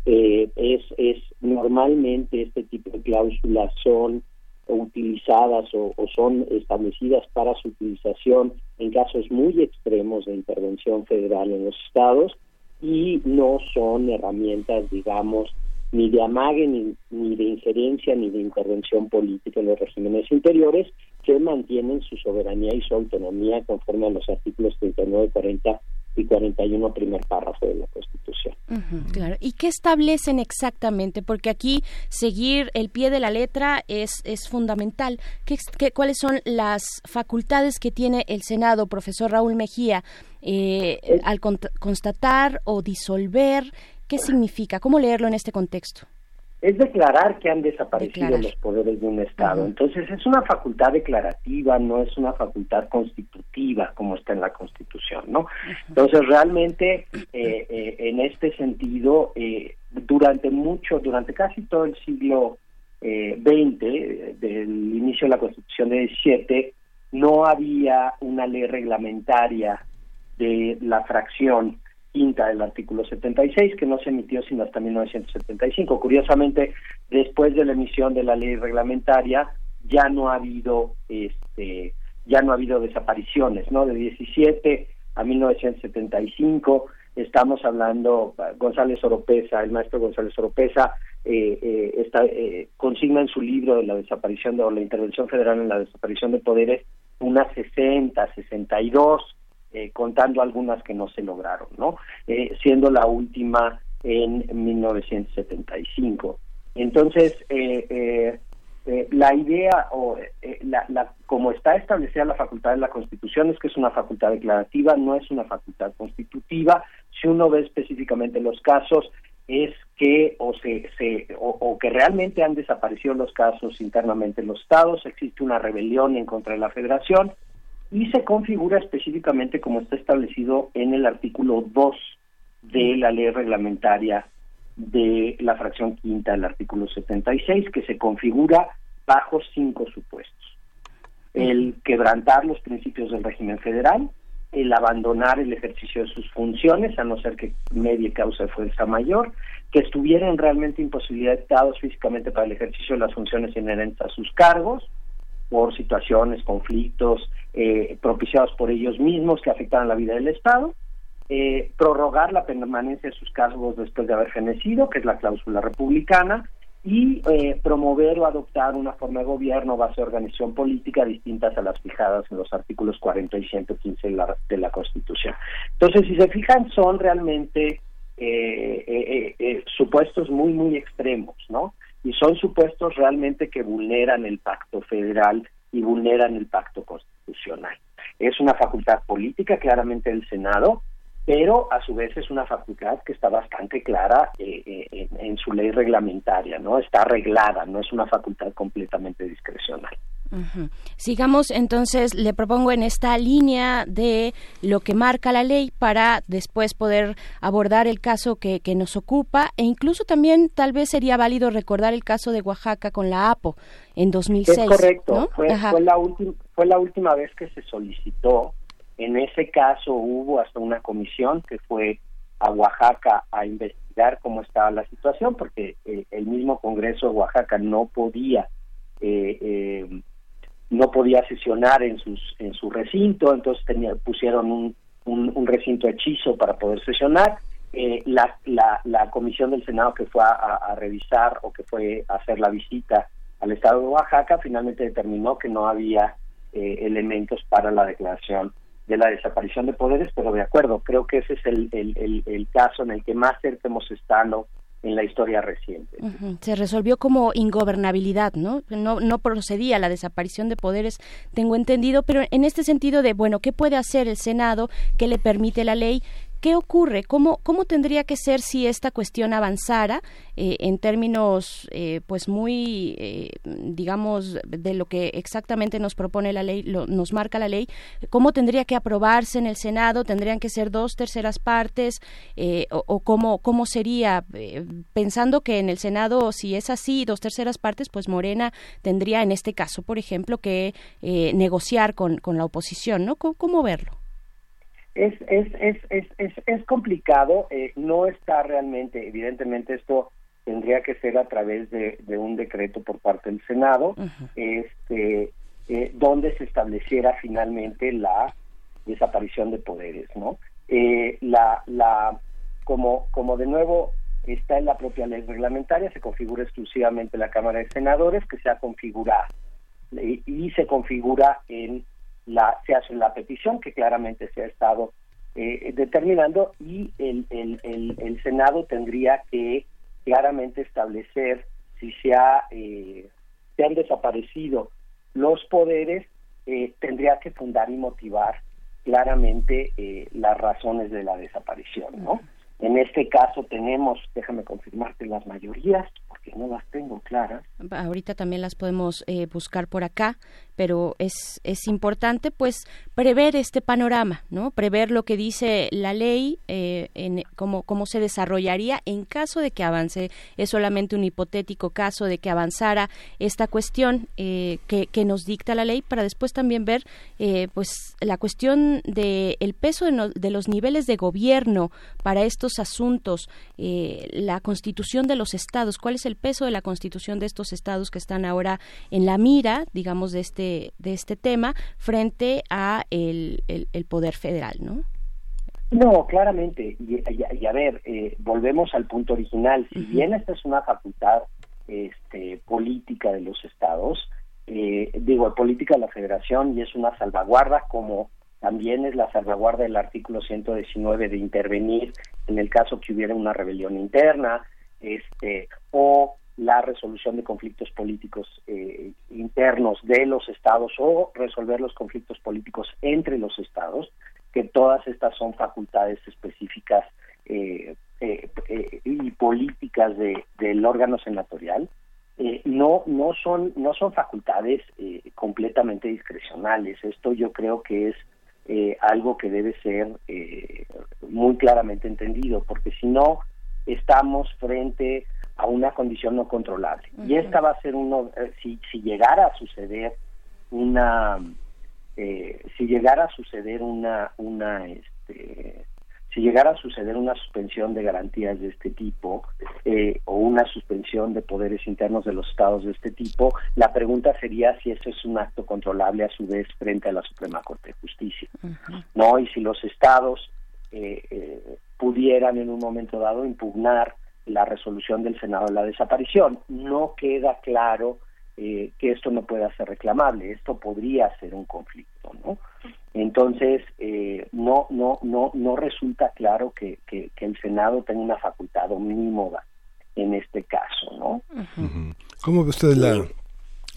Eh, es, es normalmente este tipo de cláusulas son utilizadas o, son establecidas para su utilización en casos muy extremos de intervención federal en los estados y no son herramientas, digamos, ni de amague, ni, ni de injerencia, ni de intervención política en los regímenes interiores que mantienen su soberanía y su autonomía conforme a los artículos 39, 40 y 41 primer párrafo de la Constitución. claro. ¿Y qué establecen exactamente? Porque aquí seguir el pie de la letra es, es fundamental. ¿Qué, qué, cuáles son las facultades que tiene el Senado, profesor Raúl Mejía, eh, al constatar o disolver? ¿Qué significa? ¿Cómo leerlo en este contexto? Es declarar que han desaparecido los poderes de un Estado. Entonces es una facultad declarativa, no es una facultad constitutiva como está en la Constitución, ¿no? Entonces realmente eh, eh, en este sentido, eh, durante mucho, durante casi todo el siglo XX, del inicio de la Constitución de 17, no había una ley reglamentaria de la fracción quinta del artículo 76, que no se emitió sino hasta 1975. Curiosamente, después de la emisión de la ley reglamentaria, ya no ha habido, este, ya no ha habido desapariciones, ¿no? De 17 a 1975, estamos hablando, González Oropesa, el maestro González Oropesa, eh, eh, está, eh, consigna en su libro de la desaparición de, o la intervención federal en la desaparición de poderes unas 60, 62 eh, contando algunas que no se lograron, ¿no? Eh, siendo la última en 1975. Entonces, eh, la idea o la, como está establecida la facultad de la Constitución es que es una facultad declarativa, no es una facultad constitutiva. Si uno ve específicamente los casos, es que o se, se o, que realmente han desaparecido los casos internamente en los estados, existe una rebelión en contra de la Federación y se configura específicamente como está establecido en el artículo 2 de la ley reglamentaria de la fracción quinta del artículo 76, que se configura bajo cinco supuestos. el quebrantar los principios del régimen federal, el abandonar el ejercicio de sus funciones, a no ser que medie causa de fuerza mayor, que estuvieran realmente imposibilitados físicamente para el ejercicio de las funciones inherentes a sus cargos, por situaciones, conflictos eh, propiciados por ellos mismos que afectaran la vida del Estado, eh, prorrogar la permanencia de sus cargos después de haber fenecido, que es la cláusula republicana, y eh, promover o adoptar una forma de gobierno base de organización política distintas a las fijadas en los artículos 40 y 115 de la, de la Constitución. Entonces, si se fijan, son realmente supuestos muy, muy extremos, ¿no? Y son supuestos realmente que vulneran el pacto federal y vulneran el pacto constitucional. Es una facultad política claramente del Senado, pero a su vez es una facultad que está bastante clara eh, eh, en, su ley reglamentaria, ¿no? Está arreglada, no es una facultad completamente discrecional. Sigamos entonces, le propongo en esta línea de lo que marca la ley para después poder abordar el caso que, nos ocupa e incluso también tal vez sería válido recordar el caso de Oaxaca con la APO en 2006. Es correcto, fue, la fue la última vez que se solicitó. En ese caso hubo hasta una comisión que fue a Oaxaca a investigar cómo estaba la situación porque eh, el mismo Congreso de Oaxaca no podía eh, eh, no podía sesionar en sus en su recinto, entonces tenía, pusieron un, un, recinto hechizo para poder sesionar. Eh, la, la, la, comisión del Senado que fue a, revisar o que fue a hacer la visita al estado de Oaxaca finalmente determinó que no había eh, elementos para la declaración de la desaparición de poderes, pero de acuerdo, creo que ese es el, el, el, el caso en el que más cerca hemos estado en la historia reciente. Se resolvió como ingobernabilidad, ¿no? ¿no? No procedía la desaparición de poderes, tengo entendido, pero en este sentido de, bueno, ¿qué puede hacer el Senado? ¿Qué le permite la ley? ¿Qué ocurre? ¿Cómo, cómo tendría que ser si esta cuestión avanzara eh, en términos, eh, pues muy, eh, digamos, de lo que exactamente nos propone la ley, nos marca la ley? ¿Cómo tendría que aprobarse en el Senado? ¿Tendrían que ser dos terceras partes? o, o, cómo, cómo sería? pensando que en el Senado, si es así, dos terceras partes, pues Morena tendría en este caso, por ejemplo, que negociar con, con la oposición, ¿no? cómo verlo? Es, es, es, es, es, es complicado, eh, no está realmente, evidentemente esto tendría que ser a través de, de un decreto por parte del Senado, este, eh, donde se estableciera finalmente la desaparición de poderes, ¿no? Eh, la, la, como, como de nuevo está en la propia ley reglamentaria, se configura exclusivamente la Cámara de Senadores, que se ha configurado y se configura en se hace la petición que claramente se ha estado eh, determinando y el, el, Senado tendría que claramente establecer si se, ha, eh, se han desaparecido los poderes, eh, tendría que fundar y motivar claramente las razones de la desaparición, ¿no? En este caso tenemos, déjame confirmarte las mayorías, porque no las tengo claras. Ahorita también las podemos eh, buscar por acá, pero es, es importante pues prever este panorama, ¿no? Prever lo que dice la ley, eh, en cómo, cómo se desarrollaría en caso de que avance. Es solamente un hipotético caso de que avanzara esta cuestión eh, que, que, nos dicta la ley para después también ver pues la cuestión de el peso de, de los niveles de gobierno para estos asuntos, eh, la constitución de los estados, cuál es el peso de la constitución de estos estados que están ahora en la mira, digamos, de este, de este tema frente a el, el, poder federal, ¿no? No, claramente. Y, a ver, eh, volvemos al punto original. Si bien esta es una facultad este, política de los estados, eh, digo, política de la federación y es una salvaguarda como también es la salvaguarda del artículo 119 de intervenir en el caso que hubiera una rebelión interna, este, o la resolución de conflictos políticos eh, internos de los estados o resolver los conflictos políticos entre los estados, que todas estas son facultades específicas eh, eh, y políticas de, del órgano senatorial. no no son no son facultades completamente discrecionales. Esto yo creo que es eh, algo que debe ser eh, muy claramente entendido, porque si no, estamos frente a una condición no controlable. Y esta va a ser uno, eh, si, si llegara a suceder una eh, si llegara a suceder una una este, si llegara a suceder una suspensión de garantías de este tipo eh, o una suspensión de poderes internos de los estados de este tipo, la pregunta sería si eso es un acto controlable a su vez frente a la Suprema Corte de Justicia, ¿no? Y si los estados eh, eh, pudieran en un momento dado impugnar la resolución del Senado de la desaparición, no queda claro que esto no pueda ser reclamable, esto podría ser un conflicto, ¿no? Entonces, eh, no, no, no, no resulta claro que, que, el Senado tenga una facultad omnímoda en este caso, ¿no? ¿Cómo ve usted la,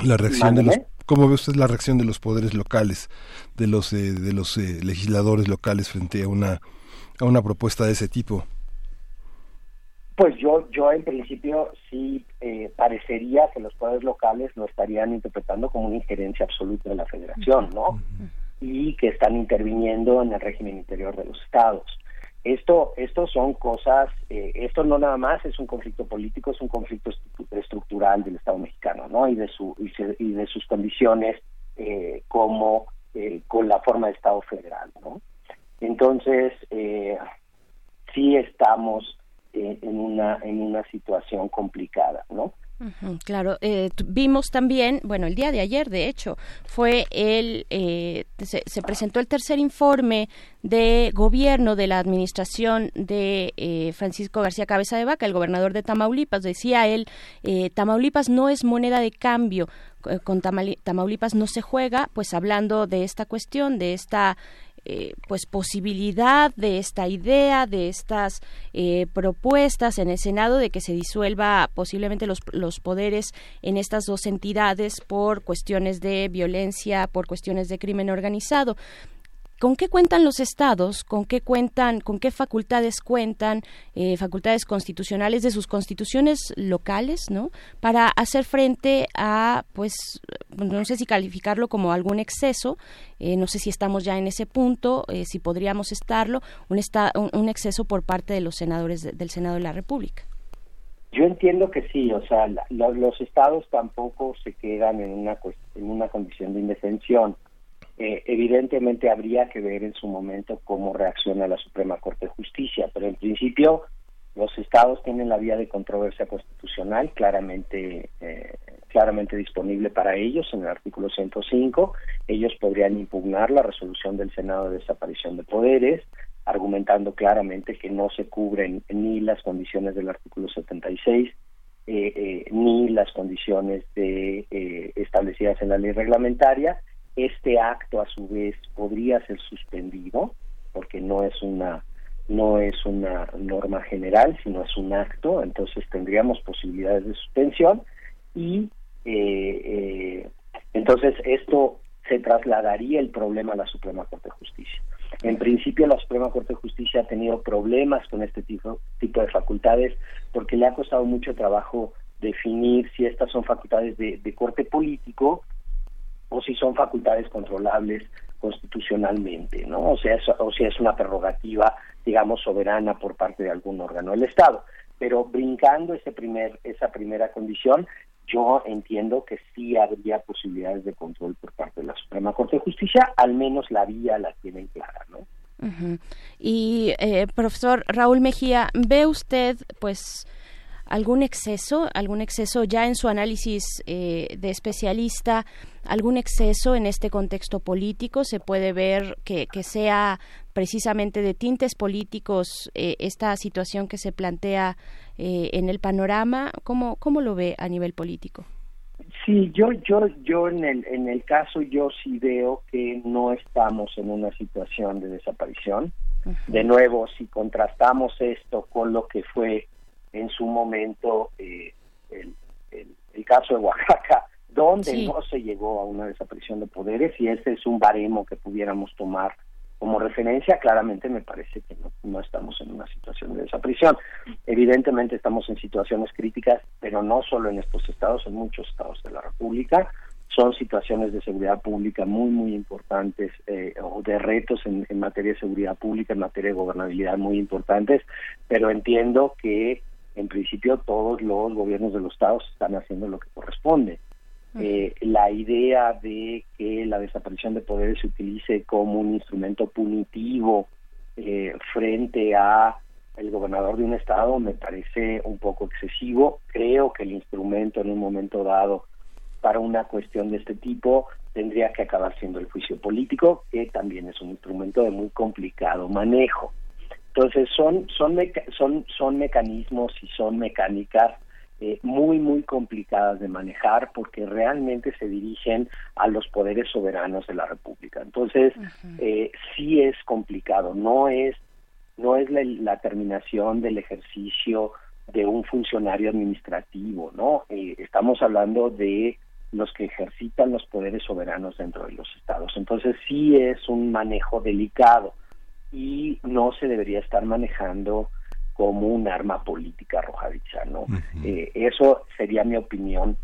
la reacción de los ¿Cómo ve usted la reacción de los poderes locales, de los eh, de los eh, legisladores locales frente a una a una propuesta de ese tipo? Pues yo yo en principio sí parecería que los poderes locales lo estarían interpretando como una injerencia absoluta de la Federación, ¿no? y que están interviniendo en el régimen interior de los estados. Esto, esto son cosas, eh, esto no nada más es un conflicto político, es un conflicto estructural del Estado mexicano, ¿no? Y de su y, de sus condiciones eh, como eh, con la forma de Estado federal, ¿no? Entonces, sí estamos en una en una situación complicada, ¿no? claro, eh, vimos también, bueno, el día de ayer, de hecho, fue el, eh, se, presentó el tercer informe de gobierno de la administración de eh, Francisco García Cabeza de Vaca, el gobernador de Tamaulipas. Decía él, Tamaulipas no es moneda de cambio, con Tamaulipas no se juega, pues hablando de esta cuestión, de esta eh, pues posibilidad de esta idea, de estas eh, propuestas en el Senado de que se disuelva posiblemente los, los poderes en estas dos entidades por cuestiones de violencia, por cuestiones de crimen organizado. ¿Con qué cuentan los estados? ¿Con qué cuentan? ¿Con qué facultades cuentan? Eh, facultades constitucionales de sus constituciones locales, ¿no? Para hacer frente a, pues, no sé si calificarlo como algún exceso, eh, no sé si estamos ya en ese punto, eh, si podríamos estarlo, un, exceso por parte de los senadores del Senado de la República. Yo entiendo que sí, o sea, los estados tampoco se quedan en una, en una condición de indefensión eh, evidentemente habría que ver en su momento cómo reacciona la Suprema Corte de Justicia, pero en principio los estados tienen la vía de controversia constitucional claramente eh, claramente disponible para ellos en el artículo 105. Ellos podrían impugnar la resolución del Senado de desaparición de poderes, argumentando claramente que no se cubren ni las condiciones del artículo 76 eh, ni las condiciones de, establecidas en la ley reglamentaria este acto a su vez podría ser suspendido porque no es una no es una norma general, sino es un acto, entonces tendríamos posibilidades de suspensión y eh, eh, entonces esto se trasladaría el problema a la Suprema Corte de Justicia. En principio la Suprema Corte de Justicia ha tenido problemas con este tipo, tipo de facultades porque le ha costado mucho trabajo definir si estas son facultades de corte político o si son facultades controlables constitucionalmente, ¿no? O sea, o si es una prerrogativa, digamos, soberana por parte de algún órgano del Estado. Pero brincando ese primer, esa primera condición, yo entiendo que sí habría posibilidades de control por parte de la Suprema Corte de Justicia, al menos la vía la tienen clara, ¿no? Y eh, profesor Raúl Mejía, ¿ve usted, pues, algún exceso, algún exceso ya en su análisis eh, de especialista, algún exceso en este contexto político, se puede ver que, que sea precisamente de tintes políticos eh, esta situación que se plantea eh, en el panorama, ¿cómo, ¿cómo lo ve a nivel político? Sí, yo, yo, yo en el, en el caso yo sí veo que no estamos en una situación de desaparición. De nuevo, si contrastamos esto con lo que fue en su momento eh, el, el, caso de Oaxaca, donde no se llegó a una desaparición de poderes y ese es un baremo que pudiéramos tomar como referencia, claramente me parece que no, no, estamos en una situación de desaparición. Evidentemente estamos en situaciones críticas, pero no solo en estos estados, en muchos estados de la República. Son situaciones de seguridad pública muy, muy importantes eh, o de retos en, en materia de seguridad pública, en materia de gobernabilidad muy importantes, pero entiendo que en principio todos los gobiernos de los estados están haciendo lo que corresponde. Eh, la, la idea de que la desaparición de poderes se utilice como un instrumento punitivo eh, frente a el gobernador de un estado me parece un poco excesivo. Creo que el instrumento en un momento dado para una cuestión de este tipo tendría que acabar siendo el juicio político, que también es un instrumento de muy complicado manejo. Entonces son son son son mecanismos y son mecánicas eh, muy muy complicadas de manejar porque realmente se dirigen a los poderes soberanos de la República. Entonces eh, sí es complicado, no es no es la, terminación del ejercicio de un funcionario administrativo, ¿no? Eh, estamos hablando de los que ejercitan los poderes soberanos dentro de los estados. Entonces sí es un manejo delicado y no se debería estar manejando como un arma política arrojadiza, ¿no? Eh, eso sería mi opinión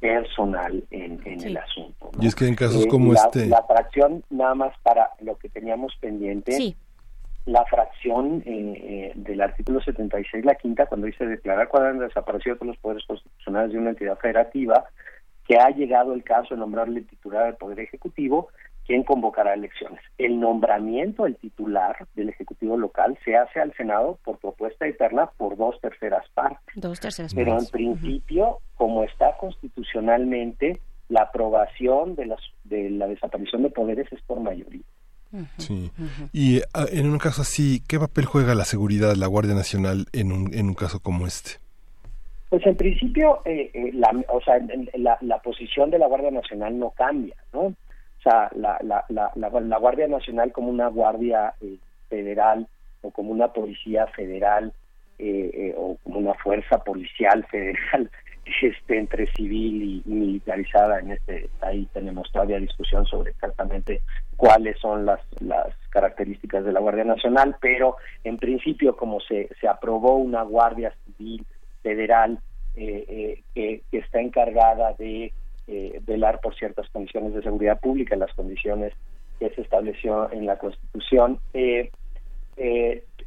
personal en, el asunto. Y es que en casos eh, como este... La fracción, nada más para lo que teníamos pendiente, sí la fracción eh, del artículo 76, la quinta, cuando dice declarar han desaparecido todos los poderes constitucionales de una entidad federativa, que ha llegado el caso de nombrarle titular del Poder Ejecutivo, quien convocará elecciones. El nombramiento del titular del Ejecutivo local se hace al Senado por propuesta eterna por dos terceras partes. Dos terceras Pero en principio, como está constitucionalmente, la aprobación de, las, de la desaparición de poderes es por mayoría. Sí. Y ah, en un caso así, ¿qué papel juega la seguridad, la Guardia Nacional en un, en un caso como este? Pues en principio, eh, eh, la, o sea, la, la, posición de la Guardia Nacional no cambia, ¿no? Sea, la, la, la, la Guardia Nacional como una guardia eh, federal o como una policía federal o como una fuerza policial federal este, entre civil y, militarizada. En este ahí tenemos todavía discusión sobre exactamente cuáles son las, las características de la Guardia Nacional, pero en principio como se, se aprobó una Guardia Civil federal eh, eh, que, está encargada de eh, velar por ciertas condiciones de seguridad pública, las condiciones que se estableció en la Constitución, eh,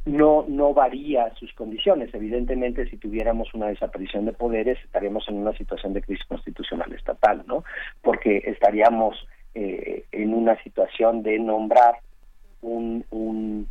no, no varía sus condiciones. Evidentemente, si tuviéramos una desaparición de poderes, estaríamos en una situación de crisis constitucional estatal, ¿no? Porque estaríamos eh, en una situación de nombrar un, un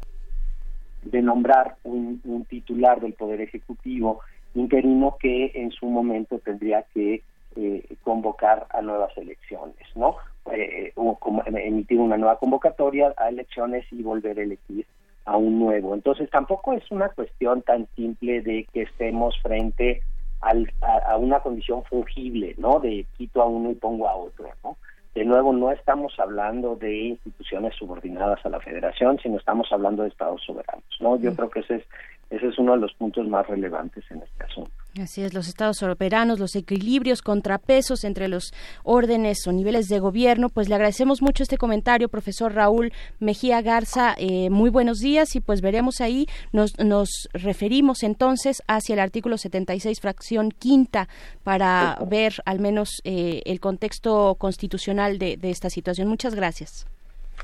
de nombrar un, titular del poder ejecutivo interino que en su momento tendría que eh, convocar a nuevas elecciones, ¿no? Eh, o emitir una nueva convocatoria a elecciones y volver a elegir a un nuevo. Entonces tampoco es una cuestión tan simple de que estemos frente al, a, una condición fungible, ¿no? De quito a uno y pongo a otro, ¿no? De nuevo, no estamos hablando de instituciones subordinadas a la federación, sino estamos hablando de estados soberanos, ¿no? Yo creo que ese es, ese es uno de los puntos más relevantes en este asunto. Así es, los estados soberanos, los equilibrios, contrapesos entre los órdenes o niveles de gobierno. Pues le agradecemos mucho este comentario, profesor Raúl Mejía Garza. Eh, muy buenos días y pues veremos ahí. Nos, nos referimos entonces hacia el artículo 76, fracción quinta, para ver al menos eh, el contexto constitucional de, de esta situación. Muchas gracias.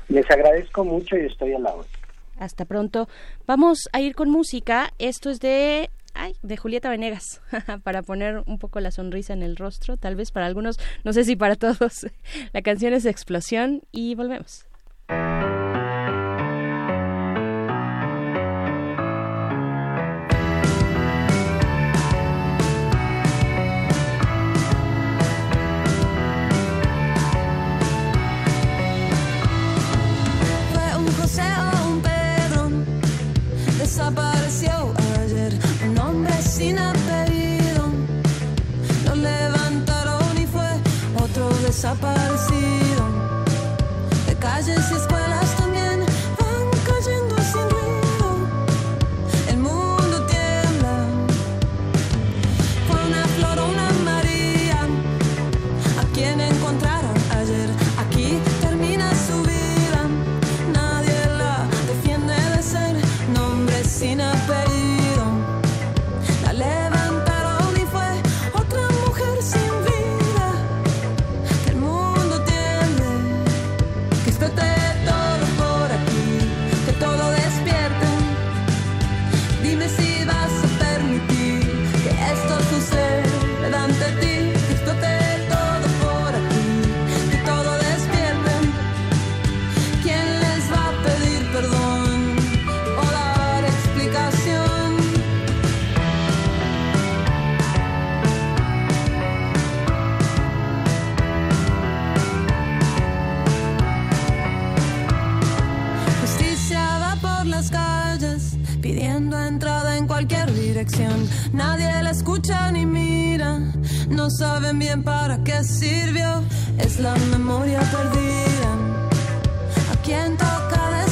Les agradezco mucho y estoy a la hora. Hasta pronto. Vamos a ir con música. Esto es de ay, de Julieta Venegas, para poner un poco la sonrisa en el rostro, tal vez para algunos, no sé si para todos. La canción es Explosión y volvemos. Otro Entrada en cualquier dirección. Nadie la escucha ni mira. No saben bien para qué sirvió. Es la memoria perdida. ¿A quién toca decir?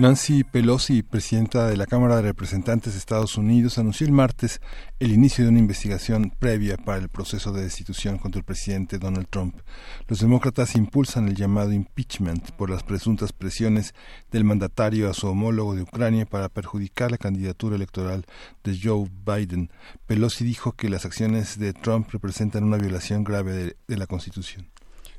Nancy Pelosi, presidenta de la Cámara de Representantes de Estados Unidos, anunció el martes el inicio de una investigación previa para el proceso de destitución contra el presidente Donald Trump. Los demócratas impulsan el llamado impeachment por las presuntas presiones del mandatario a su homólogo de Ucrania para perjudicar la candidatura electoral de Joe Biden. Pelosi dijo que las acciones de Trump representan una violación grave de, de la Constitución.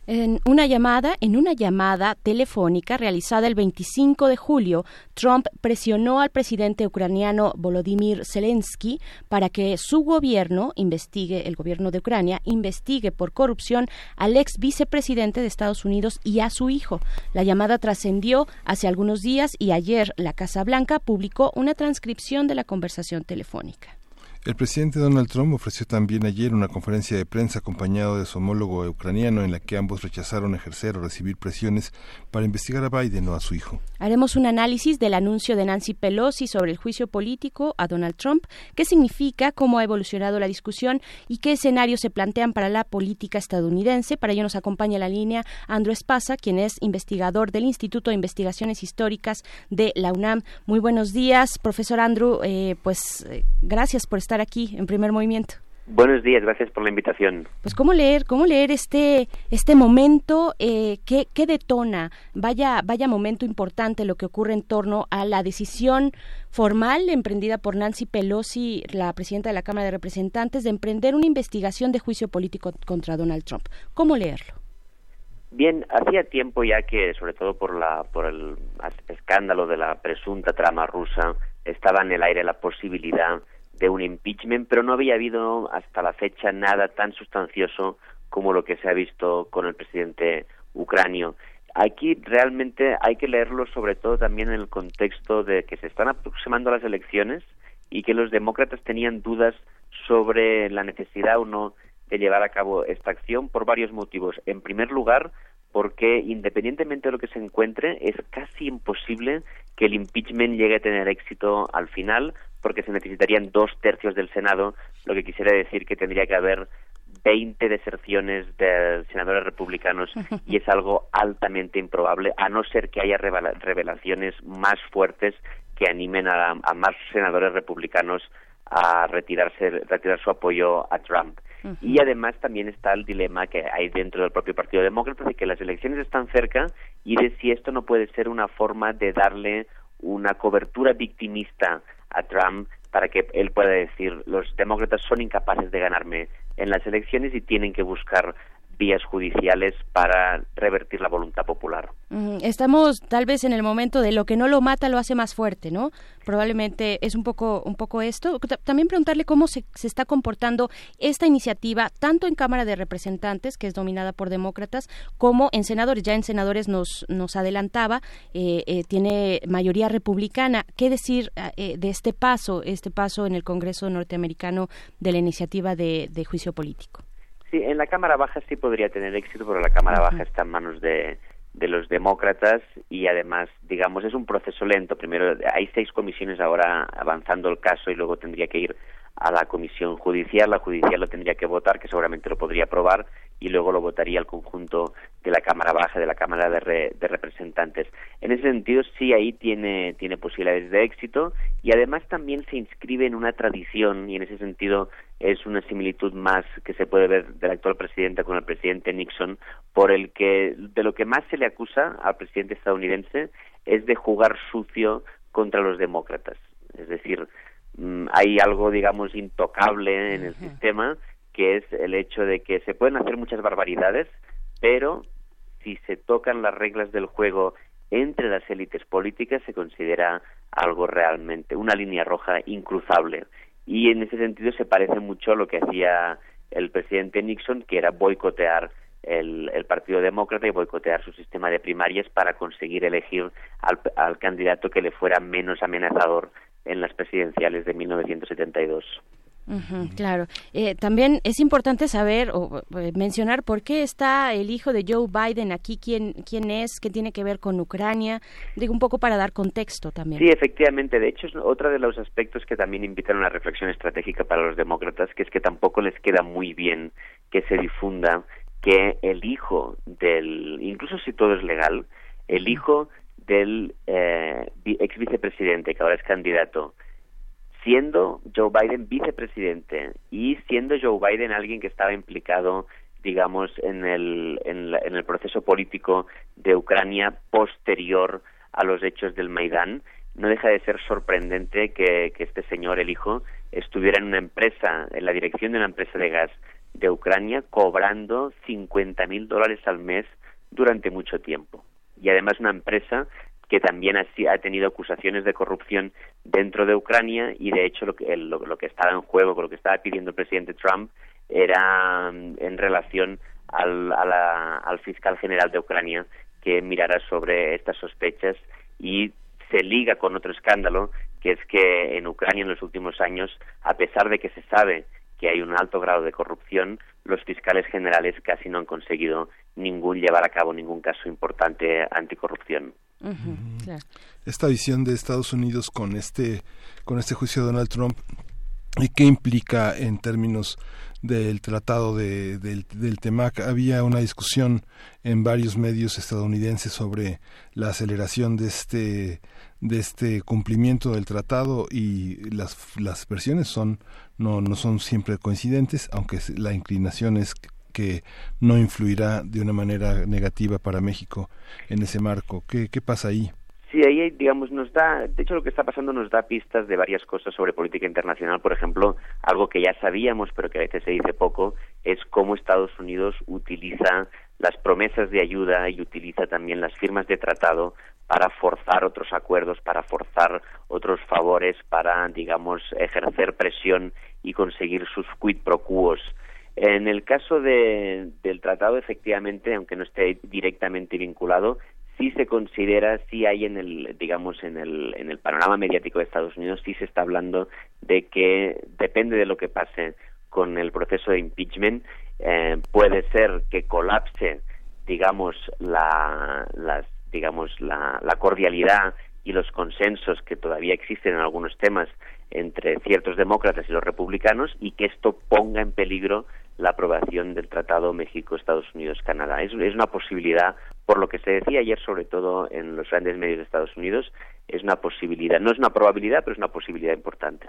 En una llamada, en una llamada telefónica realizada el 25 de julio, Trump presionó al presidente ucraniano Volodymyr Zelensky para que su gobierno investigue, el gobierno de Ucrania, investigue por corrupción al ex vicepresidente de Estados Unidos y a su hijo. La llamada trascendió hace algunos días y ayer la Casa Blanca publicó una transcripción de la conversación telefónica. El presidente Donald Trump ofreció también ayer una conferencia de prensa acompañado de su homólogo ucraniano en la que ambos rechazaron ejercer o recibir presiones para investigar a Biden o a su hijo. Haremos un análisis del anuncio de Nancy Pelosi sobre el juicio político a Donald Trump, qué significa, cómo ha evolucionado la discusión y qué escenarios se plantean para la política estadounidense. Para ello nos acompaña la línea Andrew Espasa, quien es investigador del Instituto de Investigaciones Históricas de la UNAM. Muy buenos días, profesor Andrew. Eh, pues eh, gracias por estar estar aquí en primer movimiento. Buenos días, gracias por la invitación. Pues cómo leer, cómo leer este este momento, eh, ¿qué, ¿qué, detona, vaya vaya momento importante lo que ocurre en torno a la decisión formal emprendida por Nancy Pelosi, la presidenta de la Cámara de Representantes, de emprender una investigación de juicio político contra Donald Trump. ¿Cómo leerlo? Bien, hacía tiempo ya que, sobre todo por la por el escándalo de la presunta trama rusa, estaba en el aire la posibilidad de un impeachment, pero no había habido hasta la fecha nada tan sustancioso como lo que se ha visto con el presidente ucranio. Aquí realmente hay que leerlo sobre todo también en el contexto de que se están aproximando las elecciones y que los demócratas tenían dudas sobre la necesidad o no de llevar a cabo esta acción por varios motivos. En primer lugar, porque independientemente de lo que se encuentre, es casi imposible que el impeachment llegue a tener éxito al final, porque se necesitarían dos tercios del Senado, lo que quisiera decir que tendría que haber 20 deserciones de senadores republicanos y es algo altamente improbable, a no ser que haya revelaciones más fuertes que animen a, más senadores republicanos a retirarse, retirar su apoyo a Trump. Y además también está el dilema que hay dentro del propio Partido Demócrata de que las elecciones están cerca y de si esto no puede ser una forma de darle una cobertura victimista a Trump para que él pueda decir los demócratas son incapaces de ganarme en las elecciones y tienen que buscar vías judiciales para revertir la voluntad popular. Estamos tal vez en el momento de lo que no lo mata lo hace más fuerte, ¿no? Probablemente es un poco un poco esto. También preguntarle cómo se, se está comportando esta iniciativa tanto en Cámara de Representantes, que es dominada por demócratas, como en senadores. Ya en senadores nos nos adelantaba, eh, eh, tiene mayoría republicana. ¿Qué decir eh, de este paso, este paso en el Congreso norteamericano de la iniciativa de juicio político? Sí, en la Cámara Baja sí podría tener éxito, pero la Cámara Baja está en manos de, de los demócratas y además, digamos, es un proceso lento. Primero, hay seis comisiones ahora avanzando el caso y luego tendría que ir a la comisión judicial. La judicial lo tendría que votar, que seguramente lo podría aprobar, y luego lo votaría el conjunto de la Cámara Baja, de la Cámara de, de Representantes. En ese sentido, sí, ahí tiene, tiene posibilidades de éxito y además también se inscribe en una tradición y en ese sentido es una similitud más que se puede ver del actual presidente con el presidente Nixon, por el que de lo que más se le acusa al presidente estadounidense es de jugar sucio contra los demócratas. Es decir, hay algo, digamos, intocable en el sistema, que es el hecho de que se pueden hacer muchas barbaridades, pero si se tocan las reglas del juego entre las élites políticas se considera algo realmente, una línea roja incruzable. Y en ese sentido se parece mucho a lo que hacía el presidente Nixon, que era boicotear el, Partido Demócrata y boicotear su sistema de primarias para conseguir elegir al, al candidato que le fuera menos amenazador en las presidenciales de 1972 claro. Eh, también es importante saber o eh, mencionar por qué está el hijo de Joe Biden aquí, quién, quién es, qué tiene que ver con Ucrania, digo un poco para dar contexto también. Sí, efectivamente. De hecho, es otro de los aspectos que también invitan a una reflexión estratégica para los demócratas, que es que tampoco les queda muy bien que se difunda que el hijo del, incluso si todo es legal, el hijo del eh, ex vicepresidente, que ahora es candidato, siendo Joe Biden vicepresidente y siendo Joe Biden alguien que estaba implicado digamos en el, en, el proceso político de Ucrania posterior a los hechos del Maidán no deja de ser sorprendente que, que este señor el hijo estuviera en una empresa en la dirección de una empresa de gas de Ucrania cobrando 50 mil dólares al mes durante mucho tiempo y además una empresa que también ha, tenido acusaciones de corrupción dentro de Ucrania y de hecho lo que, lo, que estaba en juego, lo que estaba pidiendo el presidente Trump era mm, en relación al, al fiscal general de Ucrania que mirara sobre estas sospechas y se liga con otro escándalo que es que en Ucrania en los últimos años, a pesar de que se sabe que hay un alto grado de corrupción, los fiscales generales casi no han conseguido ningún llevar a cabo ningún caso importante anticorrupción. Esta visión de Estados Unidos con este, con este juicio de Donald Trump y qué implica en términos del tratado de, del, del TEMAC. Había una discusión en varios medios estadounidenses sobre la aceleración de este de este cumplimiento del tratado y las, las versiones son no, no son siempre coincidentes, aunque la inclinación es que no influirá de una manera negativa para México en ese marco. ¿Qué, qué pasa ahí? Sí, ahí, digamos, nos da, de hecho lo que está pasando nos da pistas de varias cosas sobre política internacional. Por ejemplo, algo que ya sabíamos, pero que a veces se dice poco, es cómo Estados Unidos utiliza las promesas de ayuda y utiliza también las firmas de tratado para forzar otros acuerdos, para forzar otros favores, para, digamos, ejercer presión y conseguir sus quid pro quos. En el caso del tratado, efectivamente, aunque no esté directamente vinculado, sí se considera, sí hay en el, digamos, en el, en el panorama mediático de Estados Unidos, sí se está hablando de que depende de lo que pase con el proceso de impeachment, eh, puede ser que colapse, digamos, la, las, digamos, la, la cordialidad y los consensos que todavía existen en algunos temas entre ciertos demócratas y los republicanos y que esto ponga en peligro la aprobación del Tratado México-Estados Unidos-Canadá. Es, es, una posibilidad, por lo que se decía ayer, sobre todo en los grandes medios de Estados Unidos, es una posibilidad. No es una probabilidad, pero es una posibilidad importante.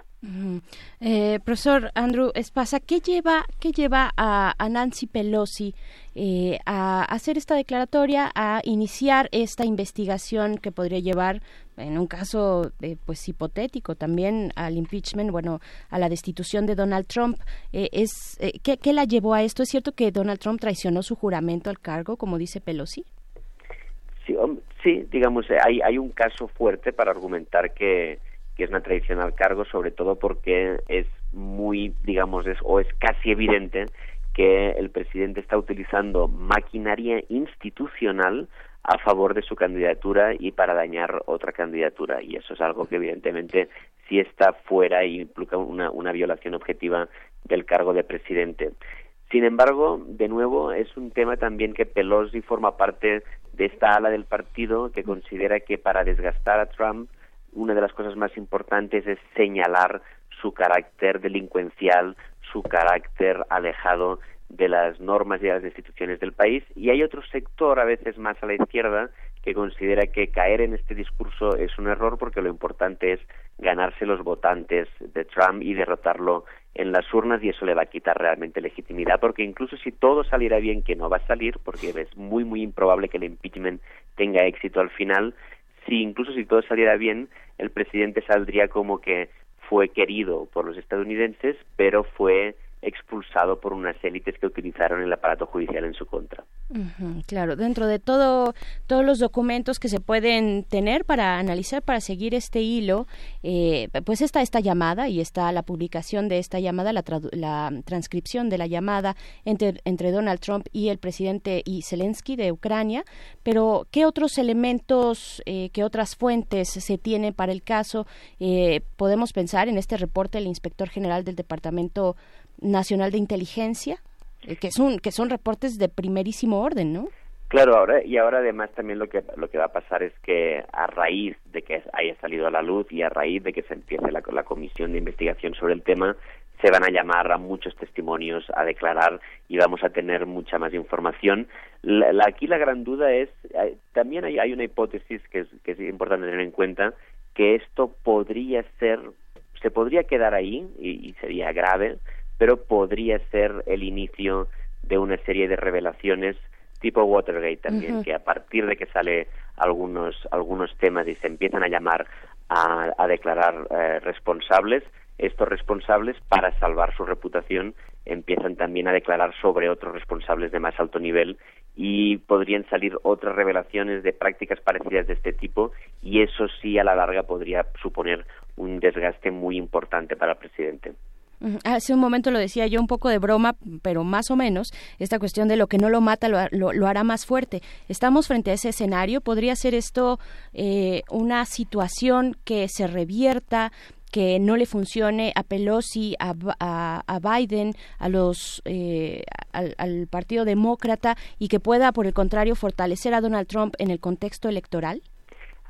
eh, profesor Andrew Espasa, ¿qué lleva, qué lleva a, a Nancy Pelosi eh, a hacer esta declaratoria, a iniciar esta investigación que podría llevar, en un caso eh, pues hipotético, también al impeachment, bueno, a la destitución de Donald Trump? Eh, es eh, ¿qué, ¿Qué la llevó a esto? ¿Es cierto que Donald Trump traicionó su juramento al cargo, como dice Pelosi? Sí, sí digamos, hay, hay un caso fuerte para argumentar que, que es una traición al cargo, sobre todo porque es muy, digamos, es, o es casi evidente que el presidente está utilizando maquinaria institucional a favor de su candidatura y para dañar otra candidatura. Y eso es algo que evidentemente sí está fuera y implica una, una violación objetiva del cargo de presidente. Sin embargo, de nuevo, es un tema también que Pelosi forma parte de esta ala del partido que considera que para desgastar a Trump una de las cosas más importantes es señalar su carácter delincuencial, su carácter alejado de las normas y de las instituciones del país. Y hay otro sector a veces más a la izquierda que considera que caer en este discurso es un error porque lo importante es ganarse los votantes de Trump y derrotarlo en las urnas y eso le va a quitar realmente legitimidad porque incluso si todo saliera bien que no va a salir porque es muy muy improbable que el impeachment tenga éxito al final si incluso si todo saliera bien el presidente saldría como que fue querido por los estadounidenses pero fue expulsado por unas élites que utilizaron el aparato judicial en su contra. claro, dentro de todo todos los documentos que se pueden tener para analizar, para seguir este hilo, eh, pues está esta llamada y está la publicación de esta llamada, la, transcripción de la llamada entre, entre Donald Trump y el presidente y Zelensky de Ucrania. Pero qué otros elementos, eh, qué otras fuentes se tienen para el caso? Eh, podemos pensar en este reporte del inspector general del departamento Nacional de Inteligencia, eh, que, son, que son reportes de primerísimo orden, ¿no? Claro, ahora y ahora además también lo que lo que va a pasar es que a raíz de que haya salido a la luz y a raíz de que se empiece la, comisión de investigación sobre el tema, se van a llamar a muchos testimonios a declarar y vamos a tener mucha más información. La, aquí la gran duda es, eh, también hay, hay una hipótesis que es, que es importante tener en cuenta, que esto podría ser, se podría quedar ahí y sería grave, pero podría ser el inicio de una serie de revelaciones tipo Watergate también, que a partir de que sale algunos algunos temas y se empiezan a llamar a, declarar eh, responsables, estos responsables, para salvar su reputación, empiezan también a declarar sobre otros responsables de más alto nivel y podrían salir otras revelaciones de prácticas parecidas de este tipo y eso sí a la larga podría suponer un desgaste muy importante para el presidente. Hace un momento lo decía yo un poco de broma, pero más o menos, esta cuestión de lo que no lo mata lo, hará más fuerte. Estamos frente a ese escenario. ¿Podría ser esto eh, una situación que se revierta? que no le funcione a Pelosi, a, Biden, a los, eh, al, Partido Demócrata y que pueda, por el contrario, fortalecer a Donald Trump en el contexto electoral?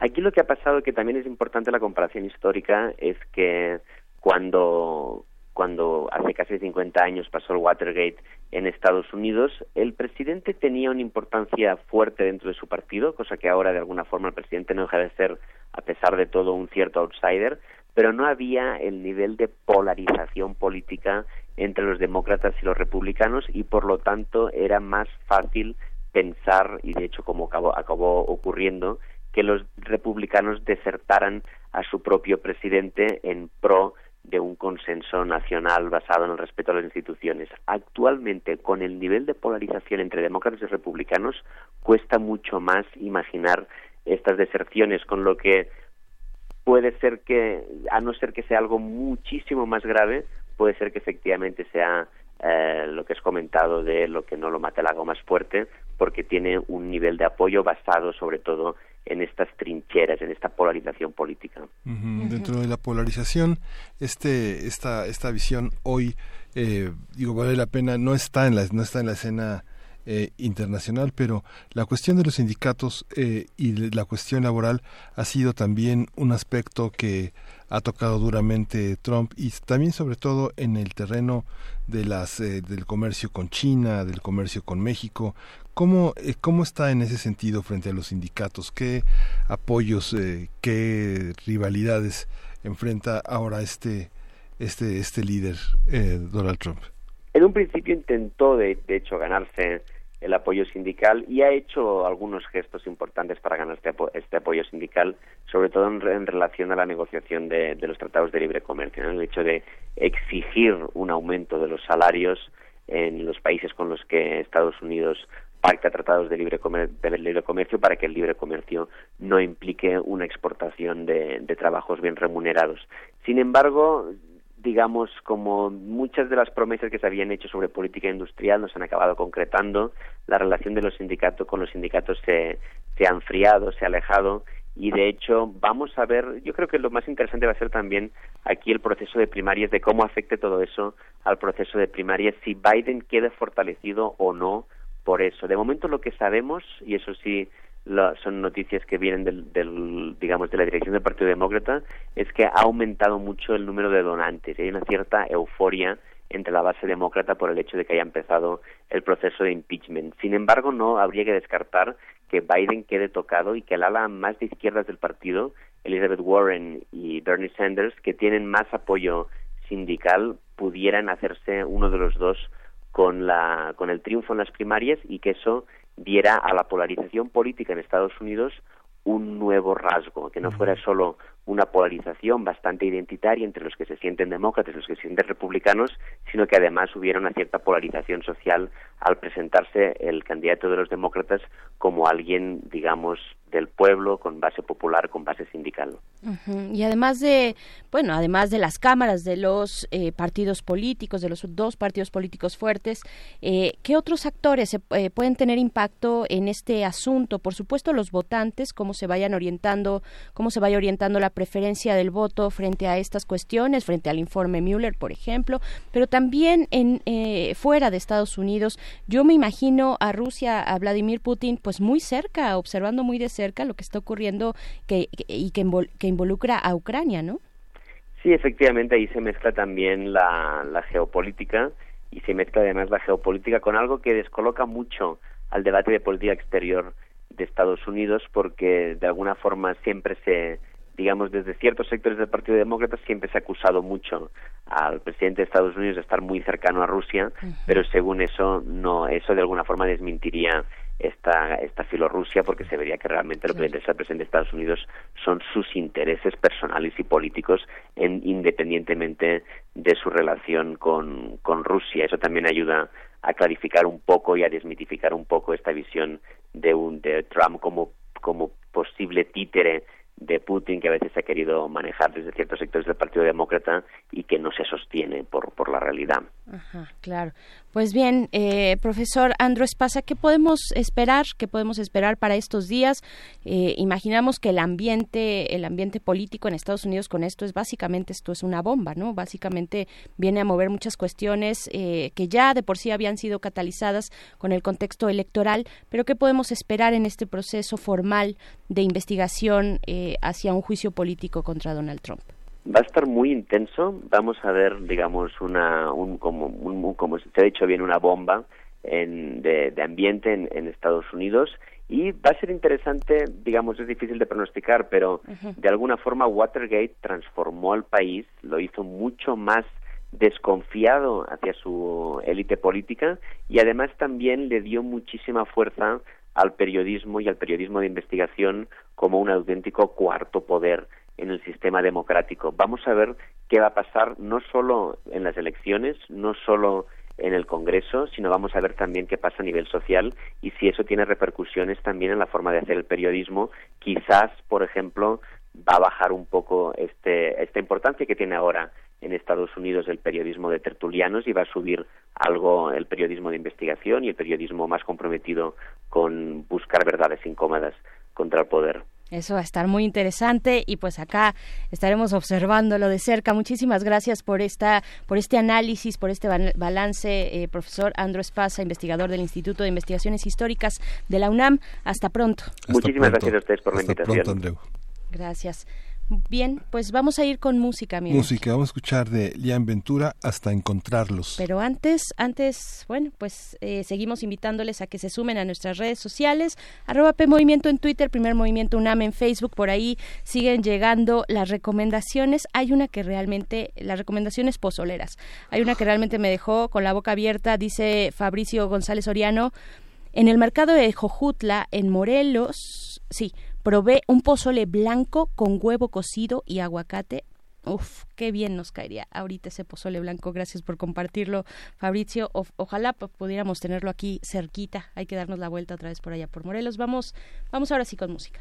Aquí lo que ha pasado, que también es importante la comparación histórica, es que cuando cuando hace casi 50 años pasó el Watergate en Estados Unidos, el presidente tenía una importancia fuerte dentro de su partido, cosa que ahora de alguna forma el presidente no deja de ser, a pesar de todo, un cierto outsider, pero no había el nivel de polarización política entre los demócratas y los republicanos y por lo tanto era más fácil pensar, y de hecho como acabó, acabó ocurriendo, que los republicanos desertaran a su propio presidente en pro de un consenso nacional basado en el respeto a las instituciones. Actualmente, con el nivel de polarización entre demócratas y republicanos, cuesta mucho más imaginar estas deserciones, con lo que puede ser que, a no ser que sea algo muchísimo más grave, puede ser que efectivamente sea eh, lo que es comentado de lo que no lo mata el algo más fuerte, porque tiene un nivel de apoyo basado sobre todo en estas trincheras, en esta polarización política. Dentro de la polarización, este, esta, esta visión hoy, eh, digo, vale la pena, no está en la, no está en la escena eh, internacional, pero la cuestión de los sindicatos eh, y la cuestión laboral ha sido también un aspecto que ha tocado duramente Trump y también sobre todo en el terreno de las eh, del comercio con China, del comercio con México. ¿Cómo, eh, ¿Cómo está en ese sentido frente a los sindicatos? ¿Qué apoyos, eh, qué rivalidades enfrenta ahora este, este, este líder, Donald Trump? En un principio intentó, de, de hecho, ganarse el apoyo sindical y ha hecho algunos gestos importantes para ganar este, este apoyo sindical, sobre todo en, relación a la negociación de, los tratados de libre comercio, el hecho de exigir un aumento de los salarios en los países con los que Estados Unidos pacta tratados de libre, de libre comercio para que el libre comercio no implique una exportación de trabajos bien remunerados. Sin embargo, digamos, como muchas de las promesas que se habían hecho sobre política industrial no se han acabado concretando, la relación de los sindicatos con los sindicatos se, se ha enfriado, se ha alejado y de hecho vamos a ver, yo creo que lo más interesante va a ser también aquí el proceso de primarias, de cómo afecte todo eso al proceso de primarias, si Biden queda fortalecido o no por eso. De momento lo que sabemos, y eso sí son noticias que vienen del, digamos de la dirección del Partido Demócrata es que ha aumentado mucho el número de donantes hay una cierta euforia entre la base demócrata por el hecho de que haya empezado el proceso de impeachment. Sin embargo, no habría que descartar que Biden quede tocado y que el ala más de izquierdas del partido, Elizabeth Warren y Bernie Sanders, que tienen más apoyo sindical, pudieran hacerse uno de los dos con, la, con el triunfo en las primarias y que eso diera a la polarización política en Estados Unidos un nuevo rasgo, que no fuera solo una polarización bastante identitaria entre los que se sienten demócratas y los que se sienten republicanos, sino que además hubiera una cierta polarización social al presentarse el candidato de los demócratas como alguien, digamos, del pueblo, con base popular, con base sindical. Y además de, bueno, además de las cámaras de los eh, partidos políticos, de los dos partidos políticos fuertes, eh, ¿qué otros actores eh, pueden tener impacto en este asunto? Por supuesto, los votantes, cómo se vayan orientando, cómo se vaya orientando la preferencia del voto frente a estas cuestiones, frente al informe Mueller, por ejemplo, pero también en fuera de Estados Unidos. Yo me imagino a Rusia, a Vladimir Putin, pues muy cerca, observando muy de cerca cerca lo que está ocurriendo que, y que, que involucra a Ucrania, ¿no? Sí, efectivamente, ahí se mezcla también la, la geopolítica y se mezcla además la geopolítica con algo que descoloca mucho al debate de política exterior de Estados Unidos porque de alguna forma siempre se digamos, desde ciertos sectores del Partido Demócrata siempre se ha acusado mucho al presidente de Estados Unidos de estar muy cercano a Rusia, pero según eso, no, eso de alguna forma desmentiría esta, esta filorrusia porque se vería que realmente lo que le interesa al presidente de Estados Unidos son sus intereses personales y políticos en, independientemente de su relación con, con Rusia. Eso también ayuda a clarificar un poco y a desmitificar un poco esta visión de, un, de Trump como, como posible títere de Putin que a veces ha querido manejar desde ciertos sectores del Partido Demócrata y que no se sostiene por, por la realidad. Ajá, claro. Pues bien, eh, profesor Andrés Pasa, ¿qué podemos esperar? ¿Qué podemos esperar para estos días? Eh, imaginamos que el ambiente, el ambiente político en Estados Unidos con esto es básicamente esto es una bomba, ¿no? Básicamente viene a mover muchas cuestiones eh, que ya de por sí habían sido catalizadas con el contexto electoral, pero ¿qué podemos esperar en este proceso formal de investigación hacia un juicio político contra Donald Trump? Va a estar muy intenso. Vamos a ver, digamos, una, un, como, un, como se ha dicho bien, una bomba en, de, ambiente en, Estados Unidos. Y va a ser interesante, digamos, es difícil de pronosticar, pero de alguna forma Watergate transformó al país, lo hizo mucho más desconfiado hacia su élite política y además también le dio muchísima fuerza al periodismo y al periodismo de investigación como un auténtico cuarto poder en el sistema democrático. Vamos a ver qué va a pasar no solo en las elecciones, no solo en el Congreso, sino vamos a ver también qué pasa a nivel social y si eso tiene repercusiones también en la forma de hacer el periodismo. Quizás, por ejemplo, va a bajar un poco este, esta importancia que tiene ahora en Estados Unidos el periodismo de tertulianos y va a subir algo el periodismo de investigación y el periodismo más comprometido con buscar verdades incómodas contra el poder. Eso va a estar muy interesante y pues acá estaremos observándolo de cerca. Muchísimas gracias por esta, por este análisis, por este balance, eh, profesor Andrés Pasa, investigador del Instituto de Investigaciones Históricas de la UNAM. Hasta pronto. Muchísimas gracias a ustedes por la invitación. Gracias. Bien, pues vamos a ir con música, amigos. Música, vamos a escuchar de Lian Ventura hasta encontrarlos. Pero antes, antes, bueno, pues eh, seguimos invitándoles a que se sumen a nuestras redes sociales, arroba P Movimiento en Twitter, Primer Movimiento UNAM en Facebook, por ahí siguen llegando las recomendaciones. Hay una que realmente, las recomendaciones pozoleras, hay una que realmente me dejó con la boca abierta, dice Fabricio González Oriano, en el mercado de Jojutla, en Morelos, sí, Probé un pozole blanco con huevo cocido y aguacate. Uf, qué bien nos caería ahorita ese pozole blanco. Gracias por compartirlo, Fabricio. ojalá pudiéramos tenerlo aquí cerquita. Hay que darnos la vuelta otra vez por allá por Morelos. Vamos, vamos ahora sí con música.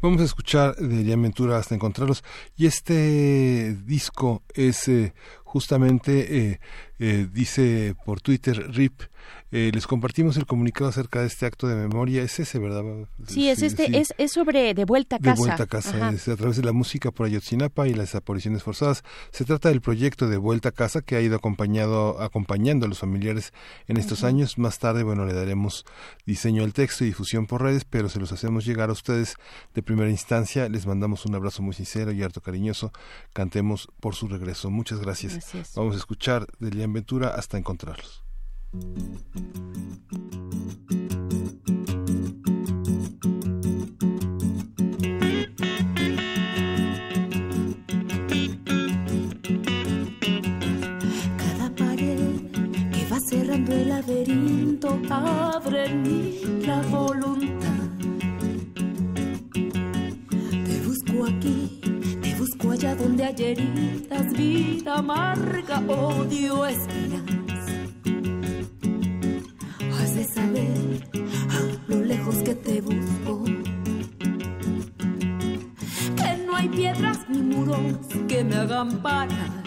Vamos a escuchar de Ventura hasta encontrarlos. Y este disco es eh, justamente eh, Eh, dice por Twitter, RIP, eh, les compartimos el comunicado acerca de este acto de memoria. Es ese, ¿verdad? Sí, es este, Es, es sobre De Vuelta a Casa. De Vuelta a Casa, es a través de la música por Ayotzinapa y las apariciones forzadas. Se trata del proyecto de Vuelta a Casa que ha ido acompañado, acompañando a los familiares en estos años. Más tarde, bueno, le daremos diseño al texto y difusión por redes, pero se los hacemos llegar a ustedes de primera instancia. Les mandamos un abrazo muy sincero y harto cariñoso. Cantemos por su regreso. Muchas gracias. Vamos a escuchar de Lian Hasta encontrarlos. Cada pared que va cerrando el laberinto abre en mí la voluntad. Te busco aquí, busco allá donde hay heridas, vida amarga, odio, esperanza de saber lo lejos que te busco. Que no hay piedras ni muros que me hagan parar.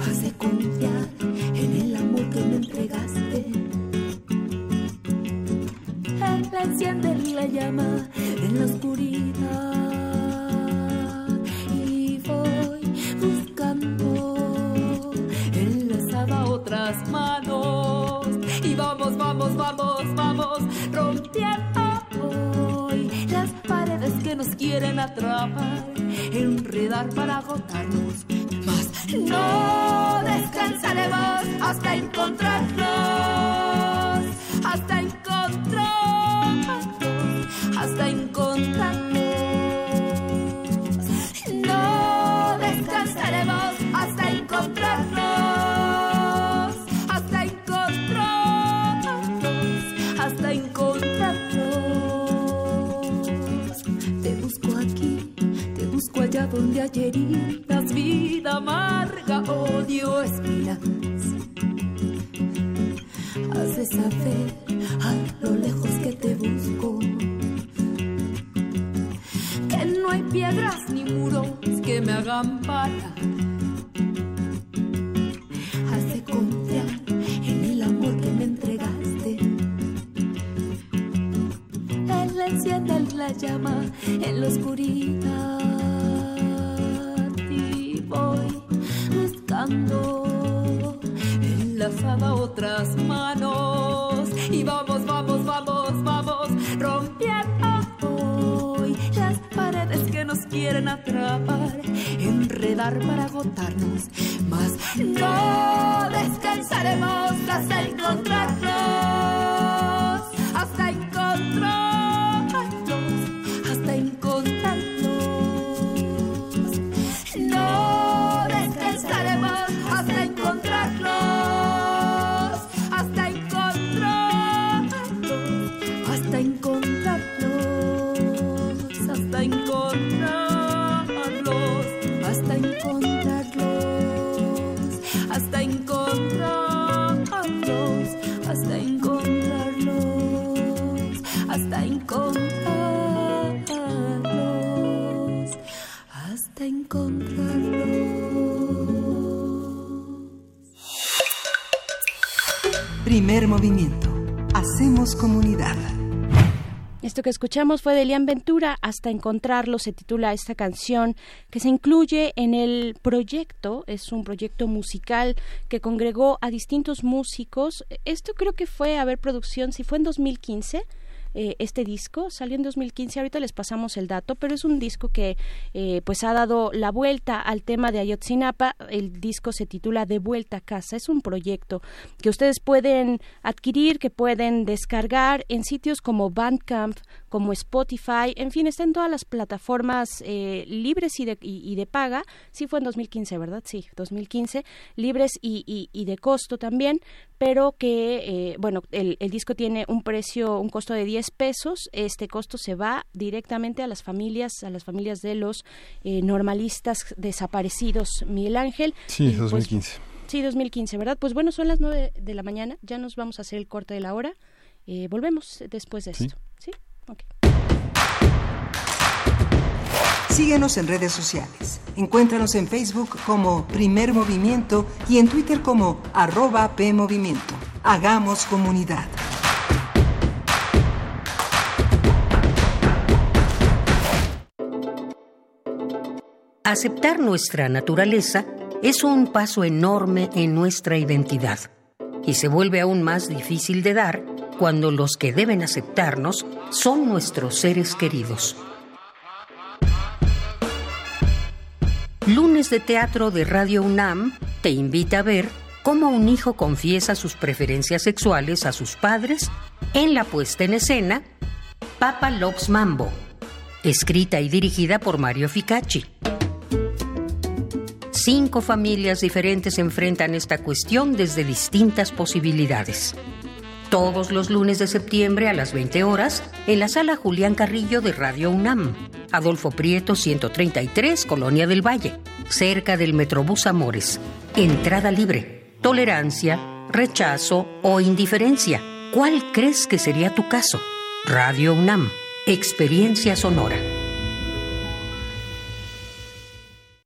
Has de confiar Él enciende la llama en la oscuridad. Y voy buscando enlazada otras manos. Y vamos, vamos, vamos, vamos, rompiendo hoy las paredes que nos quieren atrapar, enredar para agotarnos. Mas no descansaremos hasta encontrarnos, hasta encontrarnos, hasta encontrarnos. No descansaremos hasta encontrarnos, hasta encontrarnos, hasta encontrarnos. Te busco aquí, te busco allá donde hay heridas, vida amarga, odio, esperanza. Has de saber a lo lejos que te busco no hay piedras ni muros que me hagan parar. Has de confiar en el amor que me entregaste. Él enciende la llama en la oscuridad y voy buscando enlazada otras manos y vamos, vamos, vamos, vamos rompiendo nos quieren atrapar, enredar para agotarnos, mas no descansaremos hasta encontrarnos, Movimiento. Hacemos comunidad. Esto que escuchamos fue de Elian Ventura, hasta encontrarlo se titula esta canción que se incluye en el proyecto, es un proyecto musical que congregó a distintos músicos. Esto creo que fue, a ver, producción, si fue en 2015. Eh, este disco. Salió en 2015 ahorita les pasamos el dato pero es un disco que eh, pues ha dado la vuelta al tema de Ayotzinapa. El disco se titula De vuelta a casa. Es un proyecto que ustedes pueden adquirir que pueden descargar en sitios como Bandcamp como Spotify, en fin, está en todas las plataformas eh, libres y de, y, de paga. Sí fue en 2015, ¿verdad? Sí, 2015, libres y, y, y de costo también, pero que, eh, bueno, el, el, disco tiene un precio, un costo de 10 pesos. Este costo se va directamente a las familias, a las familias de los eh, normalistas desaparecidos. Miguel Ángel. Sí, y, 2015. Pues, sí, 2015, ¿verdad? Pues bueno, son las 9 de la mañana, ya nos vamos a hacer el corte de la hora. Eh, volvemos después de esto. ¿Sí? Si Síguenos en redes sociales. Encuéntranos en Facebook como Primer Movimiento y en Twitter como arroba PMovimiento. Hagamos comunidad. Aceptar nuestra naturaleza es un paso enorme en nuestra identidad y se vuelve aún más difícil de dar cuando los que deben aceptarnos son nuestros seres queridos. Lunes de Teatro de Radio UNAM te invita a ver cómo un hijo confiesa sus preferencias sexuales a sus padres en la puesta en escena Papa Loves Mambo, escrita y dirigida por Mario Ficacci. Cinco familias diferentes enfrentan esta cuestión desde distintas posibilidades. Todos los lunes de septiembre a las 20 horas en la sala Julián Carrillo de Radio UNAM, Adolfo Prieto 133, Colonia del Valle, cerca del Metrobús Amores. Entrada libre, tolerancia, rechazo o indiferencia. ¿Cuál crees que sería tu caso? Radio UNAM, experiencia sonora.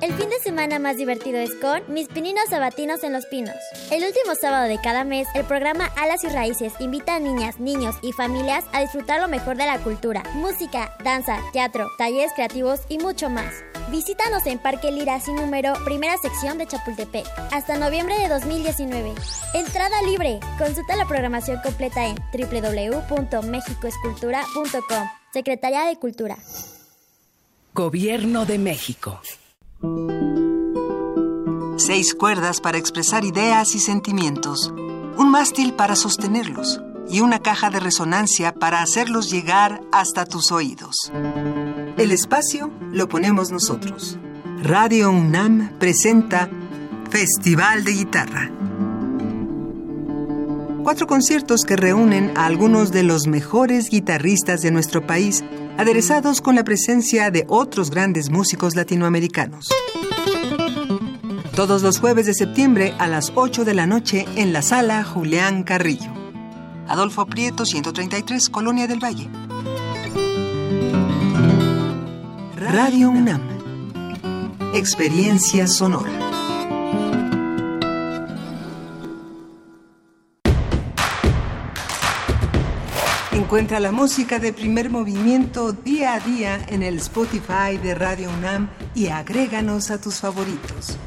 El fin de semana más divertido es con Mis Pininos Sabatinos en los Pinos. El último sábado de cada mes, el programa Alas y Raíces invita a niñas, niños y familias a disfrutar lo mejor de la cultura, música, danza, teatro, talleres creativos y mucho más. Visítanos en Parque Lira sin número, primera sección de Chapultepec, hasta noviembre de 2019. Entrada libre. Consulta la programación completa en www.mexicoescultura.com. Secretaría de Cultura. Gobierno de México. Seis cuerdas para expresar ideas y sentimientos. Un mástil para sostenerlos. Y una caja de resonancia para hacerlos llegar hasta tus oídos. El espacio lo ponemos nosotros. Radio UNAM presenta Festival de Guitarra. Cuatro conciertos que reúnen a algunos de los mejores guitarristas de nuestro país, aderezados con la presencia de otros grandes músicos latinoamericanos. Todos los jueves de septiembre a las 8 de la noche en la sala Julián Carrillo. Adolfo Prieto, 133, Colonia del Valle. Radio UNAM. Experiencia sonora. Encuentra la música de primer movimiento día a día en el Spotify de Radio UNAM y agréganos a tus favoritos.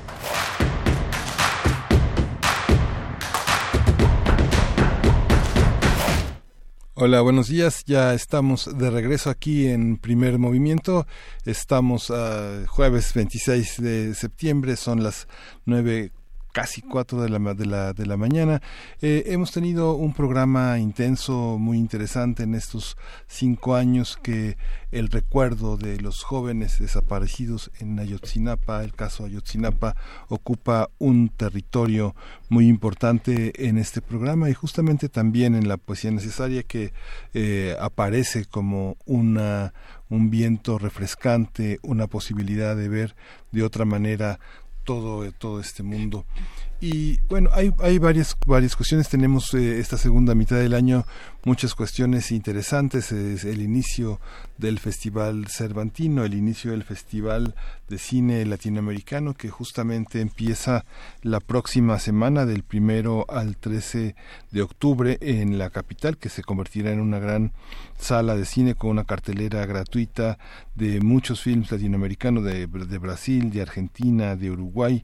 Hola, buenos días. Ya estamos de regreso aquí en Primer Movimiento. Estamos a jueves 26 de septiembre, son las nueve casi cuatro de la, de la, de la mañana. Eh, hemos tenido un programa intenso, muy interesante en estos cinco años que el recuerdo de los jóvenes desaparecidos en Ayotzinapa, el caso Ayotzinapa, ocupa un territorio muy importante en este programa y justamente también en la poesía necesaria que eh, aparece como una un viento refrescante, una posibilidad de ver de otra manera todo, todo este mundo. Y bueno, hay, hay varias, varias cuestiones. Tenemos eh, esta segunda mitad del año muchas cuestiones interesantes. Es el inicio del Festival Cervantino, el inicio del Festival de Cine Latinoamericano, que justamente empieza la próxima semana, del primero al 13 de octubre, en la capital, que se convertirá en una gran sala de cine con una cartelera gratuita de muchos films latinoamericanos de, de Brasil, de Argentina, de Uruguay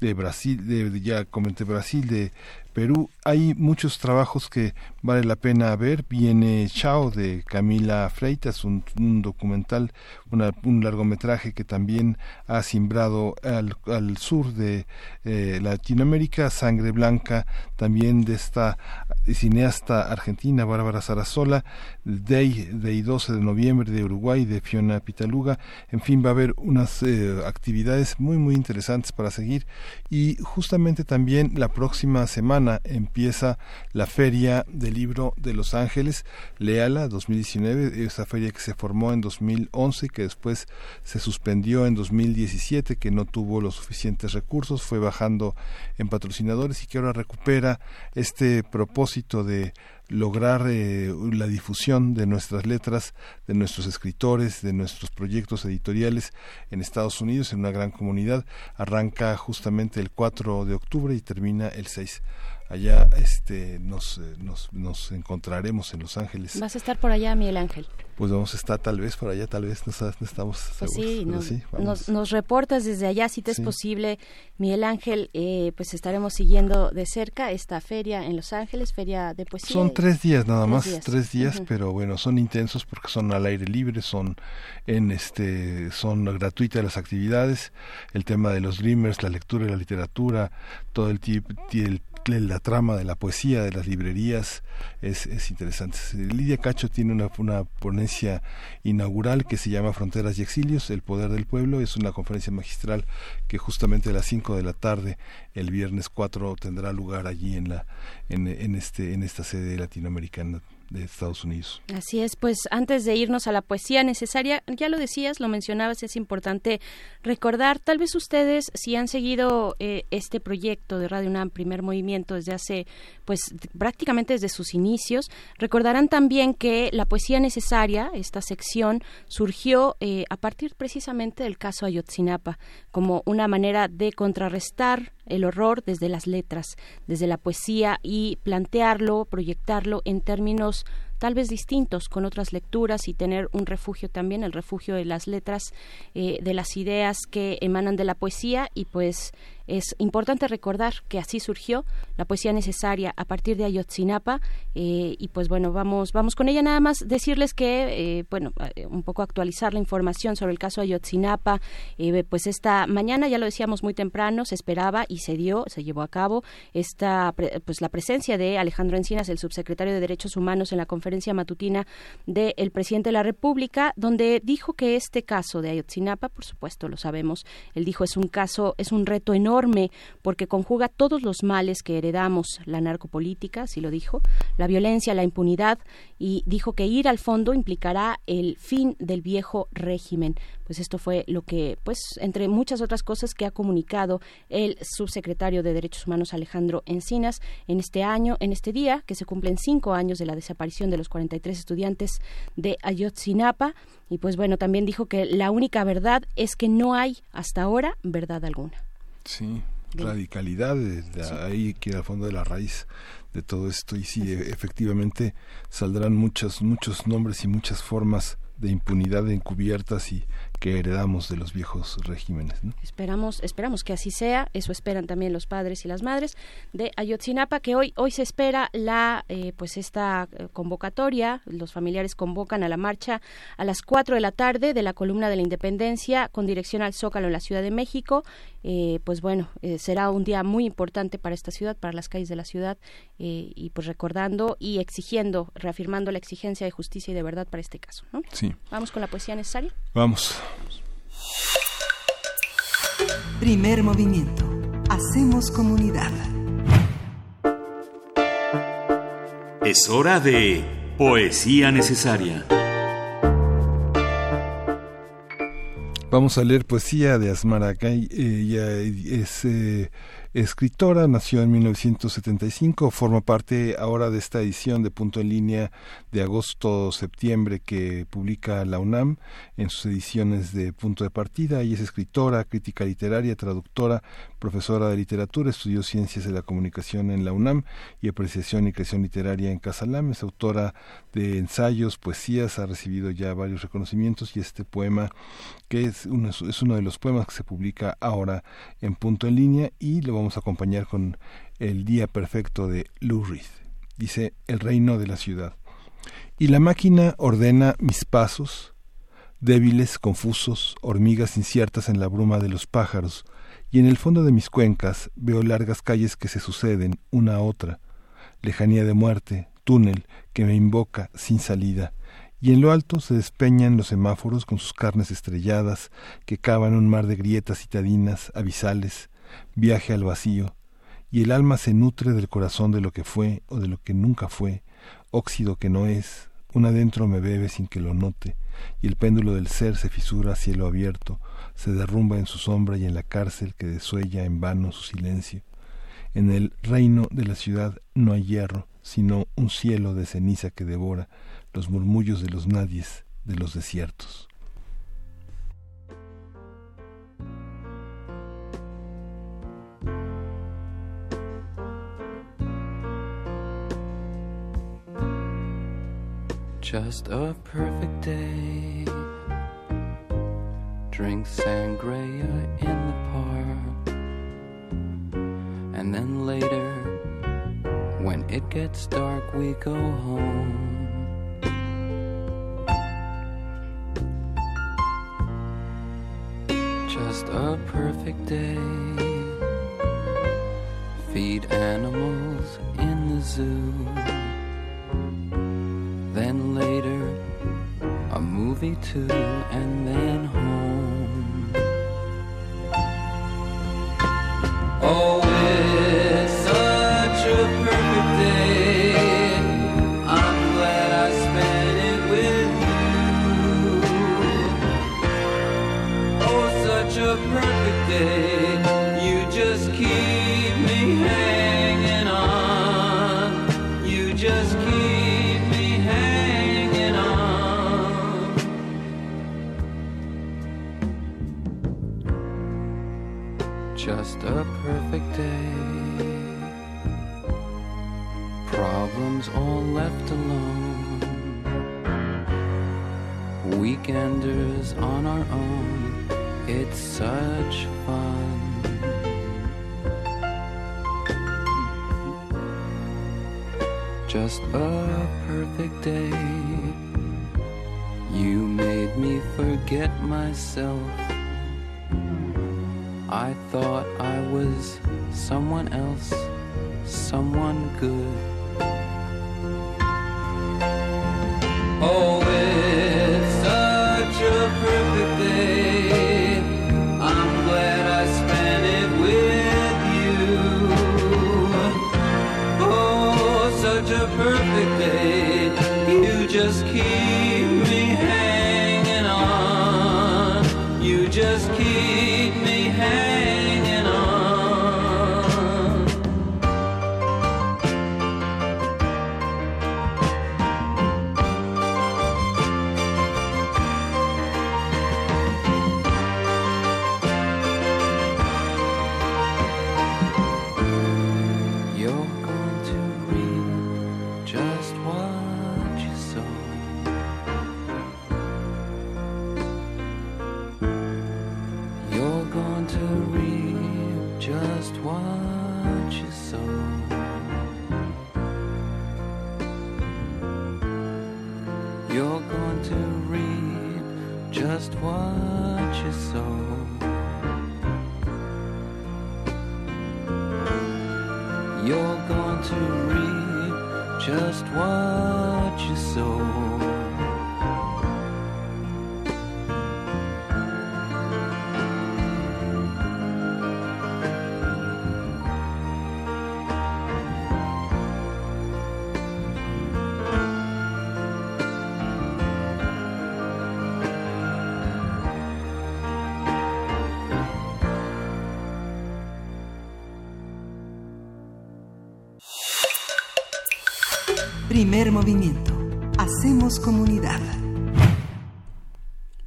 de Brasil, de, ya comenté Brasil, de Perú. Hay muchos trabajos que vale la pena ver. Viene Chao de Camila Freitas, un, un documental, un largometraje que también ha simbrado al, sur de eh, Latinoamérica, Sangre Blanca, también de esta cineasta argentina Bárbara Sarasola, Day, Day 12 de noviembre de Uruguay, de Fiona Pitaluga. En fin, va a haber unas eh, actividades muy, muy interesantes para seguir. Y justamente también la próxima semana empieza la Feria del Libro de Los Ángeles, Leala 2019, esa feria que se formó en 2011 que después se suspendió en 2017, que no tuvo los suficientes recursos, fue bajando en patrocinadores y que ahora recupera este propósito de lograr eh, la difusión de nuestras letras, de nuestros escritores, de nuestros proyectos editoriales en Estados Unidos, en una gran comunidad. Arranca justamente el 4 de octubre y termina el 6 allá este nos, eh, nos, nos encontraremos en Los Ángeles. Vas a estar por allá, Miguel Ángel. Pues vamos a estar tal vez por allá, tal vez no, estamos pues sí, nos, nos, reportas desde allá si te es posible, Miguel Ángel, eh, pues estaremos siguiendo de cerca esta feria en Los Ángeles, feria de poesía. Son tres días nada más, tres días, pero bueno, son intensos porque son al aire libre, son en este, son gratuitas las actividades, el tema de los dreamers, la lectura y la literatura, todo el, el la trama de la poesía, de las librerías, es, es interesante. Lidia Cacho tiene una, una, ponencia inaugural que se llama Fronteras y Exilios, el poder del pueblo. Es una conferencia magistral que justamente a las 5 de la tarde, el viernes 4, tendrá lugar allí en, la, en, en, este, en esta sede latinoamericana de Estados Unidos. Así es, pues antes de irnos a la poesía necesaria, ya lo decías, lo mencionabas, es importante recordar, tal vez ustedes, si han seguido eh, este proyecto de Radio UNAM, primer movimiento, desde hace, pues prácticamente desde sus inicios, recordarán también que la poesía necesaria, esta sección, surgió eh, a partir precisamente del caso Ayotzinapa, como una manera de contrarrestar el horror desde las letras, desde la poesía y plantearlo, proyectarlo en términos tal vez distintos con otras lecturas y tener un refugio también, el refugio de las letras, eh, de las ideas que emanan de la poesía y pues es importante recordar que así surgió la poesía necesaria a partir de Ayotzinapa eh, y pues bueno, vamos, vamos con ella. Nada más decirles que, eh, bueno, eh, un poco actualizar la información sobre el caso Ayotzinapa, pues esta mañana, ya lo decíamos muy temprano, se esperaba y se dio, se llevó a cabo esta, pues la presencia de Alejandro Encinas, el subsecretario de Derechos Humanos en la conferencia matutina del presidente de la República, donde dijo que este caso de Ayotzinapa, por supuesto lo sabemos, él dijo es un caso, es un reto enorme porque conjuga todos los males que heredamos, la narcopolítica, así lo dijo, la violencia, la impunidad, y dijo que ir al fondo implicará el fin del viejo régimen. Pues esto fue lo que, pues, entre muchas otras cosas que ha comunicado el subsecretario de Derechos Humanos Alejandro Encinas en este año, en este día, que se cumplen cinco años de la desaparición de los 43 estudiantes de Ayotzinapa. Y pues bueno, también dijo que la única verdad es que no hay hasta ahora verdad alguna. Sí, radicalidad, de, ahí que al fondo de la raíz de todo esto. Y sí, efectivamente saldrán muchos, muchos nombres y muchas formas de impunidad encubiertas y que heredamos de los viejos regímenes. Esperamos, esperamos que así sea. Eso esperan también los padres y las madres de Ayotzinapa, que hoy hoy se espera la eh, pues esta eh, convocatoria. Los familiares convocan a la marcha a las 4 de la tarde de la columna de la Independencia con dirección al Zócalo en la Ciudad de México. Eh, pues bueno, será un día muy importante para esta ciudad, para las calles de la ciudad y pues recordando y exigiendo, reafirmando la exigencia de justicia y de verdad para este caso. ¿no? Sí. Vamos con la poesía necesaria. Vamos. Primer movimiento. Hacemos comunidad. Es hora de poesía necesaria. Vamos a leer poesía de Asmara Ella es eh, escritora, nació en 1975, forma parte ahora de esta edición de Punto en Línea de agosto-septiembre que publica la UNAM en sus ediciones de Punto de Partida. Ella es escritora, crítica literaria, traductora, profesora de literatura, estudió Ciencias de la Comunicación en la UNAM y Apreciación y Creación Literaria en Casalam. Es autora de ensayos, poesías, ha recibido ya varios reconocimientos y este poema, que es uno, es uno de los poemas que se publica ahora en Punto en Línea y lo vamos a acompañar con el día perfecto de Lou Reed. Dice el reino de la ciudad. Y la máquina ordena mis pasos, débiles, confusos, hormigas inciertas en la bruma de los pájaros, y en el fondo de mis cuencas veo largas calles que se suceden una a otra, lejanía de muerte, túnel que me invoca sin salida, y en lo alto se despeñan los semáforos con sus carnes estrelladas que cavan un mar de grietas citadinas, abisales, viaje al vacío, y el alma se nutre del corazón de lo que fue o de lo que nunca fue, óxido que no es, un adentro me bebe sin que lo note, y el péndulo del ser se fisura a cielo abierto, se derrumba en su sombra y en la cárcel que desuella en vano su silencio. En el reino de la ciudad no hay hierro, sino un cielo de ceniza que devora los murmullos de los nadies de los desiertos. Just a perfect day. Drink sangria in the park. And then later, when it gets dark, we go home. Just a perfect day. Feed animals in the zoo. Then later, a movie too, and then home. Primer movimiento. Hacemos comunidad.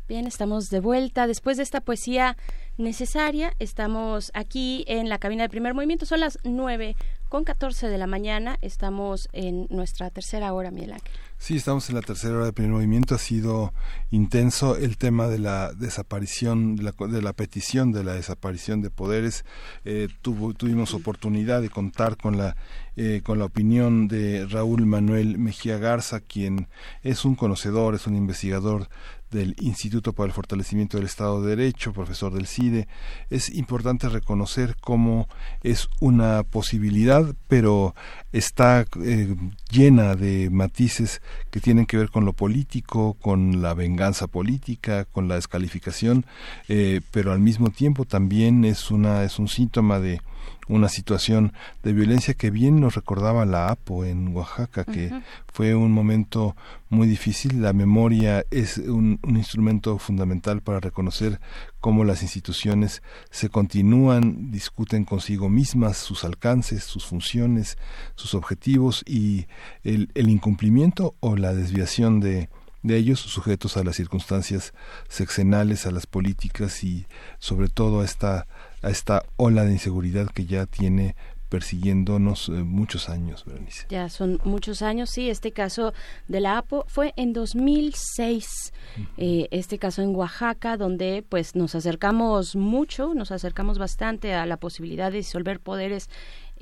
Bien, estamos de vuelta después de esta poesía necesaria. Estamos aquí en la cabina de primer movimiento. Son las 9 con 14 de la mañana. Estamos en nuestra tercera hora, Miguel Ángel. Sí, estamos en la tercera hora de primer movimiento. Ha sido intenso el tema de la desaparición, de la, de la petición de la desaparición de poderes. Eh, tuvimos oportunidad de contar con la eh, con la opinión de Raúl Manuel Mejía Garza, quien es un conocedor, es un investigador del Instituto para el Fortalecimiento del Estado de Derecho, profesor del CIDE. Es importante reconocer cómo es una posibilidad, pero está eh, llena de matices que tienen que ver con lo político, con la venganza política, con la descalificación, eh, pero al mismo tiempo también es una es un síntoma de una situación de violencia que bien nos recordaba la APO en Oaxaca, que fue un momento muy difícil. La memoria es un, instrumento fundamental para reconocer cómo las instituciones se continúan, discuten consigo mismas sus alcances, sus funciones, sus objetivos y el, el incumplimiento o la desviación de, de ellos sujetos a las circunstancias sexenales, a las políticas y sobre todo a esta a esta ola de inseguridad que ya tiene persiguiéndonos eh, muchos años, Berenice. Ya son muchos años, sí. Este caso de la APO fue en 2006. Eh, este caso en Oaxaca, donde pues nos acercamos mucho, nos acercamos bastante a la posibilidad de disolver poderes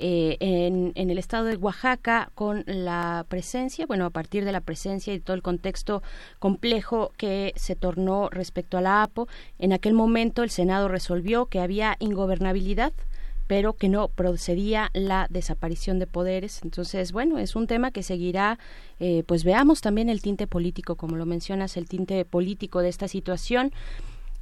eh, en, en, el estado de Oaxaca con la presencia, bueno, a partir de la presencia y todo el contexto complejo que se tornó respecto a la APO, en aquel momento el Senado resolvió que había ingobernabilidad pero que no procedía la desaparición de poderes. Entonces, bueno, es un tema que seguirá, eh, pues veamos también el tinte político, como lo mencionas, el tinte político de esta situación.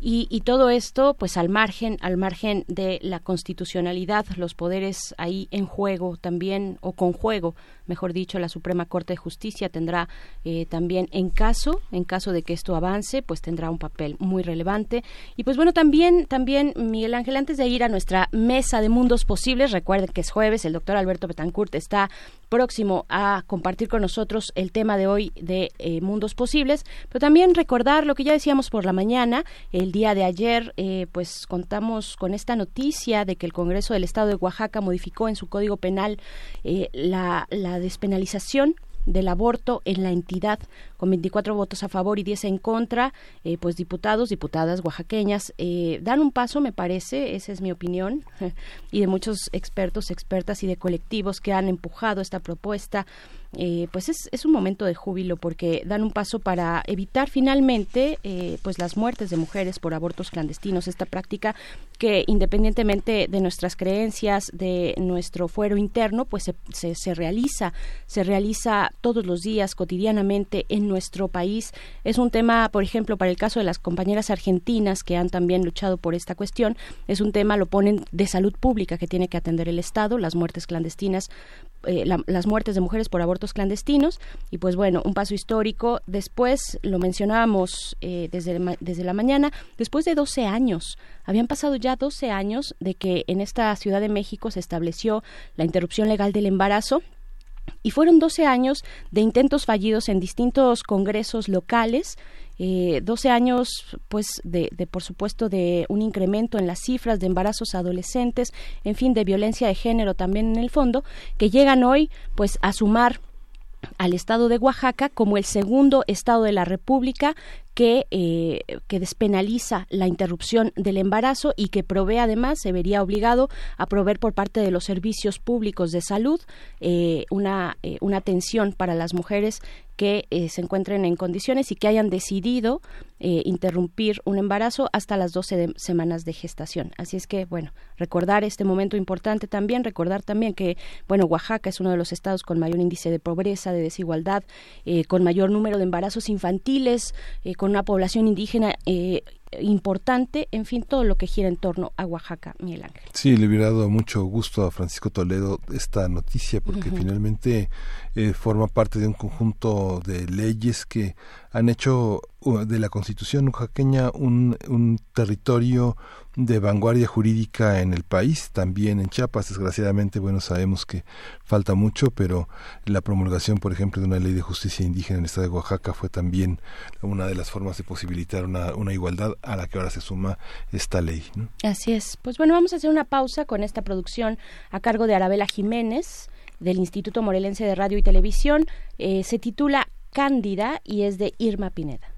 Y, y, todo esto, pues al margen, al margen de la constitucionalidad, los poderes ahí en juego también, o con juego, mejor dicho, la Suprema Corte de Justicia tendrá eh, también, en caso, en caso de que esto avance, pues tendrá un papel muy relevante. Y pues bueno, también, también, Miguel Ángel, antes de ir a nuestra mesa de mundos posibles, recuerden que es jueves, el doctor Alberto Betancourt está próximo a compartir con nosotros el tema de hoy de eh, mundos posibles, pero también recordar lo que ya decíamos por la mañana, el día de ayer, eh, pues contamos con esta noticia de que el Congreso del Estado de Oaxaca modificó en su Código Penal eh, la, la despenalización del aborto en la entidad con 24 votos a favor y 10 en contra, eh, pues diputados, diputadas oaxaqueñas eh, dan un paso, me parece, esa es mi opinión, y de muchos expertos, expertas y de colectivos que han empujado esta propuesta eh, pues es, un momento de júbilo porque dan un paso para evitar finalmente eh, pues las muertes de mujeres por abortos clandestinos. Esta práctica que independientemente de nuestras creencias de nuestro fuero interno pues se, se, se realiza se realiza todos los días cotidianamente en nuestro país. Es un tema por ejemplo para el caso de las compañeras argentinas que han también luchado por esta cuestión es un tema lo ponen de salud pública que tiene que atender el Estado las muertes clandestinas eh, las muertes de mujeres por abortos clandestinos. Y pues bueno, un paso histórico. Después, lo mencionábamos eh, desde, desde la mañana, después de 12 años, habían pasado ya 12 años de que en esta Ciudad de México se estableció la interrupción legal del embarazo y fueron 12 años de intentos fallidos en distintos congresos locales eh, 12 años, pues, de, de, por supuesto, de un incremento en las cifras de embarazos adolescentes, en fin, de violencia de género también en el fondo, que llegan hoy, pues, a sumar al estado de Oaxaca como el segundo estado de la República que, eh, que despenaliza la interrupción del embarazo y que provee además, se vería obligado a proveer por parte de los servicios públicos de salud eh, una, eh, una atención para las mujeres que se encuentren en condiciones y que hayan decidido interrumpir un embarazo hasta las 12 de, semanas de gestación. Así es que, bueno, recordar este momento importante también, recordar también que, bueno, Oaxaca es uno de los estados con mayor índice de pobreza, de desigualdad, con mayor número de embarazos infantiles, eh, con una población indígena eh, importante, en fin, todo lo que gira en torno a Oaxaca, Miguel Ángel. Sí, le hubiera dado mucho gusto a Francisco Toledo esta noticia porque uh -huh. finalmente eh, forma parte de un conjunto de leyes que han hecho de la Constitución oaxaqueña un, territorio de vanguardia jurídica en el país, también en Chiapas. Desgraciadamente, bueno, sabemos que falta mucho, pero la promulgación, por ejemplo, de una ley de justicia indígena en el estado de Oaxaca fue también una de las formas de posibilitar una, una igualdad a la que ahora se suma esta ley. ¿no? Así es. Pues bueno, vamos a hacer una pausa con esta producción a cargo de Arabela Jiménez del Instituto Morelense de Radio y Televisión. Eh, se titula Cándida y es de Irma Pineda.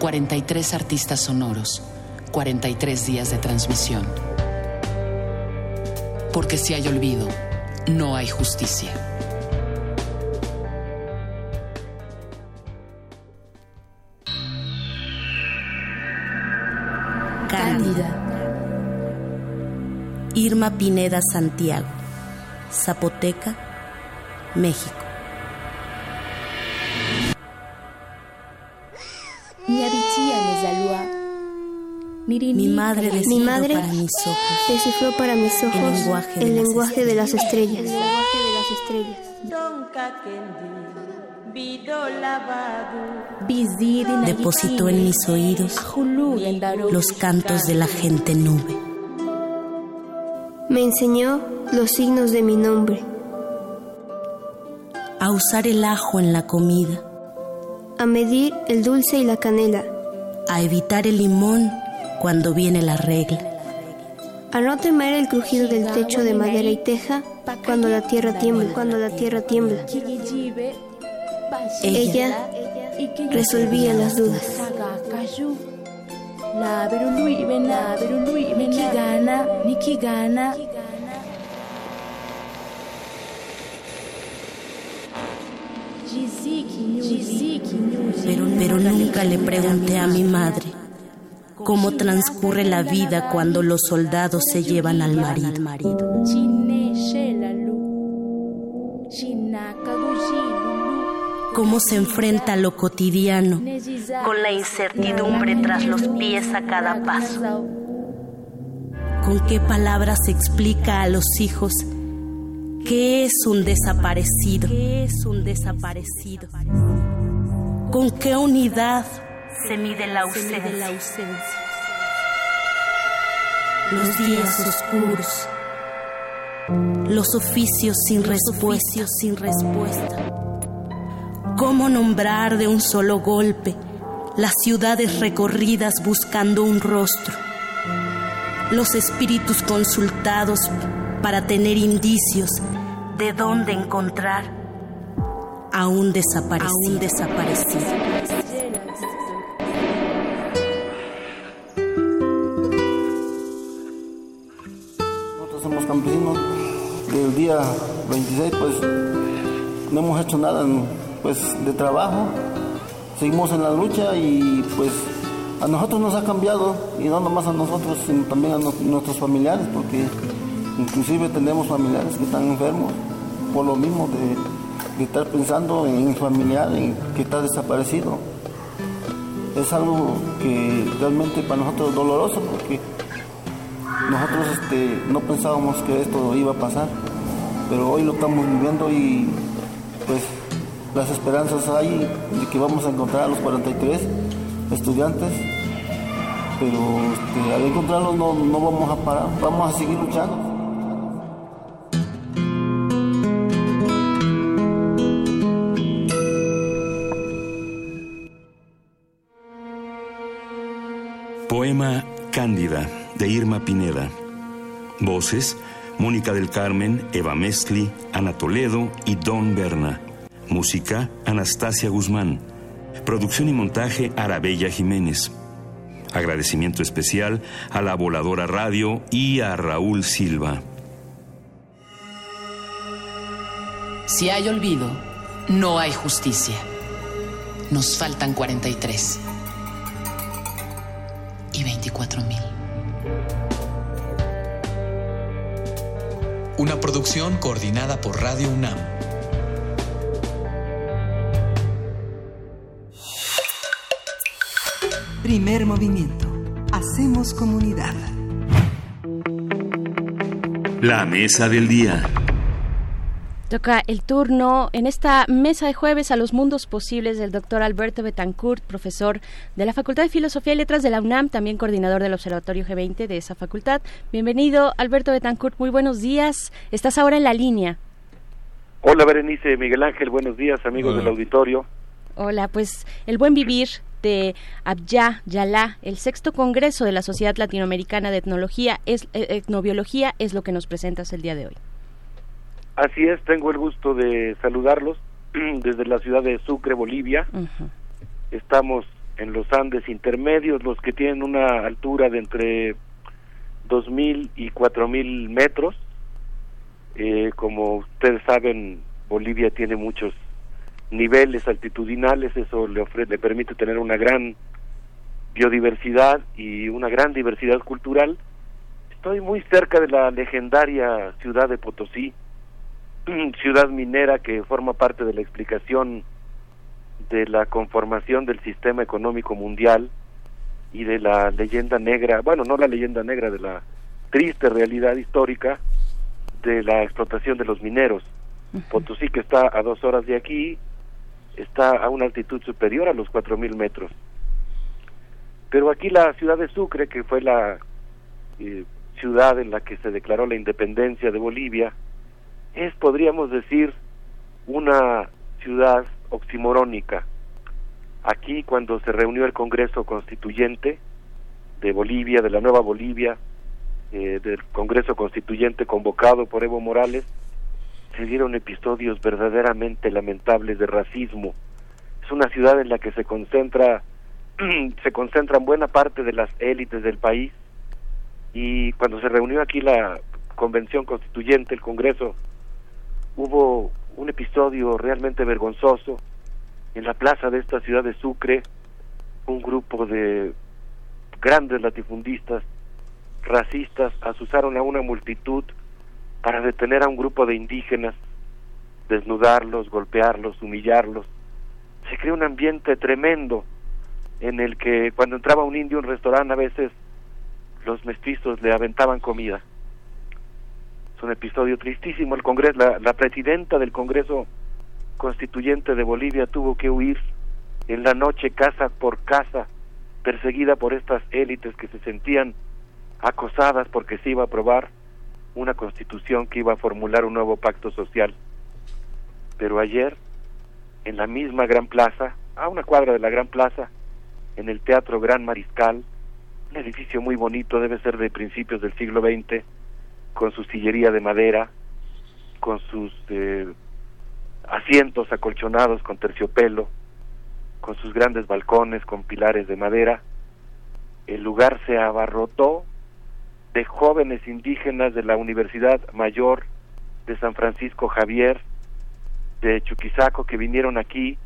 43 artistas sonoros, 43 días de transmisión. Porque si hay olvido, no hay justicia. Cándida. Irma Pineda Santiago. Zapoteca, México. Mi madre descifró Mi madre para mis ojos descifró para mis ojos el lenguaje de el las lenguaje de las estrellas. estrellas. El lenguaje de las estrellas. Depositó en mis oídos los cantos de la gente nube. Me enseñó los signos de mi nombre, A usar el ajo en la comida. A medir el dulce y la canela, A evitar el limón cuando viene la regla. a no temer el crujido del techo de madera y teja cuando la tierra tiembla, cuando la tierra tiembla. Ella resolvía las dudas. Pero, nunca le pregunté a mi madre cómo transcurre la vida cuando los soldados se llevan al marido. Cómo se enfrenta a lo cotidiano con la incertidumbre tras los pies a cada paso. Con qué palabras explica a los hijos qué es un desaparecido. ¿Qué es un desaparecido? ¿Con qué unidad se mide la ausencia? Los días oscuros, los oficios sin respuesta, sin respuesta. ¿Cómo nombrar de un solo golpe las ciudades recorridas buscando un rostro? Los espíritus consultados para tener indicios de dónde encontrar a un desaparecido. A un desaparecido. Nosotros somos campesinos del día 26, pues no hemos hecho nada pues, de trabajo. Seguimos en la lucha y pues a nosotros nos ha cambiado y no nomás a nosotros, sino también a no- nuestros familiares, porque inclusive tenemos familiares que están enfermos por lo mismo de, estar pensando en un familiar en que está desaparecido. Es algo que realmente para nosotros es doloroso porque nosotros este, no pensábamos que esto iba a pasar, pero hoy lo estamos viviendo y pues las esperanzas hay de que vamos a encontrar a los 43 estudiantes, pero este, al encontrarlos no vamos a parar, vamos a seguir luchando. Cándida de Irma Pineda. Voces: Mónica del Carmen, Eva Mestli, Ana Toledo y Don Berna. Música: Anastasia Guzmán. Producción y montaje: Arabella Jiménez. Agradecimiento especial a la Voladora Radio y a Raúl Silva. Si hay olvido, no hay justicia. Nos faltan 43 y 24 mil. Una producción coordinada por Radio UNAM. Primer movimiento. Hacemos comunidad. La mesa del día. Toca el turno en esta mesa de jueves a los mundos posibles del doctor Alberto Betancourt, profesor de la Facultad de Filosofía y Letras de la UNAM, también coordinador del Observatorio G20 de esa facultad. Bienvenido, Alberto Betancourt, muy buenos días. Estás ahora en la línea. Hola, Berenice, Miguel Ángel, buenos días, amigos del auditorio. Hola, pues el buen vivir de Abya Yalá, el sexto congreso de la Sociedad Latinoamericana de Etnología, es, eh, Etnobiología, es lo que nos presentas el día de hoy. Así es, tengo el gusto de saludarlos desde la ciudad de Sucre, Bolivia. Estamos en los Andes intermedios, los que tienen una altura de entre 2.000 y 4.000 metros. Eh, como ustedes saben, Bolivia tiene muchos niveles altitudinales, eso le, le permite tener una gran biodiversidad y una gran diversidad cultural. Estoy muy cerca de la legendaria ciudad de Potosí, ciudad minera que forma parte de la explicación de la conformación del sistema económico mundial y de la leyenda negra, bueno, no la leyenda negra, de la triste realidad histórica de la explotación de los mineros. Potosí, que está a dos horas de aquí, está a una altitud superior a los cuatro mil metros. Pero aquí la ciudad de Sucre, que fue la eh, ciudad en la que se declaró la independencia de Bolivia, es, podríamos decir, una ciudad oximorónica. Aquí, cuando se reunió el Congreso Constituyente de Bolivia, de la Nueva Bolivia, eh, del Congreso Constituyente convocado por Evo Morales, se dieron episodios verdaderamente lamentables de racismo. Es una ciudad en la que se concentra se concentran buena parte de las élites del país y cuando se reunió aquí la convención constituyente, el Congreso hubo un episodio realmente vergonzoso en la plaza de esta ciudad de Sucre, un grupo de grandes latifundistas racistas asusaron a una multitud para detener a un grupo de indígenas, desnudarlos, golpearlos, humillarlos. Se creó un ambiente tremendo en el que cuando entraba un indio en un restaurante a veces los mestizos le aventaban comida un episodio tristísimo. El Congreso, la, presidenta del Congreso Constituyente de Bolivia tuvo que huir en la noche casa por casa, perseguida por estas élites que se sentían acosadas porque se iba a aprobar una constitución que iba a formular un nuevo pacto social. Pero ayer, en la misma Gran Plaza, a una cuadra de la Gran Plaza, en el Teatro Gran Mariscal, un edificio muy bonito, debe ser de principios del siglo XX, con su sillería de madera, con sus eh, asientos acolchonados con terciopelo, con sus grandes balcones con pilares de madera. El lugar se abarrotó de jóvenes indígenas de la Universidad Mayor de San Francisco Javier, de Chuquisaco, que vinieron aquí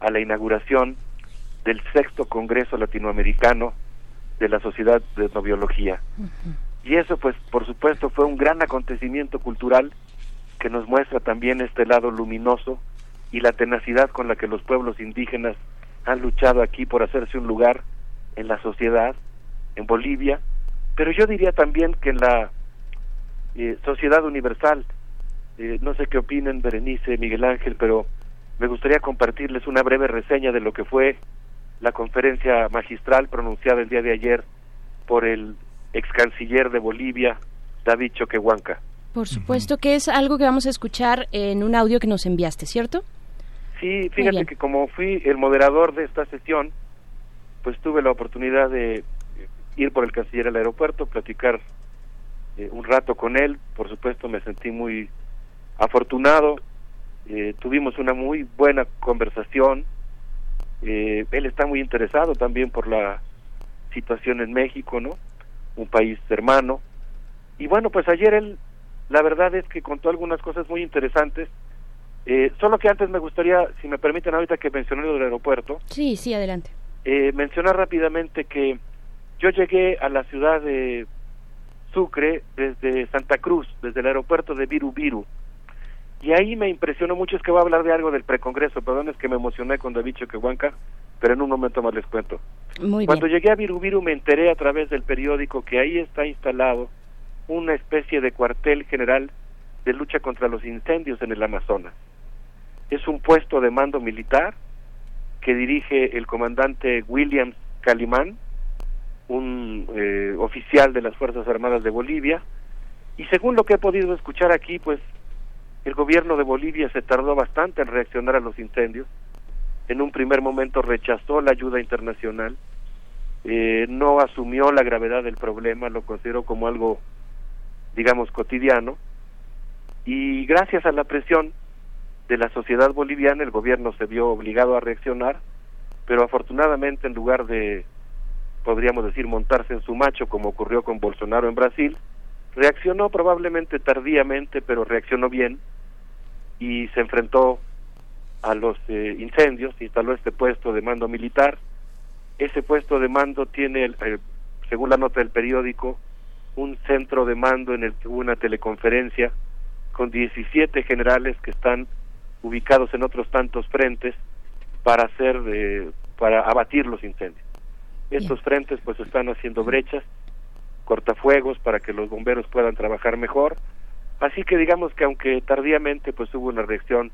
a la inauguración del sexto Congreso Latinoamericano de la Sociedad de Etnobiología. Y eso, pues, por supuesto, fue un gran acontecimiento cultural que nos muestra también este lado luminoso y la tenacidad con la que los pueblos indígenas han luchado aquí por hacerse un lugar en la sociedad, en Bolivia, pero yo diría también que en la eh, sociedad universal, eh, no sé qué opinen Berenice, Miguel Ángel, pero me gustaría compartirles una breve reseña de lo que fue la conferencia magistral pronunciada el día de ayer por el ex canciller de Bolivia, David Choquehuanca. Por supuesto que es algo que vamos a escuchar en un audio que nos enviaste, ¿cierto? Sí, fíjate que como fui el moderador de esta sesión, pues tuve la oportunidad de ir por el canciller al aeropuerto, platicar eh, un rato con él, por supuesto me sentí muy afortunado, eh, tuvimos una muy buena conversación, eh, él está muy interesado también por la situación en México, ¿no? Un país hermano. Y bueno, pues ayer él, la verdad es que contó algunas cosas muy interesantes. Eh, solo que antes me gustaría, si me permiten ahorita que mencioné lo del aeropuerto. Sí, sí, adelante. Eh, mencionar rápidamente que yo llegué a la ciudad de Sucre desde Santa Cruz, desde el aeropuerto de Viru Viru. Y ahí me impresionó mucho, es que voy a hablar de algo del precongreso, perdón, es que me emocioné con David Choquehuanca, pero en un momento más les cuento. Cuando llegué a Virubiru me enteré a través del periódico que ahí está instalado una especie de cuartel general de lucha contra los incendios en el Amazonas. Es un puesto de mando militar que dirige el comandante William Calimán, un eh, oficial de las Fuerzas Armadas de Bolivia, y según lo que he podido escuchar aquí, pues el gobierno de Bolivia se tardó bastante en reaccionar a los incendios. En un primer momento rechazó la ayuda internacional, eh, no asumió la gravedad del problema, lo consideró como algo, digamos, cotidiano. Y gracias a la presión de la sociedad boliviana, el gobierno se vio obligado a reaccionar, pero afortunadamente en lugar de, podríamos decir, montarse en su macho, como ocurrió con Bolsonaro en Brasil, reaccionó probablemente tardíamente, pero reaccionó bien y se enfrentó a los eh, incendios, instaló este puesto de mando militar. Ese puesto de mando tiene, eh, según la nota del periódico, un centro de mando en el que hubo una teleconferencia con 17 generales que están ubicados en otros tantos frentes para hacer eh, para abatir los incendios. Estos frentes pues están haciendo brechas cortafuegos para que los bomberos puedan trabajar mejor. Así que digamos que aunque tardíamente pues hubo una reacción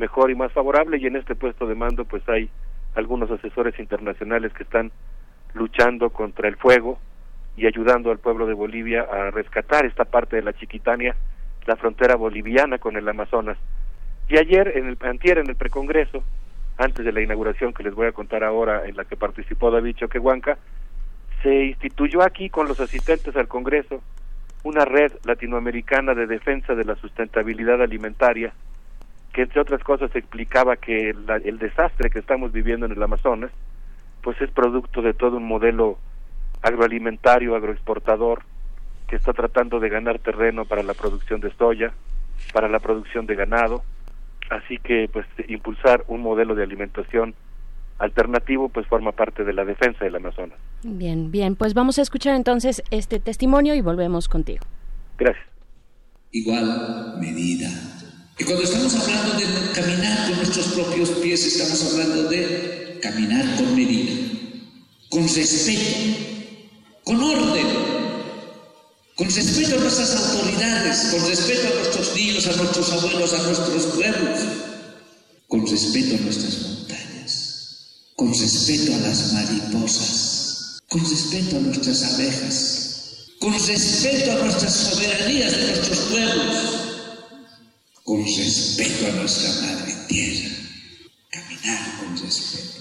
mejor y más favorable y en este puesto de mando pues hay algunos asesores internacionales que están luchando contra el fuego y ayudando al pueblo de Bolivia a rescatar esta parte de la Chiquitania, la frontera boliviana con el Amazonas. Y ayer, en el antier, en el precongreso, antes de la inauguración que les voy a contar ahora, en la que participó David Choquehuanca, se instituyó aquí con los asistentes al Congreso una red latinoamericana de defensa de la sustentabilidad alimentaria, que entre otras cosas explicaba que el desastre que estamos viviendo en el Amazonas, pues es producto de todo un modelo agroalimentario, agroexportador, que está tratando de ganar terreno para la producción de soya, para la producción de ganado, así que pues impulsar un modelo de alimentación alternativo pues forma parte de la defensa del Amazonas. Bien, bien, pues vamos a escuchar entonces este testimonio y volvemos contigo. Gracias. Igual medida. Y cuando estamos hablando de caminar con nuestros propios pies, estamos hablando de caminar con medida, con respeto, con orden, con respeto a nuestras autoridades, con respeto a nuestros niños, a nuestros abuelos, a nuestros pueblos, con respeto a nuestras montañas con respeto a las mariposas, con respeto a nuestras abejas, con respeto a nuestras soberanías de nuestros pueblos, con respeto a nuestra madre tierra, caminar con respeto,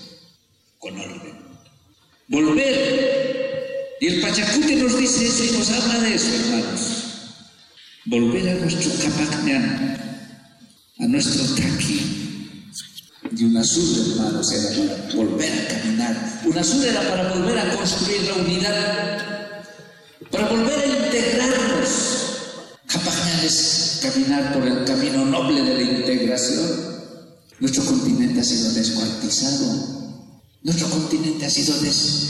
con orden, volver. Y el Pachacute nos dice eso y nos habla de eso, hermanos. Volver a nuestro Capacñán, a nuestro Taqui, y una sur, hermanos, era para volver a caminar. Una sur era para volver a construir la unidad, para volver a es caminar por el camino noble de la integración. Nuestro continente ha sido descuartizado. Nuestro continente ha sido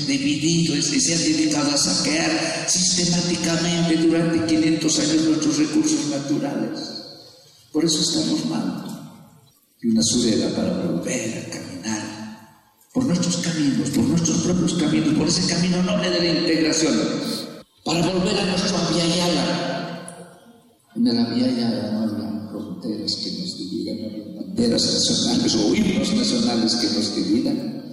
dividido y se ha dedicado a saquear sistemáticamente durante 500 años nuestros recursos naturales. Por eso estamos mal y una sureda para volver a caminar por nuestros caminos, por nuestros propios caminos, por ese camino noble de la integración, para volver a nuestro Aviala. En el Aviala no había fronteras que nos dividan, no banderas nacionales o himnos nacionales que nos dividan.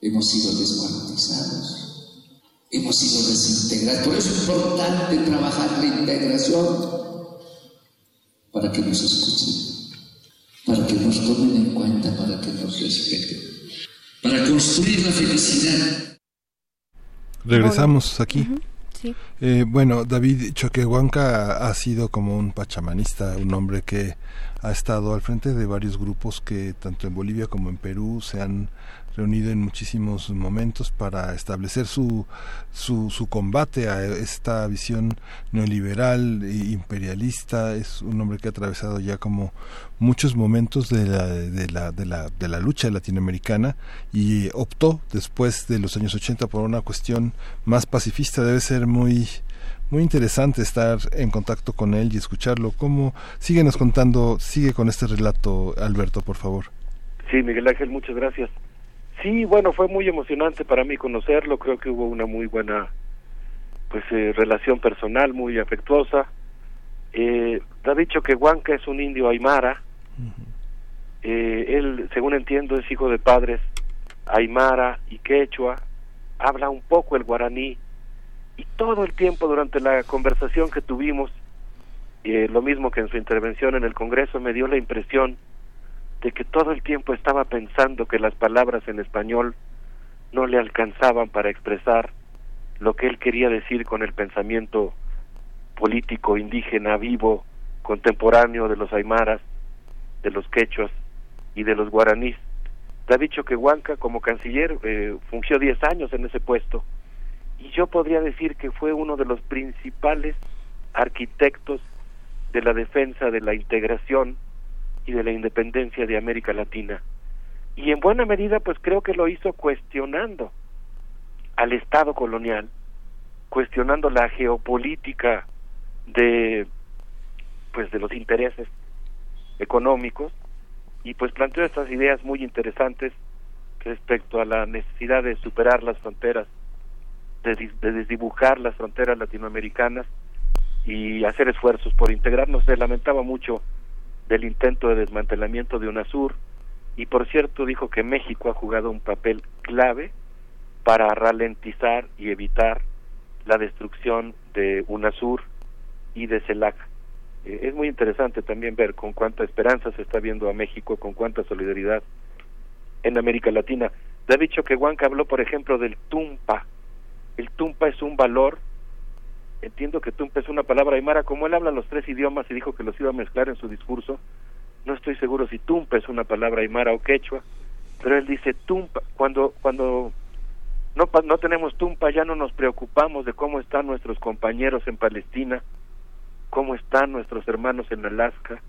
Hemos sido descuartizados, hemos sido desintegrados. Por eso es importante trabajar la integración para que nos escuchen para que nos tomen en cuenta, para que nos respeten, para construir la felicidad. Regresamos aquí. Eh, bueno, David Choquehuanca ha sido como un pachamanista, un hombre que ha estado al frente de varios grupos que tanto en Bolivia como en Perú se han reunido en muchísimos momentos para establecer su, su, su combate a esta visión neoliberal e imperialista. Es un hombre que ha atravesado ya como muchos momentos de la, de la, de la, de la lucha latinoamericana y optó después de los años 80 por una cuestión más pacifista. Debe ser muy muy interesante estar en contacto con él y escucharlo. ¿Cómo? Síguenos contando, sigue con este relato, Alberto, por favor. Sí, Miguel Ángel, muchas gracias. Sí, bueno, fue muy emocionante para mí conocerlo, creo que hubo una muy buena pues eh, relación personal, muy afectuosa. Eh, ha dicho que Huanca es un indio aymara. Eh, él, según entiendo, es hijo de padres aymara y quechua. Habla un poco el guaraní. Y todo el tiempo durante la conversación que tuvimos, eh, lo mismo que en su intervención en el Congreso, me dio la impresión de que todo el tiempo estaba pensando que las palabras en español no le alcanzaban para expresar lo que él quería decir con el pensamiento político indígena vivo, contemporáneo de los aymaras, de los quechuas y de los guaraníes. Te ha dicho que Huanca, como canciller, eh, fungió 10 años en ese puesto y yo podría decir que fue uno de los principales arquitectos de la defensa de la integración y de la independencia de América Latina. Y en buena medida, pues creo que lo hizo cuestionando al Estado colonial, cuestionando la geopolítica de pues de los intereses económicos y pues planteó estas ideas muy interesantes respecto a la necesidad de superar las fronteras, de, de desdibujar las fronteras latinoamericanas y hacer esfuerzos por integrarnos. Se lamentaba mucho del intento de desmantelamiento de UNASUR y por cierto dijo que México ha jugado un papel clave para ralentizar y evitar la destrucción de UNASUR y de CELAC. Eh, es muy interesante también ver con cuánta esperanza se está viendo a México, con cuánta solidaridad en América Latina. Le ha dicho que Huanca habló, por ejemplo, del tumpa. El tumpa es un valor, entiendo que tumpa es una palabra aymara, como él habla los tres idiomas y dijo que los iba a mezclar en su discurso, no estoy seguro si tumpa es una palabra aymara o quechua, pero él dice tumpa, cuando, cuando no, no tenemos tumpa ya no nos preocupamos de cómo están nuestros compañeros en Palestina, cómo están nuestros hermanos en Alaska,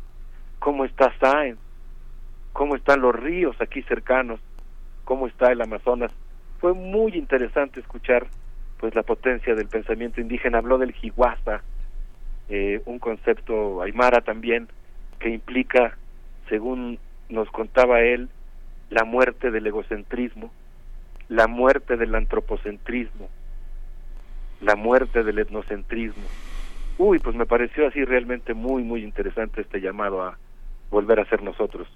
cómo está Saen, cómo están los ríos aquí cercanos, cómo está el Amazonas. Fue muy interesante escuchar pues la potencia del pensamiento indígena. Habló del jihuasta, eh, un concepto aymara también que implica, según nos contaba él, la muerte del egocentrismo, la muerte del antropocentrismo, la muerte del etnocentrismo uy, pues me pareció así realmente muy, muy interesante este llamado a volver a ser nosotros.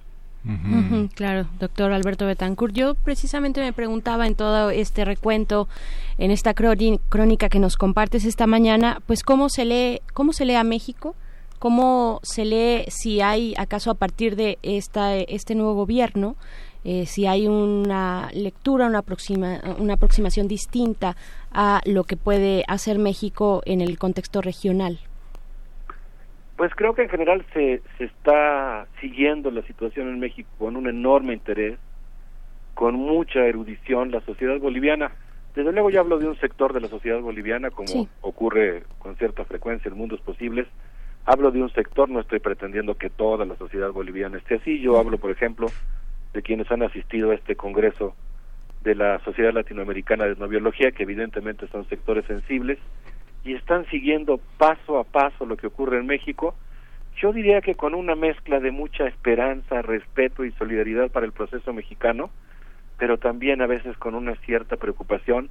Claro, doctor Alberto Betancourt. Yo precisamente me preguntaba en todo este recuento, en esta crónica que nos compartes esta mañana, pues cómo se lee, cómo se lee a México, cómo se lee si hay acaso a partir de esta, este nuevo gobierno eh, si hay una lectura, una, aproxima, una aproximación distinta a lo que puede hacer México en el contexto regional. Pues creo que en general se, se está siguiendo la situación en México con un enorme interés, con mucha erudición la sociedad boliviana. Desde luego ya hablo de un sector de la sociedad boliviana, como ocurre con cierta frecuencia en mundos posibles. Hablo de un sector, no estoy pretendiendo que toda la sociedad boliviana esté así. Yo hablo, por ejemplo, de quienes han asistido a este congreso de la Sociedad Latinoamericana de Etnobiología, que evidentemente son sectores sensibles, y están siguiendo paso a paso lo que ocurre en México, yo diría que con una mezcla de mucha esperanza, respeto y solidaridad para el proceso mexicano, pero también a veces con una cierta preocupación.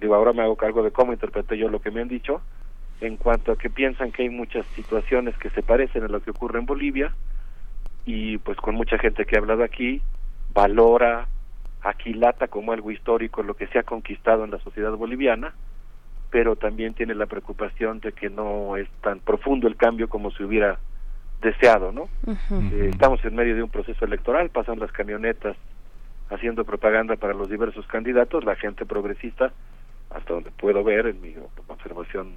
Digo, ahora me hago cargo de cómo interpreté yo lo que me han dicho, en cuanto a que piensan que hay muchas situaciones que se parecen a lo que ocurre en Bolivia, y pues con mucha gente que ha hablado aquí valora, aquilata como algo histórico lo que se ha conquistado en la sociedad boliviana, pero también tiene la preocupación de que no es tan profundo el cambio como se hubiera deseado, ¿no? Eh, estamos en medio de un proceso electoral, pasan las camionetas haciendo propaganda para los diversos candidatos, la gente progresista, hasta donde puedo ver en mi observación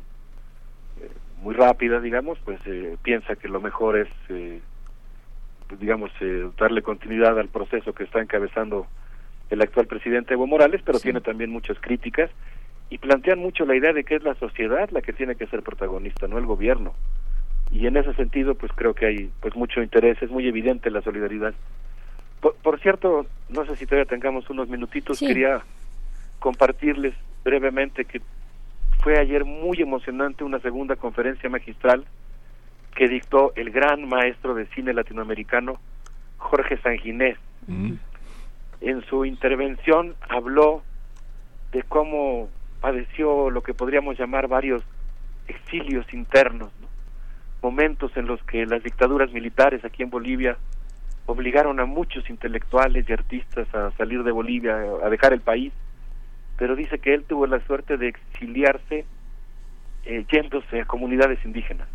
eh, muy rápida, digamos, pues eh, piensa que lo mejor es pues, digamos, eh, darle continuidad al proceso que está encabezando el actual presidente Evo Morales, pero tiene también muchas críticas y plantean mucho la idea de que es la sociedad la que tiene que ser protagonista, no el gobierno. Y en ese sentido, pues creo que hay pues mucho interés, es muy evidente la solidaridad. Por, cierto, no sé si todavía tengamos unos minutitos, quería compartirles brevemente que fue ayer muy emocionante una segunda conferencia magistral que dictó el gran maestro de cine latinoamericano Jorge Sanginés. Mm. En su intervención habló de cómo padeció lo que podríamos llamar varios exilios internos, momentos en los que las dictaduras militares aquí en Bolivia obligaron a muchos intelectuales y artistas a salir de Bolivia, a dejar el país, pero dice que él tuvo la suerte de exiliarse eh, yéndose a comunidades indígenas.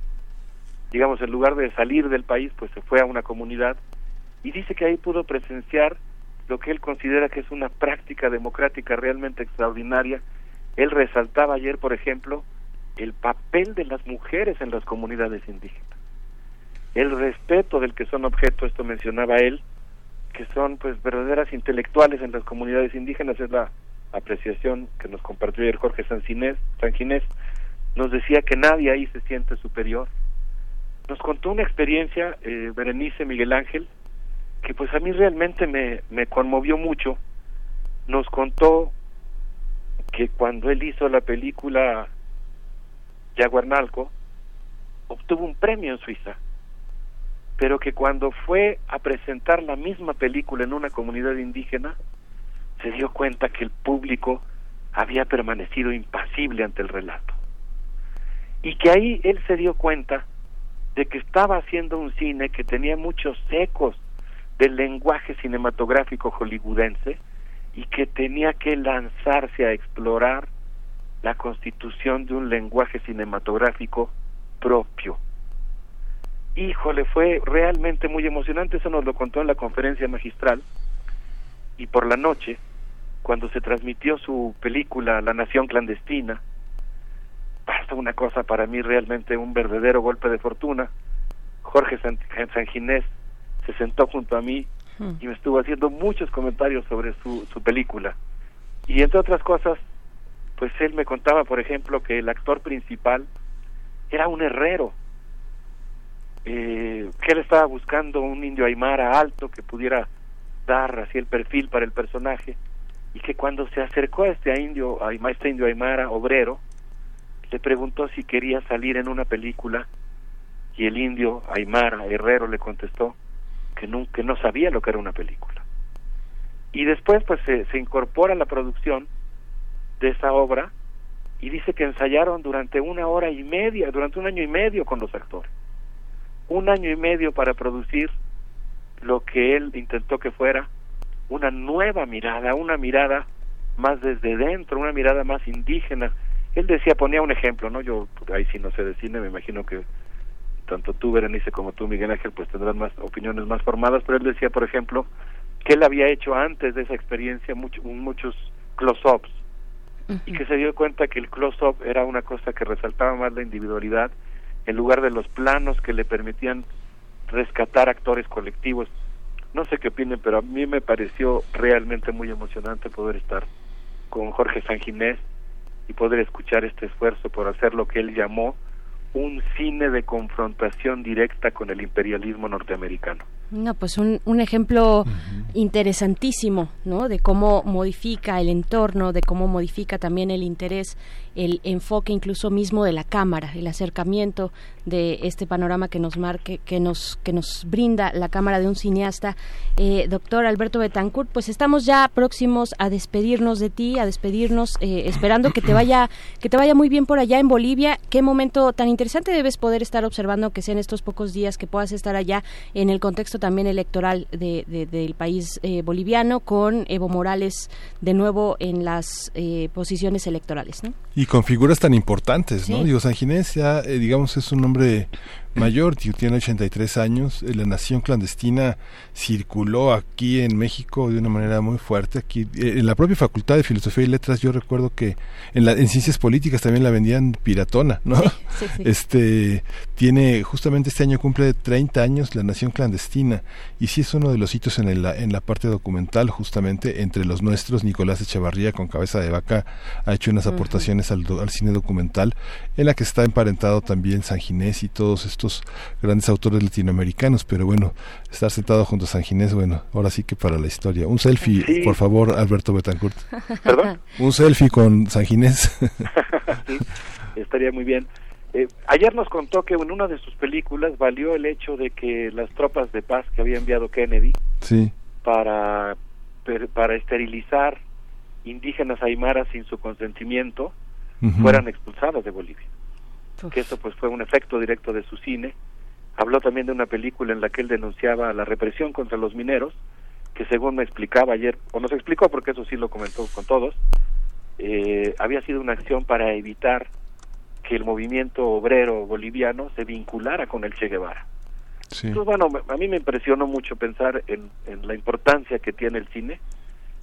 Digamos, en lugar de salir del país, pues se fue a una comunidad y dice que ahí pudo presenciar lo que él considera que es una práctica democrática realmente extraordinaria. Él resaltaba ayer, por ejemplo, el papel de las mujeres en las comunidades indígenas, el respeto del que son objeto, esto mencionaba él, que son pues verdaderas intelectuales en las comunidades indígenas, es la apreciación que nos compartió ayer Jorge Sanginés, nos decía que nadie ahí se siente superior. Nos contó una experiencia, eh, Berenice Miguel Ángel, que pues a mí realmente me, me conmovió mucho. Nos contó que cuando él hizo la película Yaguarnalco, obtuvo un premio en Suiza, pero que cuando fue a presentar la misma película en una comunidad indígena, se dio cuenta que el público había permanecido impasible ante el relato. Y que ahí él se dio cuenta de que estaba haciendo un cine que tenía muchos ecos del lenguaje cinematográfico hollywoodense y que tenía que lanzarse a explorar la constitución de un lenguaje cinematográfico propio. Híjole, fue realmente muy emocionante, eso nos lo contó en la conferencia magistral y por la noche cuando se transmitió su película La Nación Clandestina, pasa una cosa para mí realmente un verdadero golpe de fortuna. Jorge Sanginés se sentó junto a mí y me estuvo haciendo muchos comentarios sobre su, su película. Y entre otras cosas, pues él me contaba, por ejemplo, que el actor principal era un herrero, eh, que él estaba buscando un indio aymara alto que pudiera dar así el perfil para el personaje y que cuando se acercó a este indio, a este indio Aymara, obrero, le preguntó si quería salir en una película y el indio Aymara, herrero, le contestó que no, no sabía lo que era una película. Y después pues se, se incorpora a la producción de esa obra y dice que ensayaron durante una hora y media, durante un año y medio con los actores. Un año y medio para producir lo que él intentó que fuera una nueva mirada, una mirada más desde dentro, una mirada más indígena. Él decía, ponía un ejemplo, ¿no? Yo ahí sí no sé de cine, me imagino que tanto tú, Berenice, como tú, Miguel Ángel, pues tendrán más opiniones más formadas, pero él decía, por ejemplo, que él había hecho antes de esa experiencia muchos close-ups y que se dio cuenta que el close-up era una cosa que resaltaba más la individualidad en lugar de los planos que le permitían rescatar actores colectivos. No sé qué opinen, pero a mí me pareció realmente muy emocionante poder estar con Jorge Sanginés y poder escuchar este esfuerzo por hacer lo que él llamó un cine de confrontación directa con el imperialismo norteamericano. No, pues un, un ejemplo interesantísimo, ¿no? De cómo modifica el entorno, de cómo modifica también el interés, el enfoque incluso mismo de la cámara, el acercamiento de este panorama que nos marque, que nos que nos brinda la cámara de un cineasta, eh, doctor Alberto Betancourt. Pues estamos ya próximos a despedirnos de ti, a despedirnos, eh, esperando que te vaya que te vaya muy bien por allá en Bolivia. Qué momento tan interesante debes poder estar observando que sean estos pocos días que puedas estar allá en el contexto también electoral de, del país eh, boliviano con Evo Morales de nuevo en las eh, posiciones electorales. ¿no? Y con figuras tan importantes, ¿no? Digo, San Ginés ya, eh, digamos, es un hombre mayor, tiene 83 años. La Nación Clandestina circuló aquí en México de una manera muy fuerte. Aquí, eh, en la propia Facultad de Filosofía y Letras, yo recuerdo que en, la, en Ciencias Políticas también la vendían piratona, ¿no? Este tiene, justamente este año cumple 30 años la Nación Clandestina y sí es uno de los hitos en, la, en la parte documental, justamente entre los nuestros. Nicolás Echevarría, con cabeza de vaca, ha hecho unas aportaciones al, al cine documental en la que está emparentado también San Ginés y todos estos estos grandes autores latinoamericanos, pero bueno, estar sentado junto a San Ginés, bueno, ahora sí que para la historia. Un selfie, por favor, Alberto Betancourt. ¿Perdón? Un selfie con San Ginés. estaría muy bien. Eh, ayer nos contó que en una de sus películas valió el hecho de que las tropas de paz que había enviado Kennedy sí. para, para esterilizar indígenas aymaras sin su consentimiento fueran expulsados de Bolivia. Que eso pues fue un efecto directo de su cine. Habló también de una película en la que él denunciaba la represión contra los mineros, que según me explicaba ayer, o nos explicó porque eso sí lo comentó con todos, eh, había sido una acción para evitar que el movimiento obrero boliviano se vinculara con el Che Guevara. Entonces, bueno, a mí me impresionó mucho pensar en, en la importancia que tiene el cine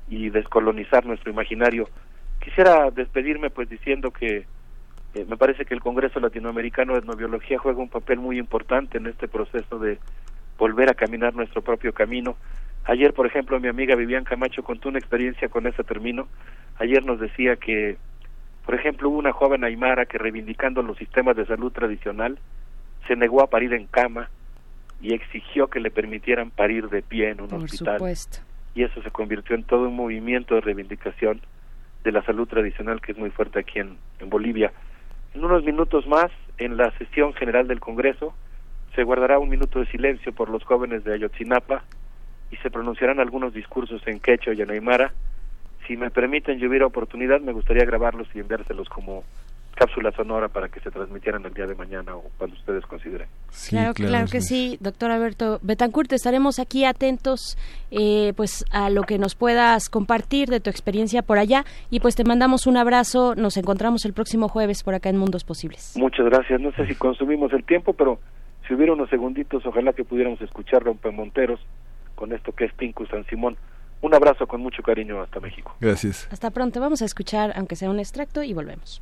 y descolonizar nuestro imaginario. Quisiera despedirme pues diciendo que eh, me parece que el Congreso Latinoamericano de Etnobiología juega un papel muy importante en este proceso de volver a caminar nuestro propio camino. Ayer, por ejemplo, mi amiga Vivian Camacho contó una experiencia con ese término. Ayer nos decía que, por ejemplo, hubo una joven aymara que reivindicando los sistemas de salud tradicional se negó a parir en cama y exigió que le permitieran parir de pie en un Por hospital. supuesto. Y eso se convirtió en todo un movimiento de reivindicación de la salud tradicional que es muy fuerte aquí en, en Bolivia. En unos minutos más, en la sesión general del Congreso, se guardará un minuto de silencio por los jóvenes de Ayotzinapa y se pronunciarán algunos discursos en quechua y en aymara. Si me permiten, yo hubiera oportunidad, me gustaría grabarlos y enviárselos como cápsula sonora para que se transmitieran el día de mañana o cuando ustedes consideren. claro, claro, que sí, doctor Alberto Betancourt, estaremos aquí atentos eh, pues a lo que nos puedas compartir de tu experiencia por allá y pues te mandamos un abrazo, nos encontramos el próximo jueves por acá en Mundos Posibles. Muchas gracias, no sé si consumimos el tiempo, pero si hubiera unos segunditos, ojalá que pudiéramos escuchar Rompemonteros con esto que es Tinku San Simón. Un abrazo con mucho cariño hasta México. Gracias. Hasta pronto, vamos a escuchar aunque sea un extracto y volvemos.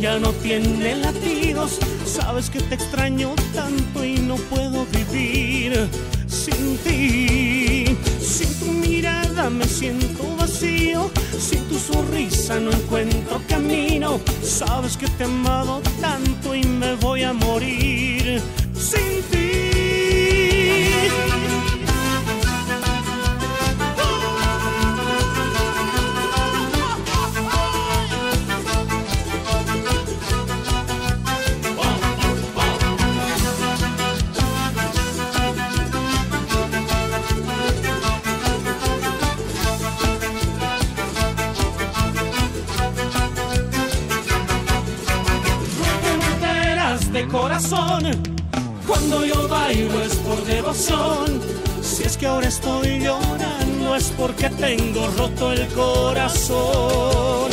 ya no tiene latidos. Sabes que te extraño tanto y no puedo vivir sin ti. Sin tu mirada me siento vacío, sin tu sonrisa no encuentro camino. Sabes que te he amado tanto y me voy a morir sin ti. De corazón. Cuando yo bailo es por devoción. Si es que ahora estoy llorando es porque tengo roto el corazón.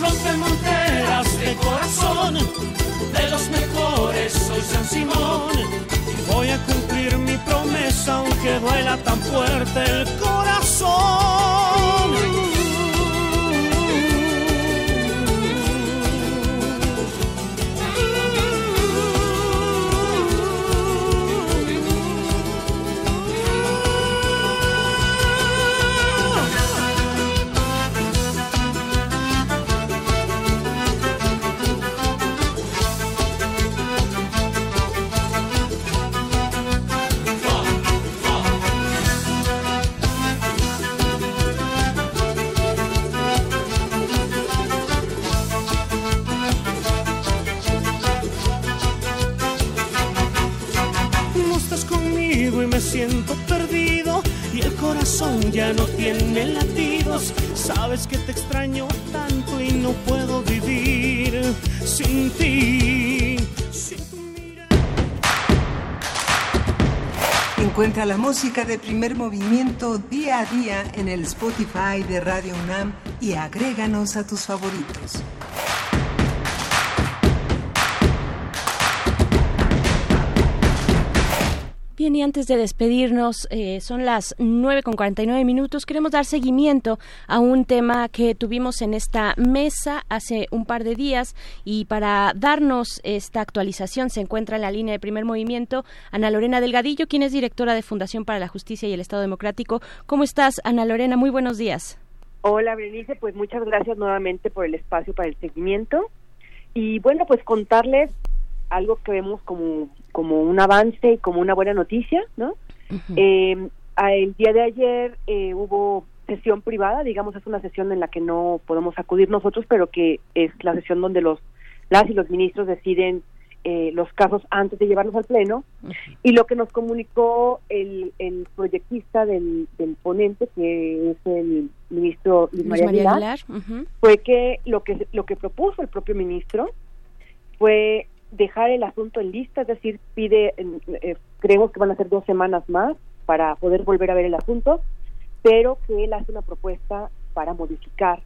Rompe monteras de corazón. De los mejores soy San Simón. Voy a cumplir mi promesa aunque duela tan fuerte el corazón. Siento perdido y el corazón ya no tiene latidos. Sabes que te extraño tanto y no puedo vivir sin ti. Encuentra la música de primer movimiento día a día en el Spotify de Radio UNAM y agréganos a tus favoritos. Y antes de despedirnos, eh, son las 9 con 49 minutos. Queremos dar seguimiento a un tema que tuvimos en esta mesa hace un par de días y para darnos esta actualización se encuentra en la línea de primer movimiento Ana Lorena Delgadillo, quien es directora de Fundación para la Justicia y el Estado Democrático. ¿Cómo estás, Ana Lorena? Muy buenos días. Hola, Berenice. Pues muchas gracias nuevamente por el espacio para el seguimiento. Y bueno, pues contarles algo que vemos como, como un avance y como una buena noticia, ¿no? Eh, el día de ayer eh, hubo sesión privada, digamos, es una sesión en la que no podemos acudir nosotros, pero que es la sesión donde los las y los ministros deciden eh, los casos antes de llevarlos al pleno. Y lo que nos comunicó el, el proyectista del, del ponente, que es el ministro Luis, María, Aguilar, fue que lo que lo que propuso el propio ministro fue dejar el asunto en lista, es decir, pide, eh, creemos que van a ser dos semanas más para poder volver a ver el asunto, pero que él hace una propuesta para modificar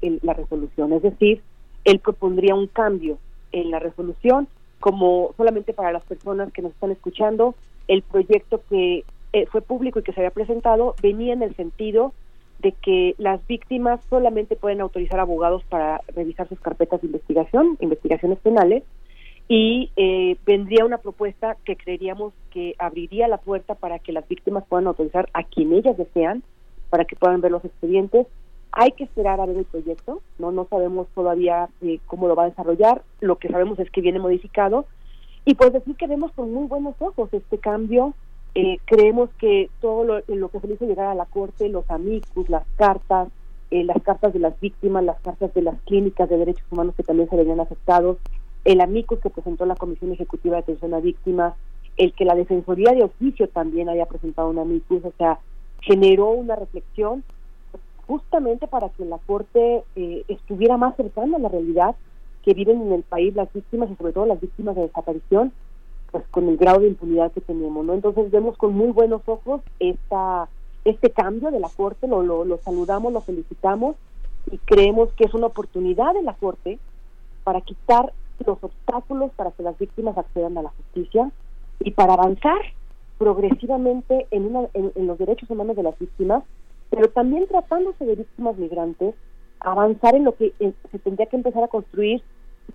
la resolución, es decir, él propondría un cambio en la resolución, como solamente para las personas que nos están escuchando, el proyecto que eh, fue público y que se había presentado venía en el sentido de que las víctimas solamente pueden autorizar abogados para revisar sus carpetas de investigación, investigaciones penales, y eh, vendría una propuesta que creeríamos que abriría la puerta para que las víctimas puedan autorizar a quien ellas desean para que puedan ver los expedientes. Hay que esperar a ver el proyecto, no no sabemos todavía eh, cómo lo va a desarrollar, lo que sabemos es que viene modificado y pues decir que vemos con muy buenos ojos este cambio. Eh, creemos que todo lo, que se le hizo llegar a la corte, los amigos, las cartas, las cartas de las víctimas, las cartas de las clínicas de derechos humanos que también se venían aceptados, el amicus que presentó la Comisión Ejecutiva de Atención a Víctimas, el que la Defensoría de Oficio también haya presentado un amicus, o sea, generó una reflexión justamente para que la Corte eh, estuviera más cercana a la realidad que viven en el país las víctimas y sobre todo las víctimas de desaparición, pues con el grado de impunidad que tenemos, ¿no? Entonces vemos con muy buenos ojos esta este cambio de la Corte, lo, lo, lo saludamos, lo felicitamos y creemos que es una oportunidad de la Corte para quitar los obstáculos para que las víctimas accedan a la justicia y para avanzar progresivamente en, una, en, los derechos humanos de las víctimas, pero también tratándose de víctimas migrantes, avanzar en lo que se tendría que empezar a construir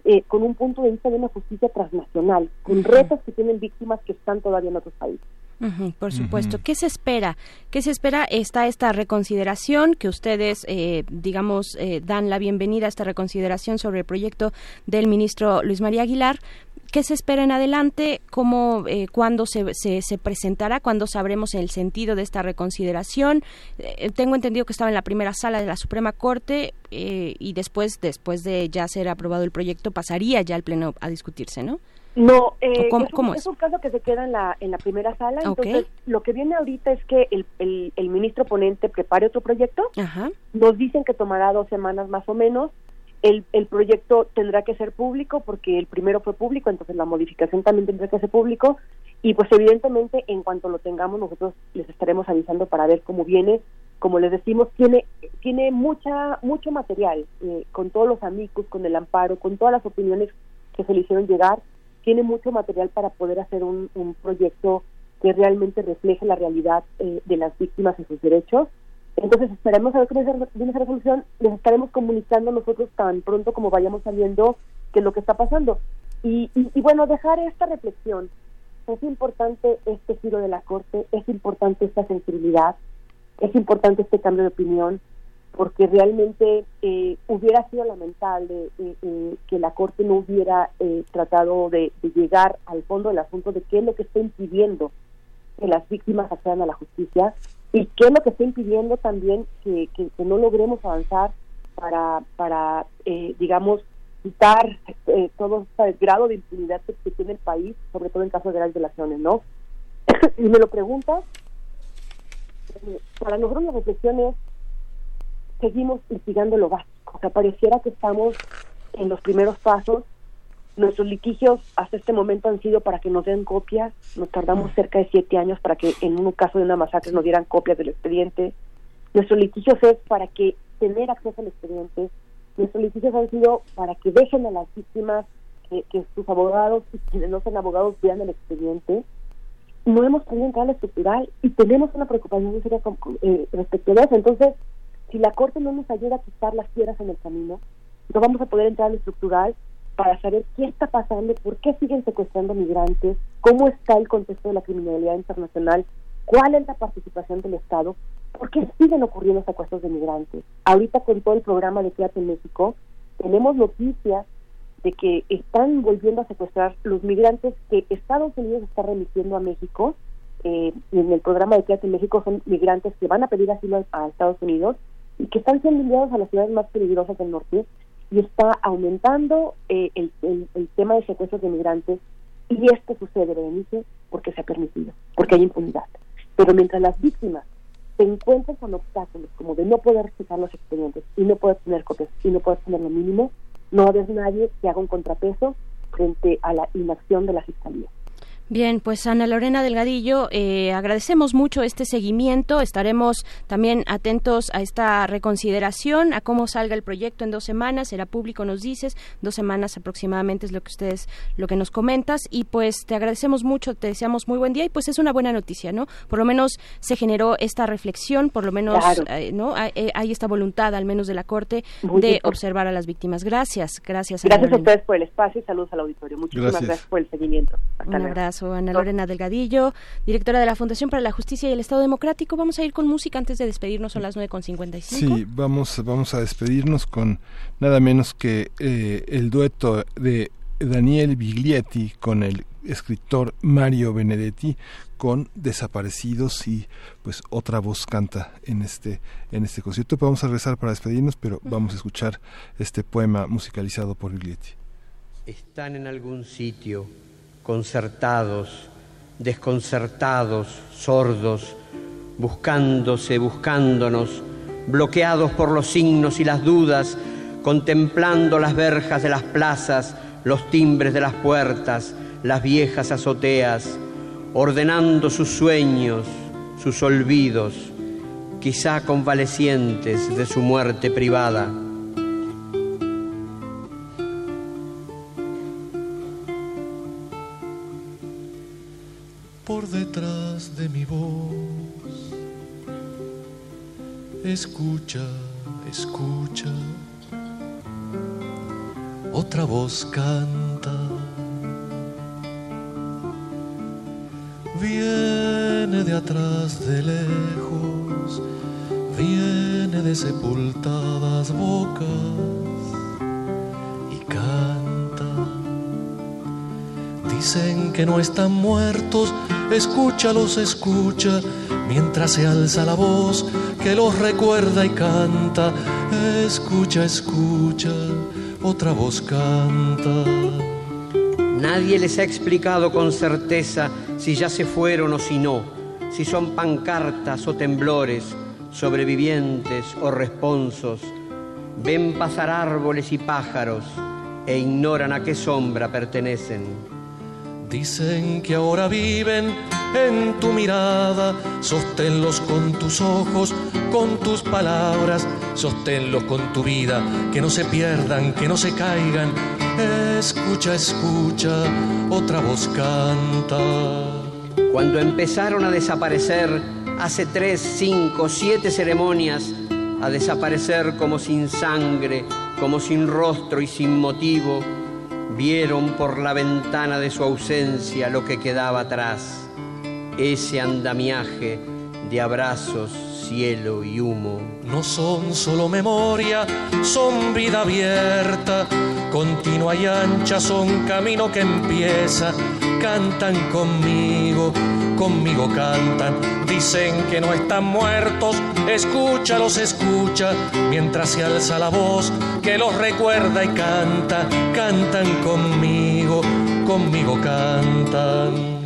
eh, con un punto de vista de una justicia transnacional, con retos que tienen víctimas que están todavía en otros países por supuesto. ¿Qué se espera? ¿Qué se espera? Está esta reconsideración que ustedes, eh, digamos, eh, dan la bienvenida a esta reconsideración sobre el proyecto del ministro Luis María Aguilar. ¿Qué se espera en adelante? ¿Cómo, eh, cuándo se, se, presentará? ¿Cuándo sabremos el sentido de esta reconsideración? tengo entendido que estaba en la primera sala de la Suprema Corte y después, después de ya ser aprobado el proyecto, pasaría ya al Pleno a discutirse, ¿no? No, eh, es, un, caso que se queda en la, en la primera sala. Entonces, lo que viene ahorita es que el, el, ministro ponente prepare otro proyecto. Nos dicen que tomará dos semanas más o menos. El, el proyecto tendrá que ser público porque el primero fue público, entonces la modificación también tendrá que ser público. Y pues evidentemente en cuanto lo tengamos nosotros les estaremos avisando para ver cómo viene. Como les decimos, tiene tiene mucha mucho material eh, con todos los amigos, con el amparo, con todas las opiniones que se le hicieron llegar tiene mucho material para poder hacer un, proyecto que realmente refleje la realidad eh, de las víctimas y sus derechos. Entonces esperemos a ver cómo viene esa resolución, les estaremos comunicando nosotros tan pronto como vayamos sabiendo qué es lo que está pasando. Y, y, bueno, dejar esta reflexión. Es importante este giro de la Corte, es importante esta sensibilidad, es importante este cambio de opinión, porque realmente eh, hubiera sido lamentable eh, eh, que la Corte no hubiera tratado de, llegar al fondo del asunto de qué es lo que está impidiendo que las víctimas accedan a la justicia y qué es lo que está impidiendo también que, no logremos avanzar para, para digamos, quitar todo este grado de impunidad que, tiene el país, sobre todo en casos de las violaciones, ¿no? y me lo preguntas, para nosotros la reflexión es seguimos litigando lo básico. O sea, pareciera que estamos en los primeros pasos. Nuestros litigios hasta este momento han sido para que nos den copias. Nos tardamos cerca de siete años para que en un caso de una masacre nos dieran copias del expediente. Nuestros litigios es para que tener acceso al expediente. Nuestros litigios han sido para que dejen a las víctimas que, sus abogados y quienes no son abogados vean el expediente. no hemos podido entrar a la estructural y tenemos una preocupación seria eh, respecto a eso. Entonces, si la Corte no nos ayuda a quitar las piedras en el camino, no vamos a poder entrar a la estructural para saber qué está pasando, por qué siguen secuestrando migrantes, cómo está el contexto de la criminalidad internacional, cuál es la participación del Estado, por qué siguen ocurriendo secuestros de migrantes. Ahorita con todo el programa de Quédate en México, tenemos noticias de que están volviendo a secuestrar los migrantes que Estados Unidos está remitiendo a México. Eh, en el programa de Quédate en México son migrantes que van a pedir asilo a, Estados Unidos y que están siendo enviados a las ciudades más peligrosas del norte y está aumentando eh, el, el, tema de secuestros de migrantes y esto sucede, Berenice, porque se ha permitido, porque hay impunidad. Pero mientras las víctimas se encuentran con obstáculos como de no poder citar los expedientes y no poder tener copias y no poder tener lo mínimo, no haber nadie que haga un contrapeso frente a la inacción de la Fiscalía. Bien, pues Ana Lorena Delgadillo, eh, agradecemos mucho este seguimiento. Estaremos también atentos a esta reconsideración, a cómo salga el proyecto en dos semanas. Será público, nos dices, dos semanas aproximadamente es lo que ustedes, lo que nos comentas. Y pues te agradecemos mucho, te deseamos muy buen día y pues es una buena noticia, ¿no? Por lo menos se generó esta reflexión, por lo menos, eh, ¿no? Eh, hay, esta voluntad, al menos de la Corte, de observar a las víctimas. Gracias, gracias. Gracias a ustedes por el espacio y saludos al auditorio. Muchísimas gracias, por el seguimiento. Hasta Un abrazo. Ana Lorena Delgadillo, directora de la Fundación para la Justicia y el Estado Democrático. Vamos a ir con música antes de despedirnos, son las 9.55. Sí, vamos, vamos a despedirnos con nada menos que eh, el dueto de Daniel Biglietti con el escritor Mario Benedetti con Desaparecidos y pues otra voz canta en este en este concierto. Vamos a regresar para despedirnos, pero vamos a escuchar este poema musicalizado por Biglietti. Están en algún sitio concertados, desconcertados, sordos, buscándose, buscándonos, bloqueados por los signos y las dudas, contemplando las verjas de las plazas, los timbres de las puertas, las viejas azoteas, ordenando sus sueños, sus olvidos, quizá convalecientes de su muerte privada por detrás de mi voz. Escucha, escucha, otra voz canta. Viene de atrás de lejos, viene de sepultadas bocas Dicen que no están muertos, escúchalos, escucha, mientras se alza la voz que los recuerda y canta, escucha, escucha, otra voz canta. Nadie les ha explicado con certeza si ya se fueron o si no, si son pancartas o temblores, sobrevivientes o responsos. Ven pasar árboles y pájaros e ignoran a qué sombra pertenecen Dicen que ahora viven en tu mirada, sosténlos con tus ojos, con tus palabras, sosténlos con tu vida, que no se pierdan, que no se caigan. Escucha, escucha, otra voz canta. Cuando empezaron a desaparecer, hace tres, cinco, siete ceremonias, a desaparecer como sin sangre, como sin rostro y sin motivo, vieron por la ventana de su ausencia lo que quedaba atrás, ese andamiaje de abrazos, cielo y humo. No son solo memoria, son vida abierta, continua y ancha, son camino que empieza, cantan conmigo conmigo cantan, dicen que no están muertos, escúchalos, escucha, mientras se alza la voz que los recuerda y canta, cantan conmigo, conmigo cantan.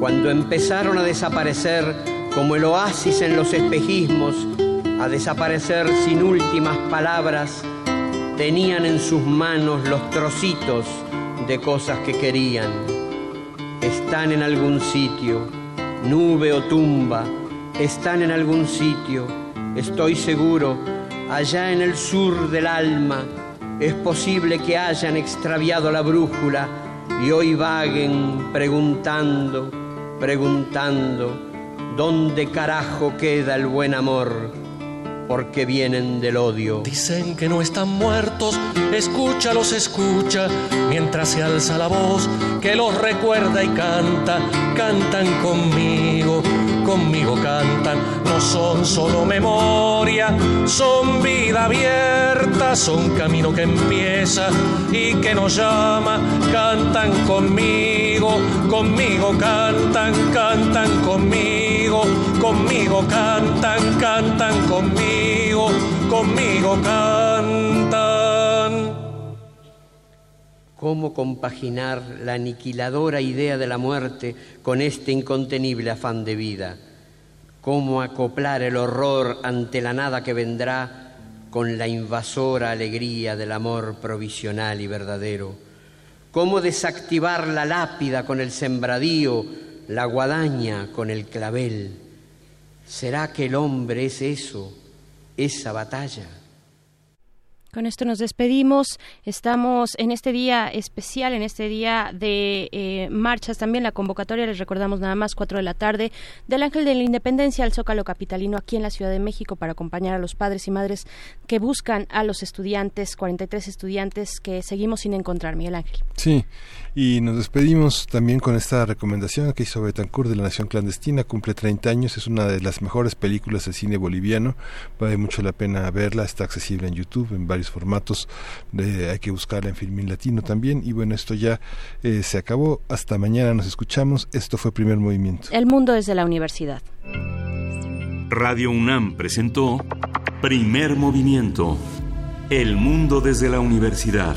Cuando empezaron a desaparecer como el oasis en los espejismos, a desaparecer sin últimas palabras, tenían en sus manos los trocitos de cosas que querían están en algún sitio, nube o tumba, están en algún sitio, estoy seguro, allá en el sur del alma, es posible que hayan extraviado la brújula y hoy vaguen preguntando preguntando dónde carajo queda el buen amor porque vienen del odio. Dicen que no están muertos, escúchalos, escucha, mientras se alza la voz que los recuerda y canta, cantan conmigo, conmigo cantan, no son solo memoria, son vida abierta, son camino que empieza y que nos llama, cantan conmigo, conmigo cantan, cantan conmigo, conmigo cantan, cantan conmigo conmigo, cantan. ¿Cómo compaginar la aniquiladora idea de la muerte con este incontenible afán de vida? ¿Cómo acoplar el horror ante la nada que vendrá con la invasora alegría del amor provisional y verdadero? ¿Cómo desactivar la lápida con el sembradío, la guadaña con el clavel? ¿Será que el hombre es eso? esa batalla. Con esto nos despedimos. Estamos en este día especial, en este día de eh, marchas. También la convocatoria, les recordamos nada más, cuatro de la tarde, del Ángel de la Independencia al Zócalo Capitalino aquí en la Ciudad de México para acompañar a los padres y madres que buscan a los estudiantes, 43 estudiantes que seguimos sin encontrar, Miguel Ángel. Sí, y nos despedimos también con esta recomendación que hizo Betancourt de La Nación Clandestina. Cumple 30 años, es una de las mejores películas de cine boliviano. Vale mucho la pena verla, está accesible en YouTube en varios formatos. hay que buscarla en Filmin Latino también. Y bueno, esto ya eh, se acabó. Hasta mañana nos escuchamos. Esto fue Primer Movimiento. El mundo desde la universidad. Radio UNAM presentó Primer Movimiento. El mundo desde la universidad.